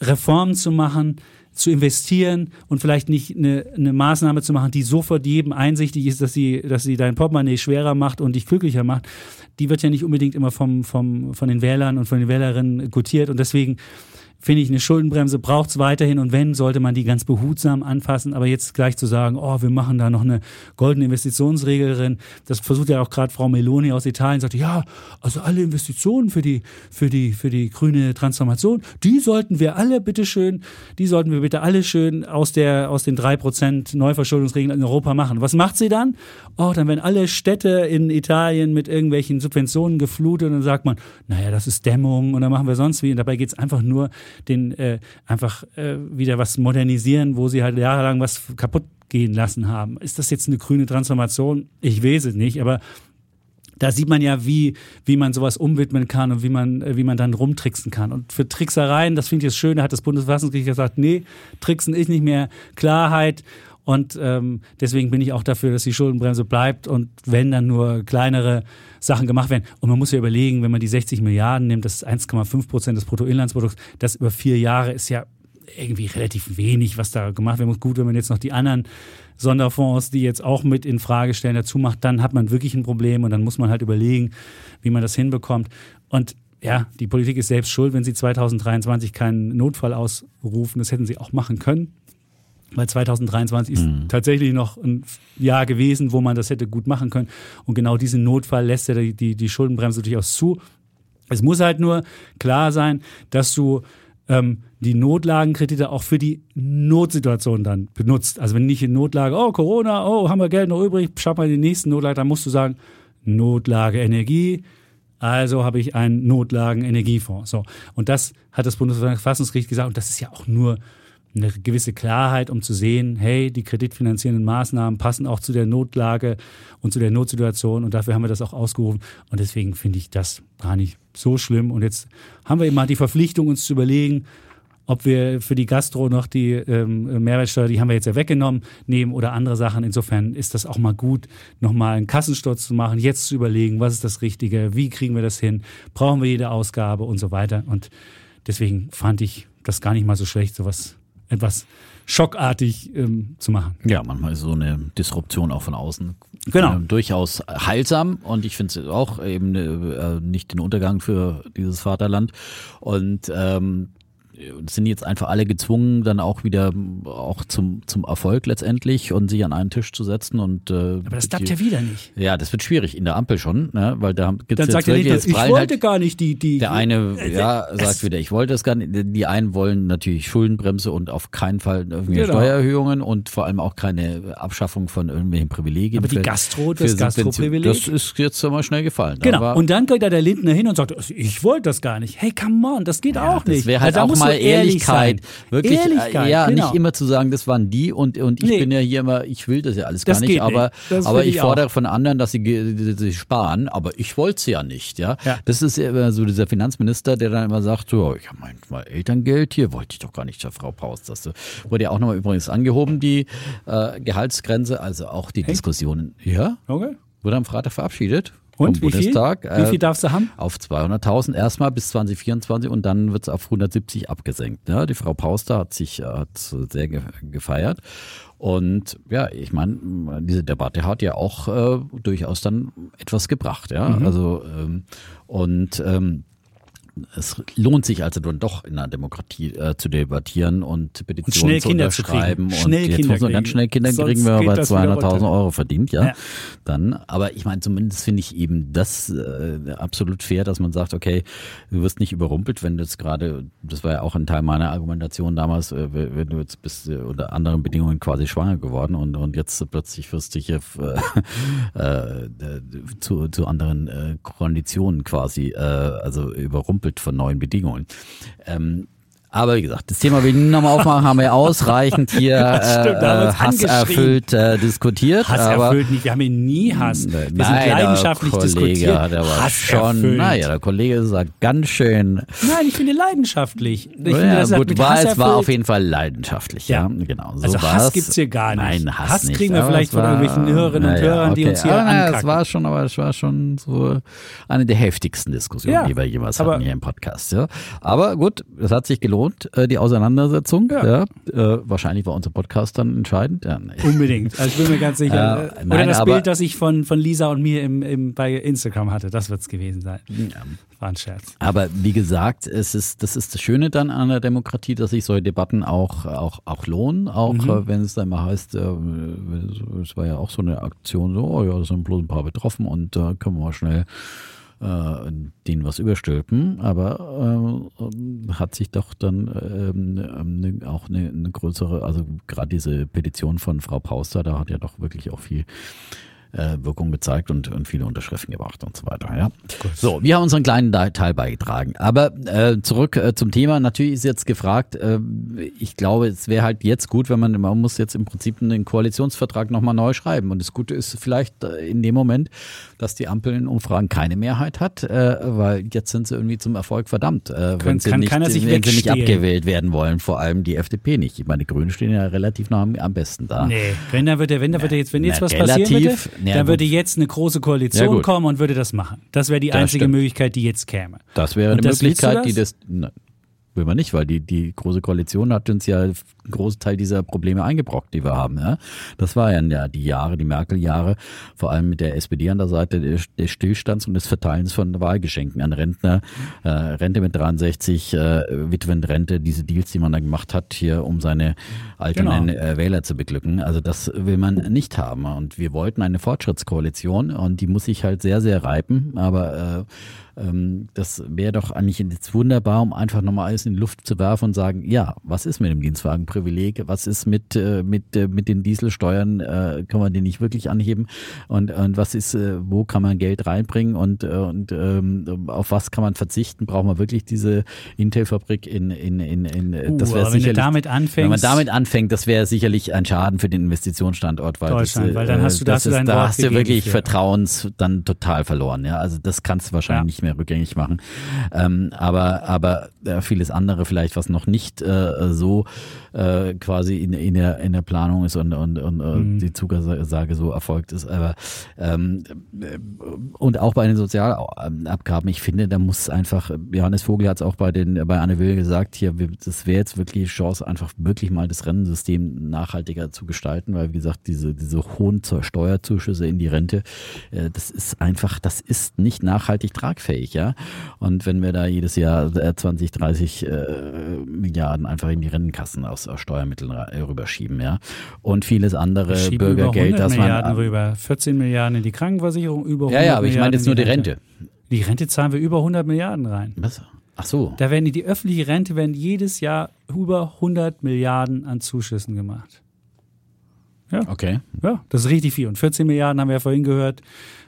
Reformen zu machen, zu investieren und vielleicht nicht eine, eine Maßnahme zu machen, die sofort jedem einsichtig ist, dass sie, dass sie dein Portemonnaie schwerer macht und dich glücklicher macht, die wird ja nicht unbedingt immer vom, vom, von den Wählern und von den Wählerinnen gutiert. Und deswegen finde ich, eine Schuldenbremse braucht es weiterhin und wenn, sollte man die ganz behutsam anfassen. Aber jetzt gleich zu sagen, oh, wir machen da noch eine goldene Investitionsregel drin, das versucht ja auch gerade Frau Meloni aus Italien, sagt, ja, also alle Investitionen für die, für die, für die grüne Transformation, die sollten wir alle bitteschön, die sollten wir bitte alle schön aus der, aus den drei Prozent Neuverschuldungsregeln in Europa machen. Was macht sie dann? Oh, dann werden alle Städte in Italien mit irgendwelchen Subventionen geflutet und dann sagt man, naja, das ist Dämmung und dann machen wir sonst wie. Und dabei geht es einfach nur den äh, einfach äh, wieder was modernisieren, wo sie halt jahrelang was kaputt gehen lassen haben. Ist das jetzt eine grüne Transformation? Ich weiß es nicht, aber da sieht man ja, wie, wie man sowas umwidmen kann und wie man, äh, wie man dann rumtricksen kann. Und für Tricksereien, das finde ich das Schöne, hat das Bundesverfassungsgericht gesagt, nee, Tricksen ist nicht mehr Klarheit. Und ähm, deswegen bin ich auch dafür, dass die Schuldenbremse bleibt und wenn dann nur kleinere Sachen gemacht werden. Und man muss ja überlegen, wenn man die 60 Milliarden nimmt, das ist 1,5 Prozent des Bruttoinlandsprodukts, das über vier Jahre ist ja irgendwie relativ wenig, was da gemacht werden muss. Gut, wenn man jetzt noch die anderen Sonderfonds, die jetzt auch mit in Frage stellen, dazu macht, dann hat man wirklich ein Problem und dann muss man halt überlegen, wie man das hinbekommt. Und ja, die Politik ist selbst schuld, wenn sie 2023 keinen Notfall ausrufen. Das hätten sie auch machen können. Weil 2023 ist Mhm. tatsächlich noch ein Jahr gewesen, wo man das hätte gut machen können. Und genau diesen Notfall lässt ja die, die, die Schuldenbremse durchaus zu. Es muss halt nur klar sein, dass du ähm, die Notlagenkredite auch für die Notsituation dann benutzt. Also wenn nicht in Notlage, oh Corona, oh haben wir Geld noch übrig, schaff mal die nächsten Notlage, dann musst du sagen, Notlage Energie, also habe ich einen Notlagenenergiefonds. So. Und das hat das Bundesverfassungsgericht gesagt und das ist ja auch nur eine gewisse Klarheit, um zu sehen, hey, die kreditfinanzierenden Maßnahmen passen auch zu der Notlage und zu der Notsituation und dafür haben wir das auch ausgerufen. Und deswegen finde ich das gar nicht so schlimm. Und jetzt haben wir immer die Verpflichtung, uns zu überlegen, ob wir für die Gastro noch die ähm, Mehrwertsteuer, die haben wir jetzt ja weggenommen, nehmen oder andere Sachen. Insofern ist das auch mal gut, nochmal einen Kassensturz zu machen, jetzt zu überlegen, was ist das Richtige, wie kriegen wir das hin, brauchen wir jede Ausgabe und so weiter. Und deswegen fand ich das gar nicht mal so schlecht, sowas etwas schockartig ähm, zu machen. Ja, manchmal ist so eine Disruption auch von außen Genau. äh, durchaus heilsam und ich finde es auch eben äh, nicht den Untergang für dieses Vaterland. Und ähm, sind jetzt einfach alle gezwungen, dann auch wieder auch zum, zum Erfolg letztendlich und sich an einen Tisch zu setzen und äh, Aber das klappt ja wieder nicht. ja, das wird schwierig in der Ampel schon, ne? weil da gibt Dann es sagt jetzt der wirklich, jetzt ich wollte halt, gar nicht die, die. der eine Äh, ja, sagt wieder, ich wollte es gar nicht. Die einen wollen natürlich Schuldenbremse und auf keinen Fall irgendwie Genau. Steuererhöhungen und vor allem auch keine Abschaffung von irgendwelchen Privilegien. Aber die für- Gastro, das Gastroprivileg? Das ist jetzt mal schnell gefallen. Genau. Aber, und dann geht da der Lindner hin und sagt, also ich wollte das gar nicht. Hey, come on, das geht ja, auch nicht. das wäre halt Also auch musst mal Ehrlichkeit. sein. Wirklich, Ehrlichkeit, äh, ja, genau. nicht immer zu sagen, das waren die und, und ich Nee. bin ja hier immer, ich will das ja alles Das gar nicht, aber, nicht. Aber ich ich fordere von anderen, dass sie, sie sparen, aber ich wollte es ja nicht, ja? Ja. Das ist ja immer so dieser Finanzminister, der dann immer sagt, so, ich habe manchmal Elterngeld, hier wollte ich doch gar nicht, der Frau Paus. Das wurde ja auch nochmal übrigens angehoben, die äh, Gehaltsgrenze, also auch die Diskussionen. Ja, Okay. wurde am Freitag verabschiedet. Und vom wie viel? Bundestag. Wie viel darfst du haben? Auf 200.000 erstmal bis 2024 und dann wird es auf 170 abgesenkt. Ja, die Frau Pauster hat sich äh, hat sehr ge gefeiert. Und ja, ich meine, diese Debatte hat ja auch äh, durchaus dann etwas gebracht. Ja, Mhm. also ähm, und ähm, es lohnt sich also dann doch in einer Demokratie äh, zu debattieren und Petitionen schnell zu zu unterschreiben. Schnell und jetzt Kinder muss man ganz schnell Kinder Sonst kriegen, aber das wieder 200.000 runter. Euro verdient, ja. Ja. Dann, aber ich meine, zumindest finde ich eben das äh, absolut fair, dass man sagt, okay, du wirst nicht überrumpelt, wenn du jetzt gerade, das war ja auch ein Teil meiner Argumentation damals, äh, wenn du jetzt bist äh, unter anderen Bedingungen quasi schwanger geworden und, und jetzt plötzlich wirst du hier (laughs) äh, äh, zu, zu anderen Konditionen quasi, also überrumpelt von neuen Bedingungen. Ähm, aber wie gesagt, das Thema will ich nochmal aufmachen, haben wir ausreichend hier (laughs) Das äh, hasserfüllt äh, diskutiert. Hass aber erfüllt nicht. Wir haben ihn nie Hass. Wir sind Nein, leidenschaftlich der Kollege, diskutiert. Der war Hass schon, erfüllt. naja, der Kollege ist ganz schön. Nein, ich finde leidenschaftlich. Ich finde, ja, das hat gut, war, es war auf jeden Fall leidenschaftlich. Ja, Ja. genau. So Also Hass war's. gibt's hier gar nicht. Nein, Hass, Hass nicht. kriegen wir vielleicht es von irgendwelchen Hörerinnen und Hörern, die okay. uns hier aber naja, Es ankacken. war schon, aber es war schon so eine der heftigsten Diskussionen, die wir jemals hatten hier im Podcast. Ja. Aber gut, es hat sich gelohnt, äh, die Auseinandersetzung. Ja. Ja. Äh, wahrscheinlich war unser Podcast dann entscheidend. Ja, nee. Unbedingt. Also ich bin mir ganz sicher. Ja, Oder nein, das aber- Bild, das ich von, von Lisa und mir im, im, bei Instagram hatte, das wird es gewesen sein. War ein Scherz. Aber wie gesagt, es ist, das ist das Schöne dann an der Demokratie, dass sich solche Debatten auch, auch, auch lohnen, auch Mhm. äh, wenn es dann mal heißt, äh, es war ja auch so eine Aktion, so, oh ja, da sind bloß ein paar betroffen und da können wir mal schnell äh, denen was überstülpen, aber äh, hat sich doch dann ähm, ne, auch eine, eine größere, also gerade diese Petition von Frau Pauster, da hat ja doch wirklich auch viel äh, Wirkung gezeigt und, und viele Unterschriften gebracht und so weiter. Ja. So, wir haben unseren kleinen Teil beigetragen. Aber äh, zurück äh, zum Thema. Natürlich ist jetzt gefragt, äh, ich glaube, es wäre halt jetzt gut, wenn man, man muss jetzt im Prinzip einen Koalitionsvertrag nochmal neu schreiben. Und das Gute ist vielleicht äh, in dem Moment, dass die Ampel in Umfragen keine Mehrheit hat, äh, weil jetzt sind sie irgendwie zum Erfolg verdammt. Äh, wenn sie kann nicht, keiner sich wenn sie nicht abgewählt werden wollen, vor allem die FDP nicht. Ich meine, die Grünen stehen ja relativ nah am, am besten da. Nee, wenn da wird der, wenn da wird jetzt, wenn jetzt was passieren relativ. Ja, dann würde jetzt eine große Ja, Koalition gut. kommen und würde das machen. Das wäre die Das einzige stimmt. Möglichkeit, die jetzt käme. Das wäre Und eine Möglichkeit, die das? das. Will man nicht, weil die, die große Koalition hat uns ja einen großen Teil dieser Probleme eingebrockt, die wir haben. Ja? Das war ja die Jahre, die Merkel-Jahre, vor allem mit der SPD an der Seite des Stillstands und des Verteilens von Wahlgeschenken an Rentner, äh, Rente mit 63, äh, Witwenrente, diese Deals, die man da gemacht hat, hier um seine alternden Genau. äh, Wähler zu beglücken. Also das will man nicht haben. Und wir wollten eine Fortschrittskoalition und die muss sich halt sehr, sehr reiben. Aber ähm, das wäre doch eigentlich jetzt wunderbar, um einfach nochmal alles in die Luft zu werfen und sagen, ja, was ist mit dem Dienstwagenprivileg? Was ist mit, äh, mit, äh, mit den Dieselsteuern? Äh, kann man die nicht wirklich anheben? Und, und was ist, äh, wo kann man Geld reinbringen und, äh, und ähm, auf was kann man verzichten? Braucht man wirklich diese Intel-Fabrik in, in, in, in Uh, das wäre aber wenn du sicherlich, damit anfängst- wenn man damit anfängt, das wäre sicherlich ein Schaden für den Investitionsstandort, weil, Deutschland, das, äh, weil dann hast du- da das du ist, da hast du wirklich für. Vertrauens dann total verloren. Ja, also das kannst du wahrscheinlich Ja. nicht mehr rückgängig machen. Ähm, aber aber äh, vieles andere vielleicht, was noch nicht äh, so äh, quasi in, in, der, in der Planung ist und, und, und Mhm. äh, die Zugesage so erfolgt ist. Aber ähm, äh, und auch bei den Sozialabgaben, ich finde, da muss einfach, Johannes Vogel hat es auch bei den bei Anne Will gesagt, hier, das wäre jetzt wirklich Chance, einfach wirklich mal das Rentensystem nachhaltiger zu gestalten, weil wie gesagt, diese, diese hohen Steuerzuschüsse in die Rente, äh, das ist einfach, das ist nicht nachhaltig tragfähig, ja. Und wenn wir da jedes Jahr äh, 20, 30 äh, Milliarden einfach in die Rentenkassen aus, aus Steuermitteln äh, rüberschieben, ja. Und vieles andere Bürgergeld, 100 das man Milliarden rüber, 14 Milliarden in die Krankenversicherung, über 100 ja, ja, aber ich meine jetzt nur die Rente. Die Rente zahlen wir über 100 Milliarden rein. Was? Ach so. Da werden die, die öffentliche Rente werden jedes Jahr über 100 Milliarden an Zuschüssen gemacht. Okay. Ja, das ist richtig viel. Und 14 Milliarden haben wir ja vorhin gehört,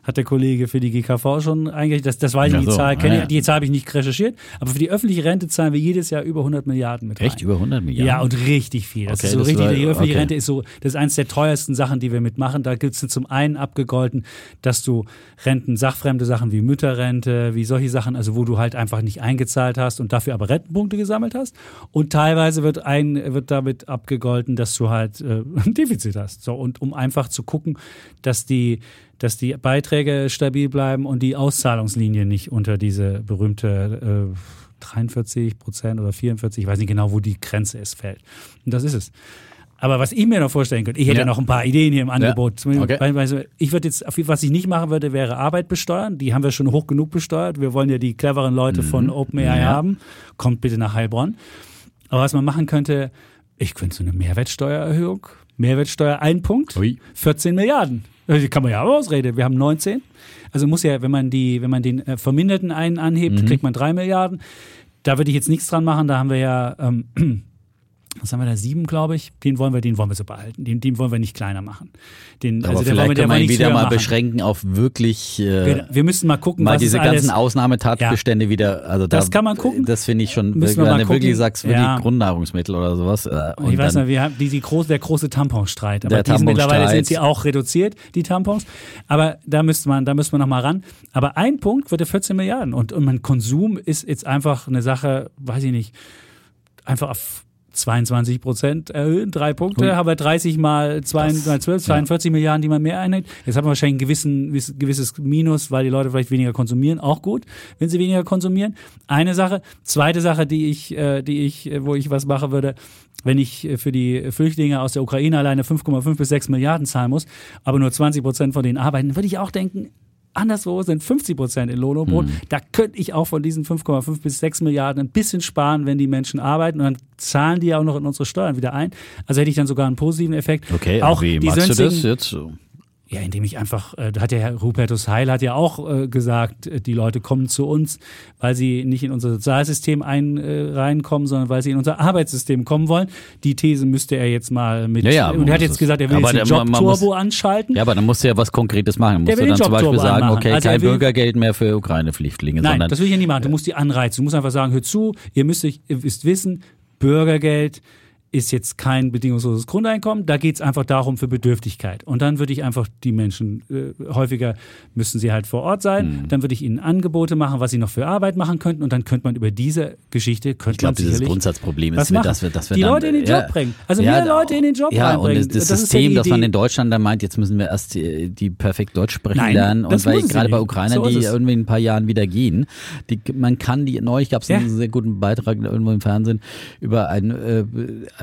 hat der Kollege für die GKV schon eingerichtet. Das, das weiß ich Ja, nicht, die so. Zahl kenne Ah, ich, ja. die Zahl habe ich nicht recherchiert. Aber für die öffentliche Rente zahlen wir jedes Jahr über 100 Milliarden mit Echt? rein. Über 100 Milliarden? Ja, und richtig viel. Das Okay, ist so das richtig, war- die öffentliche okay. Rente ist so, das ist eines der teuersten Sachen, die wir mitmachen. Da gibt es zum einen abgegolten, dass du Renten, sachfremde Sachen wie Mütterrente, wie solche Sachen, also wo du halt einfach nicht eingezahlt hast und dafür aber Rentenpunkte gesammelt hast. Und teilweise wird ein, wird damit abgegolten, dass du halt äh, (laughs) ein Defizit hast. So, und um einfach zu gucken, dass die, dass die Beiträge stabil bleiben und die Auszahlungslinie nicht unter diese berühmte äh, 43 Prozent oder 44, ich weiß nicht genau, wo die Grenze ist, fällt. Und das ist es. Aber was ich mir noch vorstellen könnte, ich hätte Ja. noch ein paar Ideen hier im Angebot. Zum Okay. Ich würde jetzt, was ich nicht machen würde, wäre Arbeit besteuern. Die haben wir schon hoch genug besteuert. Wir wollen ja die cleveren Leute von OpenAI Mhm. Ja. haben. Kommt bitte nach Heilbronn. Aber was man machen könnte, ich könnte so eine Mehrwertsteuererhöhung, Mehrwertsteuer ein Punkt, Ui. 14 Milliarden. Äh, Die kann man ja auch ausreden. Wir haben 19. Also muss ja, wenn man die, wenn man den äh, Verminderten einen anhebt, Mhm. kriegt man drei Milliarden. Da würde ich jetzt nichts dran machen. Da haben wir ja, ähm, was haben wir da, sieben, glaube ich. Den wollen wir, den wollen wir so behalten. Den, den wollen wir nicht kleiner machen. Den, Aber also wir, vielleicht den können wir ihn wieder mal machen. beschränken auf wirklich äh, Wir, wir müssen mal gucken, mal was diese ganzen Ausnahmetatbestände wieder. Also Das da, kann man gucken. Das finde ich schon, Müssen wir wenn mal du wirklich sagst, wirklich Ja. Grundnahrungsmittel oder sowas. Äh, und ich weiß nicht, wir haben die, die große, der große Tamponstreit. Aber sind mittlerweile sind sie auch reduziert, die Tampons. Aber da müsste man, da müsste man noch mal ran. Aber ein Punkt wird ja 14 Milliarden. Und, und mein Konsum ist jetzt einfach eine Sache, weiß ich nicht, einfach auf 22 Prozent erhöhen, drei Punkte, Ui. haben wir 30 mal 2, mal 12, 42 Milliarden, die man mehr einnimmt. Jetzt haben wir wahrscheinlich ein gewissen, gewiss- gewisses Minus, weil die Leute vielleicht weniger konsumieren. Auch gut, wenn sie weniger konsumieren. Eine Sache. Zweite Sache, die ich, äh, die ich, äh, wo ich was machen würde, wenn ich äh, für die Flüchtlinge aus der Ukraine alleine 5,5 bis 6 Milliarden zahlen muss, aber nur 20 Prozent von denen arbeiten, würde ich auch denken, anderswo sind 50 Prozent in Lohn und Brot. Da könnte ich auch von diesen 5,5 bis 6 Milliarden ein bisschen sparen, wenn die Menschen arbeiten und dann zahlen die ja auch noch in unsere Steuern wieder ein. Also hätte ich dann sogar einen positiven Effekt. okay, auch wie die machst du das jetzt? so? Ja, indem ich einfach, äh, da hat ja Herr Rupertus Heil hat ja auch äh, gesagt, äh, die Leute kommen zu uns, weil sie nicht in unser Sozialsystem ein, äh, reinkommen, sondern weil sie in unser Arbeitssystem kommen wollen. Die These müsste er jetzt mal mit. Ja, ja, und er hat muss jetzt es- gesagt, er will jetzt den der- Job-Turbo muss- anschalten. Ja, aber dann musst du ja was Konkretes machen. Der Musst will du dann zum Beispiel sagen, anmachen. okay, Also er kein Bürgergeld mehr für Ukraine-Flüchtlinge, Nein, sondern das will ich ja nie machen. Du musst die anreizen. Du musst einfach sagen, hör zu, ihr müsst, euch, ihr müsst wissen, Bürgergeld ist jetzt kein bedingungsloses Grundeinkommen. Da geht es einfach darum für Bedürftigkeit. Und dann würde ich einfach die Menschen, äh, häufiger müssen sie halt vor Ort sein. Hm. Dann würde ich ihnen Angebote machen, was sie noch für Arbeit machen könnten. Und dann könnte man über diese Geschichte, könnte ich glaube, man dieses Grundsatzproblem ist, dass wir, dass wir die dann, Leute in den ja, Job bringen. Also ja, mehr Leute in den Job ja, reinbringen. und das, Das ist ja System, dass man in Deutschland dann meint, jetzt müssen wir erst die, die perfekt Deutsch sprechen Nein, lernen. das Und weil gerade bei nicht. Ukrainern, So die irgendwie in ein paar Jahren wieder gehen, die, man kann die, neulich gab es Ja. einen sehr guten Beitrag irgendwo im Fernsehen über ein, äh,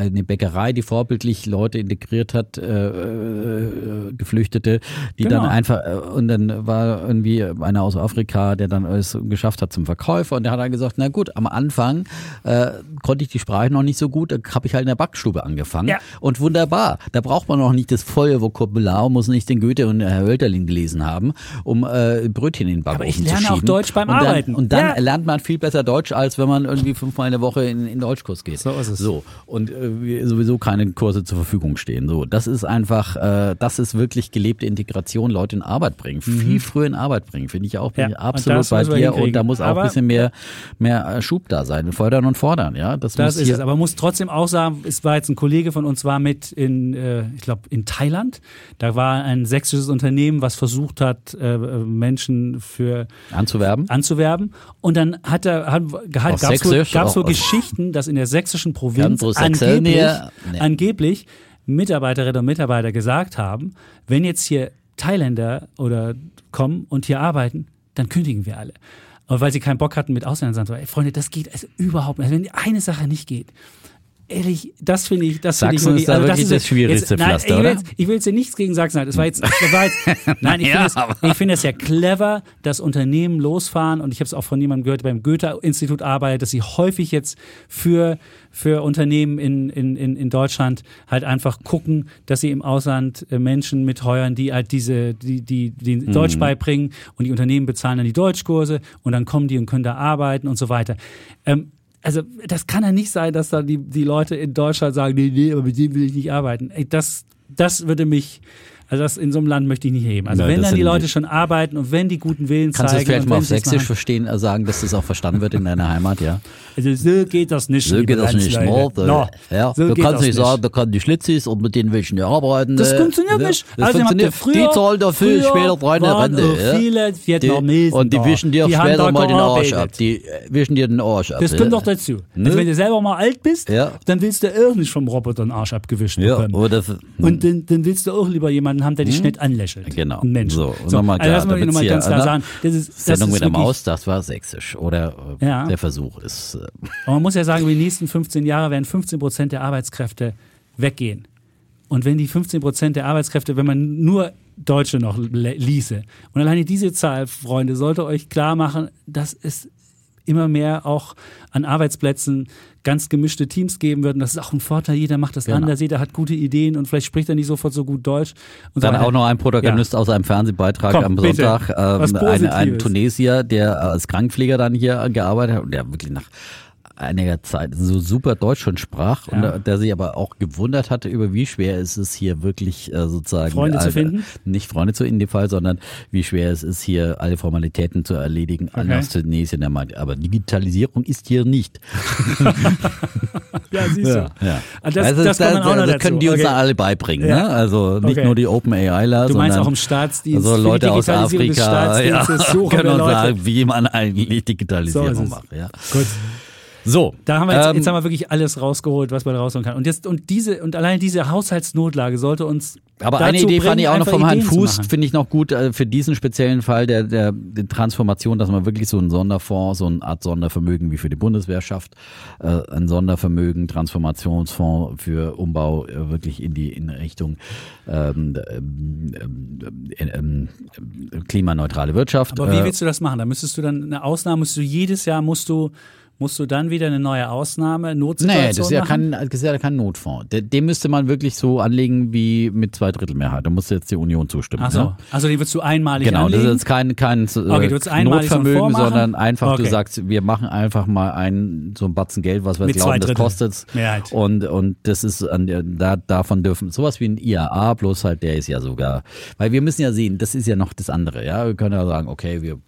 eine Bäckerei, die vorbildlich Leute integriert hat, äh, äh, Geflüchtete, die Genau. dann einfach, äh, und dann war irgendwie einer aus Afrika, der dann es geschafft hat zum Verkäufer und der hat dann gesagt, na gut, am Anfang äh, konnte ich die Sprache noch nicht so gut, da habe ich halt in der Backstube angefangen Ja. und wunderbar, da braucht man noch nicht das volle Vokabular, muss nicht den Goethe und Herr Hölderlin gelesen haben, um äh, Brötchen in den Backofen Aber ich zu lerne auch schieben. Deutsch beim und dann, Arbeiten. Und dann Ja. lernt man viel besser Deutsch, als wenn man irgendwie fünfmal in der Woche in, in Deutschkurs geht. So ist es. So und äh, sowieso keine Kurse zur Verfügung stehen. So, das ist einfach, äh, das ist wirklich gelebte Integration, Leute in Arbeit bringen, viel früher in Arbeit bringen, finde ich auch bin Mhm. Ja, ich absolut bei dir. Und da muss auch Aber- ein bisschen mehr, mehr äh, Schub da sein, fördern und fordern. Ja, das, Das ist es. Aber man muss trotzdem auch sagen, es war jetzt ein Kollege von uns war mit in, äh, ich glaube, in Thailand. Da war ein sächsisches Unternehmen, was versucht hat, äh, Menschen für anzuwerben. anzuwerben. Und dann hat er, hat, gab es wohl, gab's wohl auch- Geschichten, dass in der sächsischen Provinz so Sächse, angeblich, nee, nee. angeblich Mitarbeiterinnen und Mitarbeiter gesagt haben, wenn jetzt hier Thailänder oder kommen und hier arbeiten, dann kündigen wir alle. Und weil sie keinen Bock hatten mit Ausländern, sagen so, ey, Freunde, das geht also überhaupt nicht. Also wenn eine Sache nicht geht, ehrlich, das finde ich, das finde ich Sachsen ist da wirklich das schwierigste jetzt, nein, Pflaster, ich will? Jetzt, ich will jetzt nichts gegen Sachsen sagen. Das war jetzt, das war jetzt (laughs) nein, ich Ja, finde es, finde es ja clever, dass Unternehmen losfahren und ich habe es auch von jemandem gehört, der beim Goethe-Institut arbeitet, dass sie häufig jetzt für, für Unternehmen in, in, in, in Deutschland halt einfach gucken, dass sie im Ausland äh, Menschen mitheuern, die halt diese, die, die, die Mhm. Deutsch beibringen und die Unternehmen bezahlen dann die Deutschkurse und dann kommen die und können da arbeiten und so weiter. Ähm, also das kann ja nicht sein, dass da die, die Leute in Deutschland sagen, nee, nee, aber mit dem will ich nicht arbeiten. Ey, das, das würde mich, also das in so einem Land möchte ich nicht heben. Also Nein, wenn dann die Leute schon arbeiten und wenn die guten Willen Kannst du zeigen es vielleicht mal auf Sächsisch verstehen, äh, sagen, dass das auch verstanden wird in deiner Heimat, ja? also so geht das nicht. So geht das nicht. No, ja, so du kannst nicht sagen, da kann die Schlitzis und mit denen will ich nicht arbeiten. Das äh, funktioniert ne? nicht. Das ihr funktioniert. die zahlen dafür früher später rein waren Rente. ja? viele Vietnamesen und die wischen dir später mal den Arsch ab. Die äh, wischen dir den Arsch ab. Das ja? kommt doch dazu. Ne? Also wenn du selber mal alt bist, Ja. dann willst du auch nicht vom Roboter den Arsch abgewischt Ja, bekommen. Und dann, dann willst du auch lieber jemanden haben, der dich nett anlächelt. Genau. Ein Mensch. So, und nochmal also klar, nochmal hier, ganz klar ne? sagen. Das ist, das Sendung ist mit der Maus, das war sächsisch. Oder äh, Ja. der Versuch ist. Äh, (laughs) Aber man muss ja sagen, über die nächsten 15 Jahre werden 15 Prozent der Arbeitskräfte weggehen. Und wenn die 15 Prozent der Arbeitskräfte, wenn man nur Deutsche noch ließe, und alleine diese Zahl, Freunde, sollte euch klar machen, dass es immer mehr auch an Arbeitsplätzen ganz gemischte Teams geben wird. Und das ist auch ein Vorteil. Jeder macht das Genau. anders, jeder hat gute Ideen und vielleicht spricht er nicht sofort so gut Deutsch. Und so Dann weiter. auch noch ein Protagonist aus einem Fernsehbeitrag Komm, am. Sonntag. Ähm, ein, ein. Tunesier, der als Krankenpfleger dann hier gearbeitet hat und der wirklich nach einiger Zeit so super Deutsch schon sprach und Ja. äh, der sich aber auch gewundert hatte über wie schwer es ist hier wirklich äh, sozusagen Freunde zu alle- finden? nicht Freunde zu in dem Fall, sondern wie schwer es ist hier alle Formalitäten zu erledigen Okay. aus Tunesien. Er meinte, aber Digitalisierung ist hier nicht. (laughs) ja, siehst du. ja. Ah, Das, Also das das dazu. können die uns Okay. alle beibringen. Ja. Ne? Also nicht Okay. nur die OpenAIler, Du meinst sondern auch im Staatsdienst, also Leute aus Afrika ja, können uns sagen, wie man eigentlich So Digitalisierung es. macht. Ja. Gut. So, Da haben wir jetzt, ähm, jetzt haben wir wirklich alles rausgeholt, was man rausholen kann. Und jetzt und diese und allein diese Haushaltsnotlage sollte uns Aber dazu eine Idee bringen, fand ich auch noch vom Herrn Fuß, finde ich noch gut äh, für diesen speziellen Fall der, der, der Transformation, dass man wirklich so einen Sonderfonds, so eine Art Sondervermögen wie für die Bundeswehr schafft, äh, ein Sondervermögen, Transformationsfonds für Umbau äh, wirklich in die in Richtung ähm, ähm, ähm, ähm, ähm, klimaneutrale Wirtschaft. Aber wie Äh, willst du das machen? Da müsstest du dann eine Ausnahme, musst du jedes Jahr musst du musst du dann wieder eine neue Ausnahme, Notsituation Nee, das ist ja machen? kein, das ist ja kein Notfonds. Den, müsste man wirklich so anlegen wie mit zwei Drittel Mehrheit. Da muss jetzt die Union zustimmen. Ach so, ne? also die würdest du einmalig Genau, das anlegen? ist jetzt kein, kein äh, Okay, du einen Notvermögen, sondern einfach, du Okay. sagst, wir machen einfach mal ein, so ein Batzen Geld, was wir Mit zwei glauben, das kostet. Mehrheit. Und, und das ist, an der, da, davon dürfen, sowas wie ein IAA, bloß halt, der ist ja sogar, weil wir müssen ja sehen, das ist ja noch das andere, ja. Wir können ja sagen, okay, wir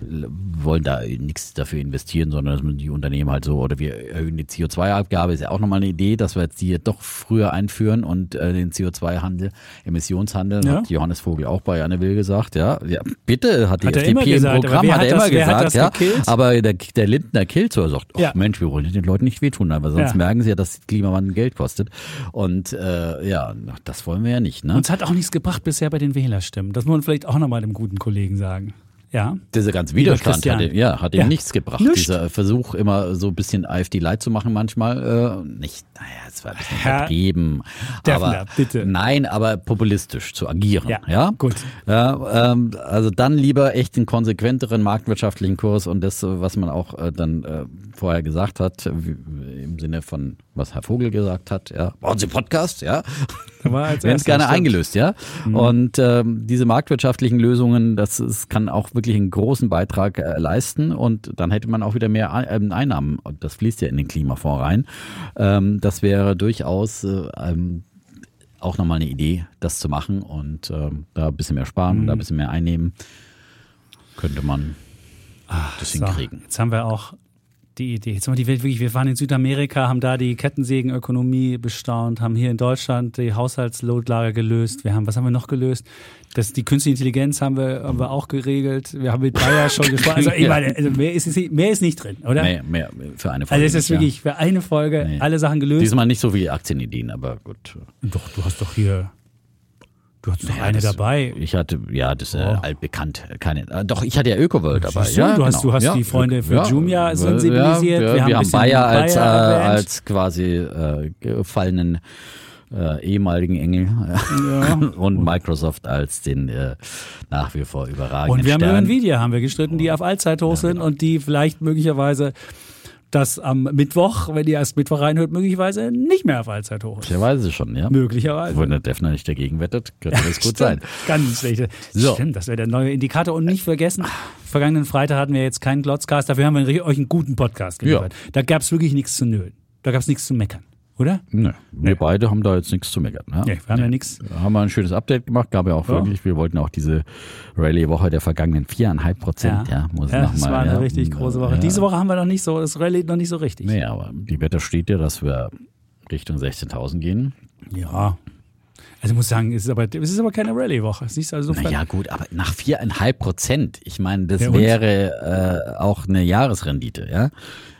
wollen da nichts dafür investieren, sondern dass man die Unternehmen halt so, oder wir erhöhen die CO2-Abgabe, ist ja auch nochmal eine Idee, dass wir jetzt die doch früher einführen und äh, den CO2-Handel, Emissionshandel, Ja. hat Johannes Vogel auch bei Anne Will gesagt, ja, ja bitte, hat die Hat FDP immer im Programm, hat hat er immer das- hat gesagt, ja, aber der, der Lindner killt so, er sagt, ach Ja. Mensch, wir wollen den Leuten nicht wehtun, aber sonst Ja. merken sie ja, dass Klimawandel Geld kostet und äh, ja, das wollen wir ja nicht, ne? Uns hat auch nichts gebracht bisher bei den Wählerstimmen. Das muss man vielleicht auch nochmal dem guten Kollegen sagen. Ja. Dieser ganze Widerstand hat, ihm- ja, hat ihm Ja. nichts gebracht. Nichts. Dieser Versuch, immer so ein bisschen AfD-Light zu machen, manchmal äh, nicht. Naja, es war ein bisschen Herr übertrieben. Deffner, aber, bitte. Nein, aber populistisch zu agieren. Ja, Ja, gut. Ja, ähm, also dann lieber echt den konsequenteren marktwirtschaftlichen Kurs und das, was man auch äh, dann äh, vorher gesagt hat, im Sinne von, was Herr Vogel gesagt hat, ja, brauchen Sie Podcast, ja. Werden (laughs) es gerne eingelöst, ja. Und ähm, diese marktwirtschaftlichen Lösungen, das ist, kann auch wirklich einen großen Beitrag äh, leisten und dann hätte man auch wieder mehr ähm, Einnahmen. Und das fließt ja in den Klimafonds rein. Ähm, das wäre durchaus äh, ähm, auch nochmal eine Idee, das zu machen und ähm, da ein bisschen mehr sparen und da ein bisschen mehr einnehmen. Könnte man das So, hinkriegen. jetzt haben wir auch die Idee. Jetzt haben wir die Welt wirklich, wir waren in Südamerika, haben da die Kettensägenökonomie bestaunt, haben hier in Deutschland die Haushaltslotlager gelöst. Wir haben, was haben wir noch gelöst? Das, die künstliche Intelligenz haben wir, haben wir auch geregelt. Wir haben mit Bayer (laughs) schon gesprochen. Also, ich meine, also mehr, ist, es- mehr ist nicht drin, oder? Mehr, mehr für eine Folge. Also es ist wirklich für eine Folge Nee. alle Sachen gelöst. Diesmal nicht so wie Aktienideen, aber gut. Doch, du hast doch hier, du hast doch Ja, eine das- dabei. Ich hatte, ja, das ist äh, Oh. altbekannt. Keine, äh, doch, ich hatte ja Ökoworld dabei. Siehst du, Ja, du hast- genau. du hast ja, die Freunde für ja, Jumia sensibilisiert. Wir wir, haben haben Bayer als, äh, als quasi äh, gefallenen äh, ehemaligen Engel Ja. (laughs) und Microsoft als den äh, nach wie vor überragenden Und wir haben über Stern. Nvidia haben wir gestritten, die auf Allzeithoch sind genau. und die vielleicht möglicherweise das am Mittwoch, wenn ihr erst Mittwoch reinhört, möglicherweise nicht mehr auf Allzeithoch ist. Der weiß es schon, ja. Möglicherweise. Wenn der Defner nicht dagegen wettet, könnte das gut (laughs) sein. Ganz schlecht. So. Stimmt, das wäre der neue Indikator. Und nicht vergessen, vergangenen Freitag hatten wir jetzt keinen Glotzcast, dafür haben wir euch einen guten Podcast geliefert. Da gab es wirklich nichts zu nölen. Da gab es nichts zu meckern, oder? Nö, wir beide haben da jetzt nichts zu meckern. Ja? Nee, wir haben ja nichts. Haben wir ein schönes Update gemacht, gab ja auch Ja. wirklich, wir wollten auch diese Rallye-Woche der vergangenen viereinhalb Prozent, ja, muss ja noch das mal, war eine ja, richtig große Woche. Ja. Diese Woche haben wir noch nicht so, das Rallye noch nicht so richtig. Nee, aber die Wetter steht ja, dass wir Richtung 16.000 gehen. Ja. Also ich muss sagen, es ist aber, es ist aber keine Rallye-Woche. Siehst du also so Naja, gut, aber nach viereinhalb Prozent, ich meine, das Ja, wäre äh, auch eine Jahresrendite, ja.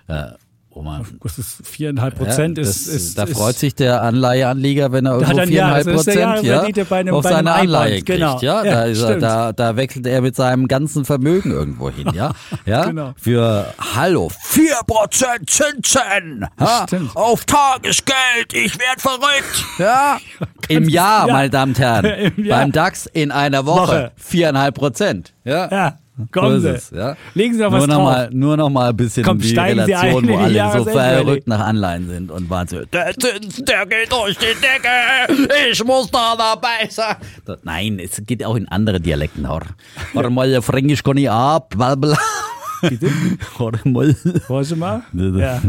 Äh, wo man, Das ist viereinhalb Prozent ja, ist, ist, da ist, freut sich der Anleiheanleger, wenn er irgendwo viereinhalb Prozent ja, bei einem- auf bei seine Anleihe kriegt. genau. Ja, da, er, da, da wechselt er mit seinem ganzen Vermögen irgendwo hin. Ja, (laughs) ja? Genau. für Hallo, 4% Zinsen ja? Stimmt. auf Tagesgeld, ich werd verrückt. (laughs) Ja? Im Jahr, Ja. meine Damen und Herren, (laughs) beim DAX in einer Woche, viereinhalb Prozent. Ja, kommen so Sie. es, ja. Legen Sie doch nur was noch drauf. mal, Nur noch mal ein bisschen Komm, die steigen Sie Relation, ein in wo die alle so verrückt nach Anleihen sind und waren so, der Zins, der geht durch die Decke, ich muss da dabei sein. Nein, es geht auch in andere Dialekten. Hör (laughs) mal, Fränkisch kann ich ab, bla bla. Bitte? (laughs) Hör mal. Sie mal? (laughs) Ja.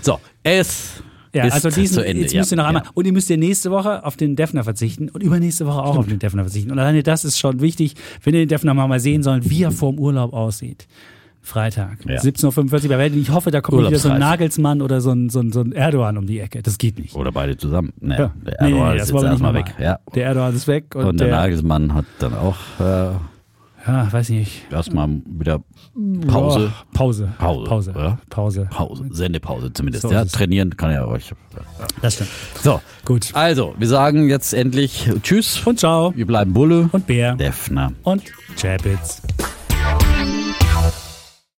So, es Ja, ist also diesen, Ende. jetzt müsst ihr noch ja, einmal, ja. und ihr müsst ja nächste Woche auf den Defner verzichten und übernächste Woche auch auf den Defner verzichten. Und alleine das ist schon wichtig, wenn ihr den Defner mal sehen sollen, wie er vorm Urlaub aussieht. Freitag, Ja. 17.45 Uhr bei Welt. Ich hoffe, da kommt wieder so ein. Nagelsmann oder so ein, so, ein, so ein Erdogan um die Ecke. Das geht nicht. Oder beide zusammen. Nee, Ja. Der Erdogan nee, ist jetzt erstmal mal weg. Ja. Der Erdogan ist weg und, Und der der, Nagelsmann hat dann auch äh, ja, weiß nicht. erstmal wieder Pause. Ja, Pause. Pause, Pause. ja. Pause. Pause, Sendepause zumindest. So ja, trainieren kann er euch. Das stimmt. So, Gut. also, wir sagen jetzt endlich Tschüss. Und ciao. Wir bleiben Bulle. Und Bär. Defner. Und Chapitz.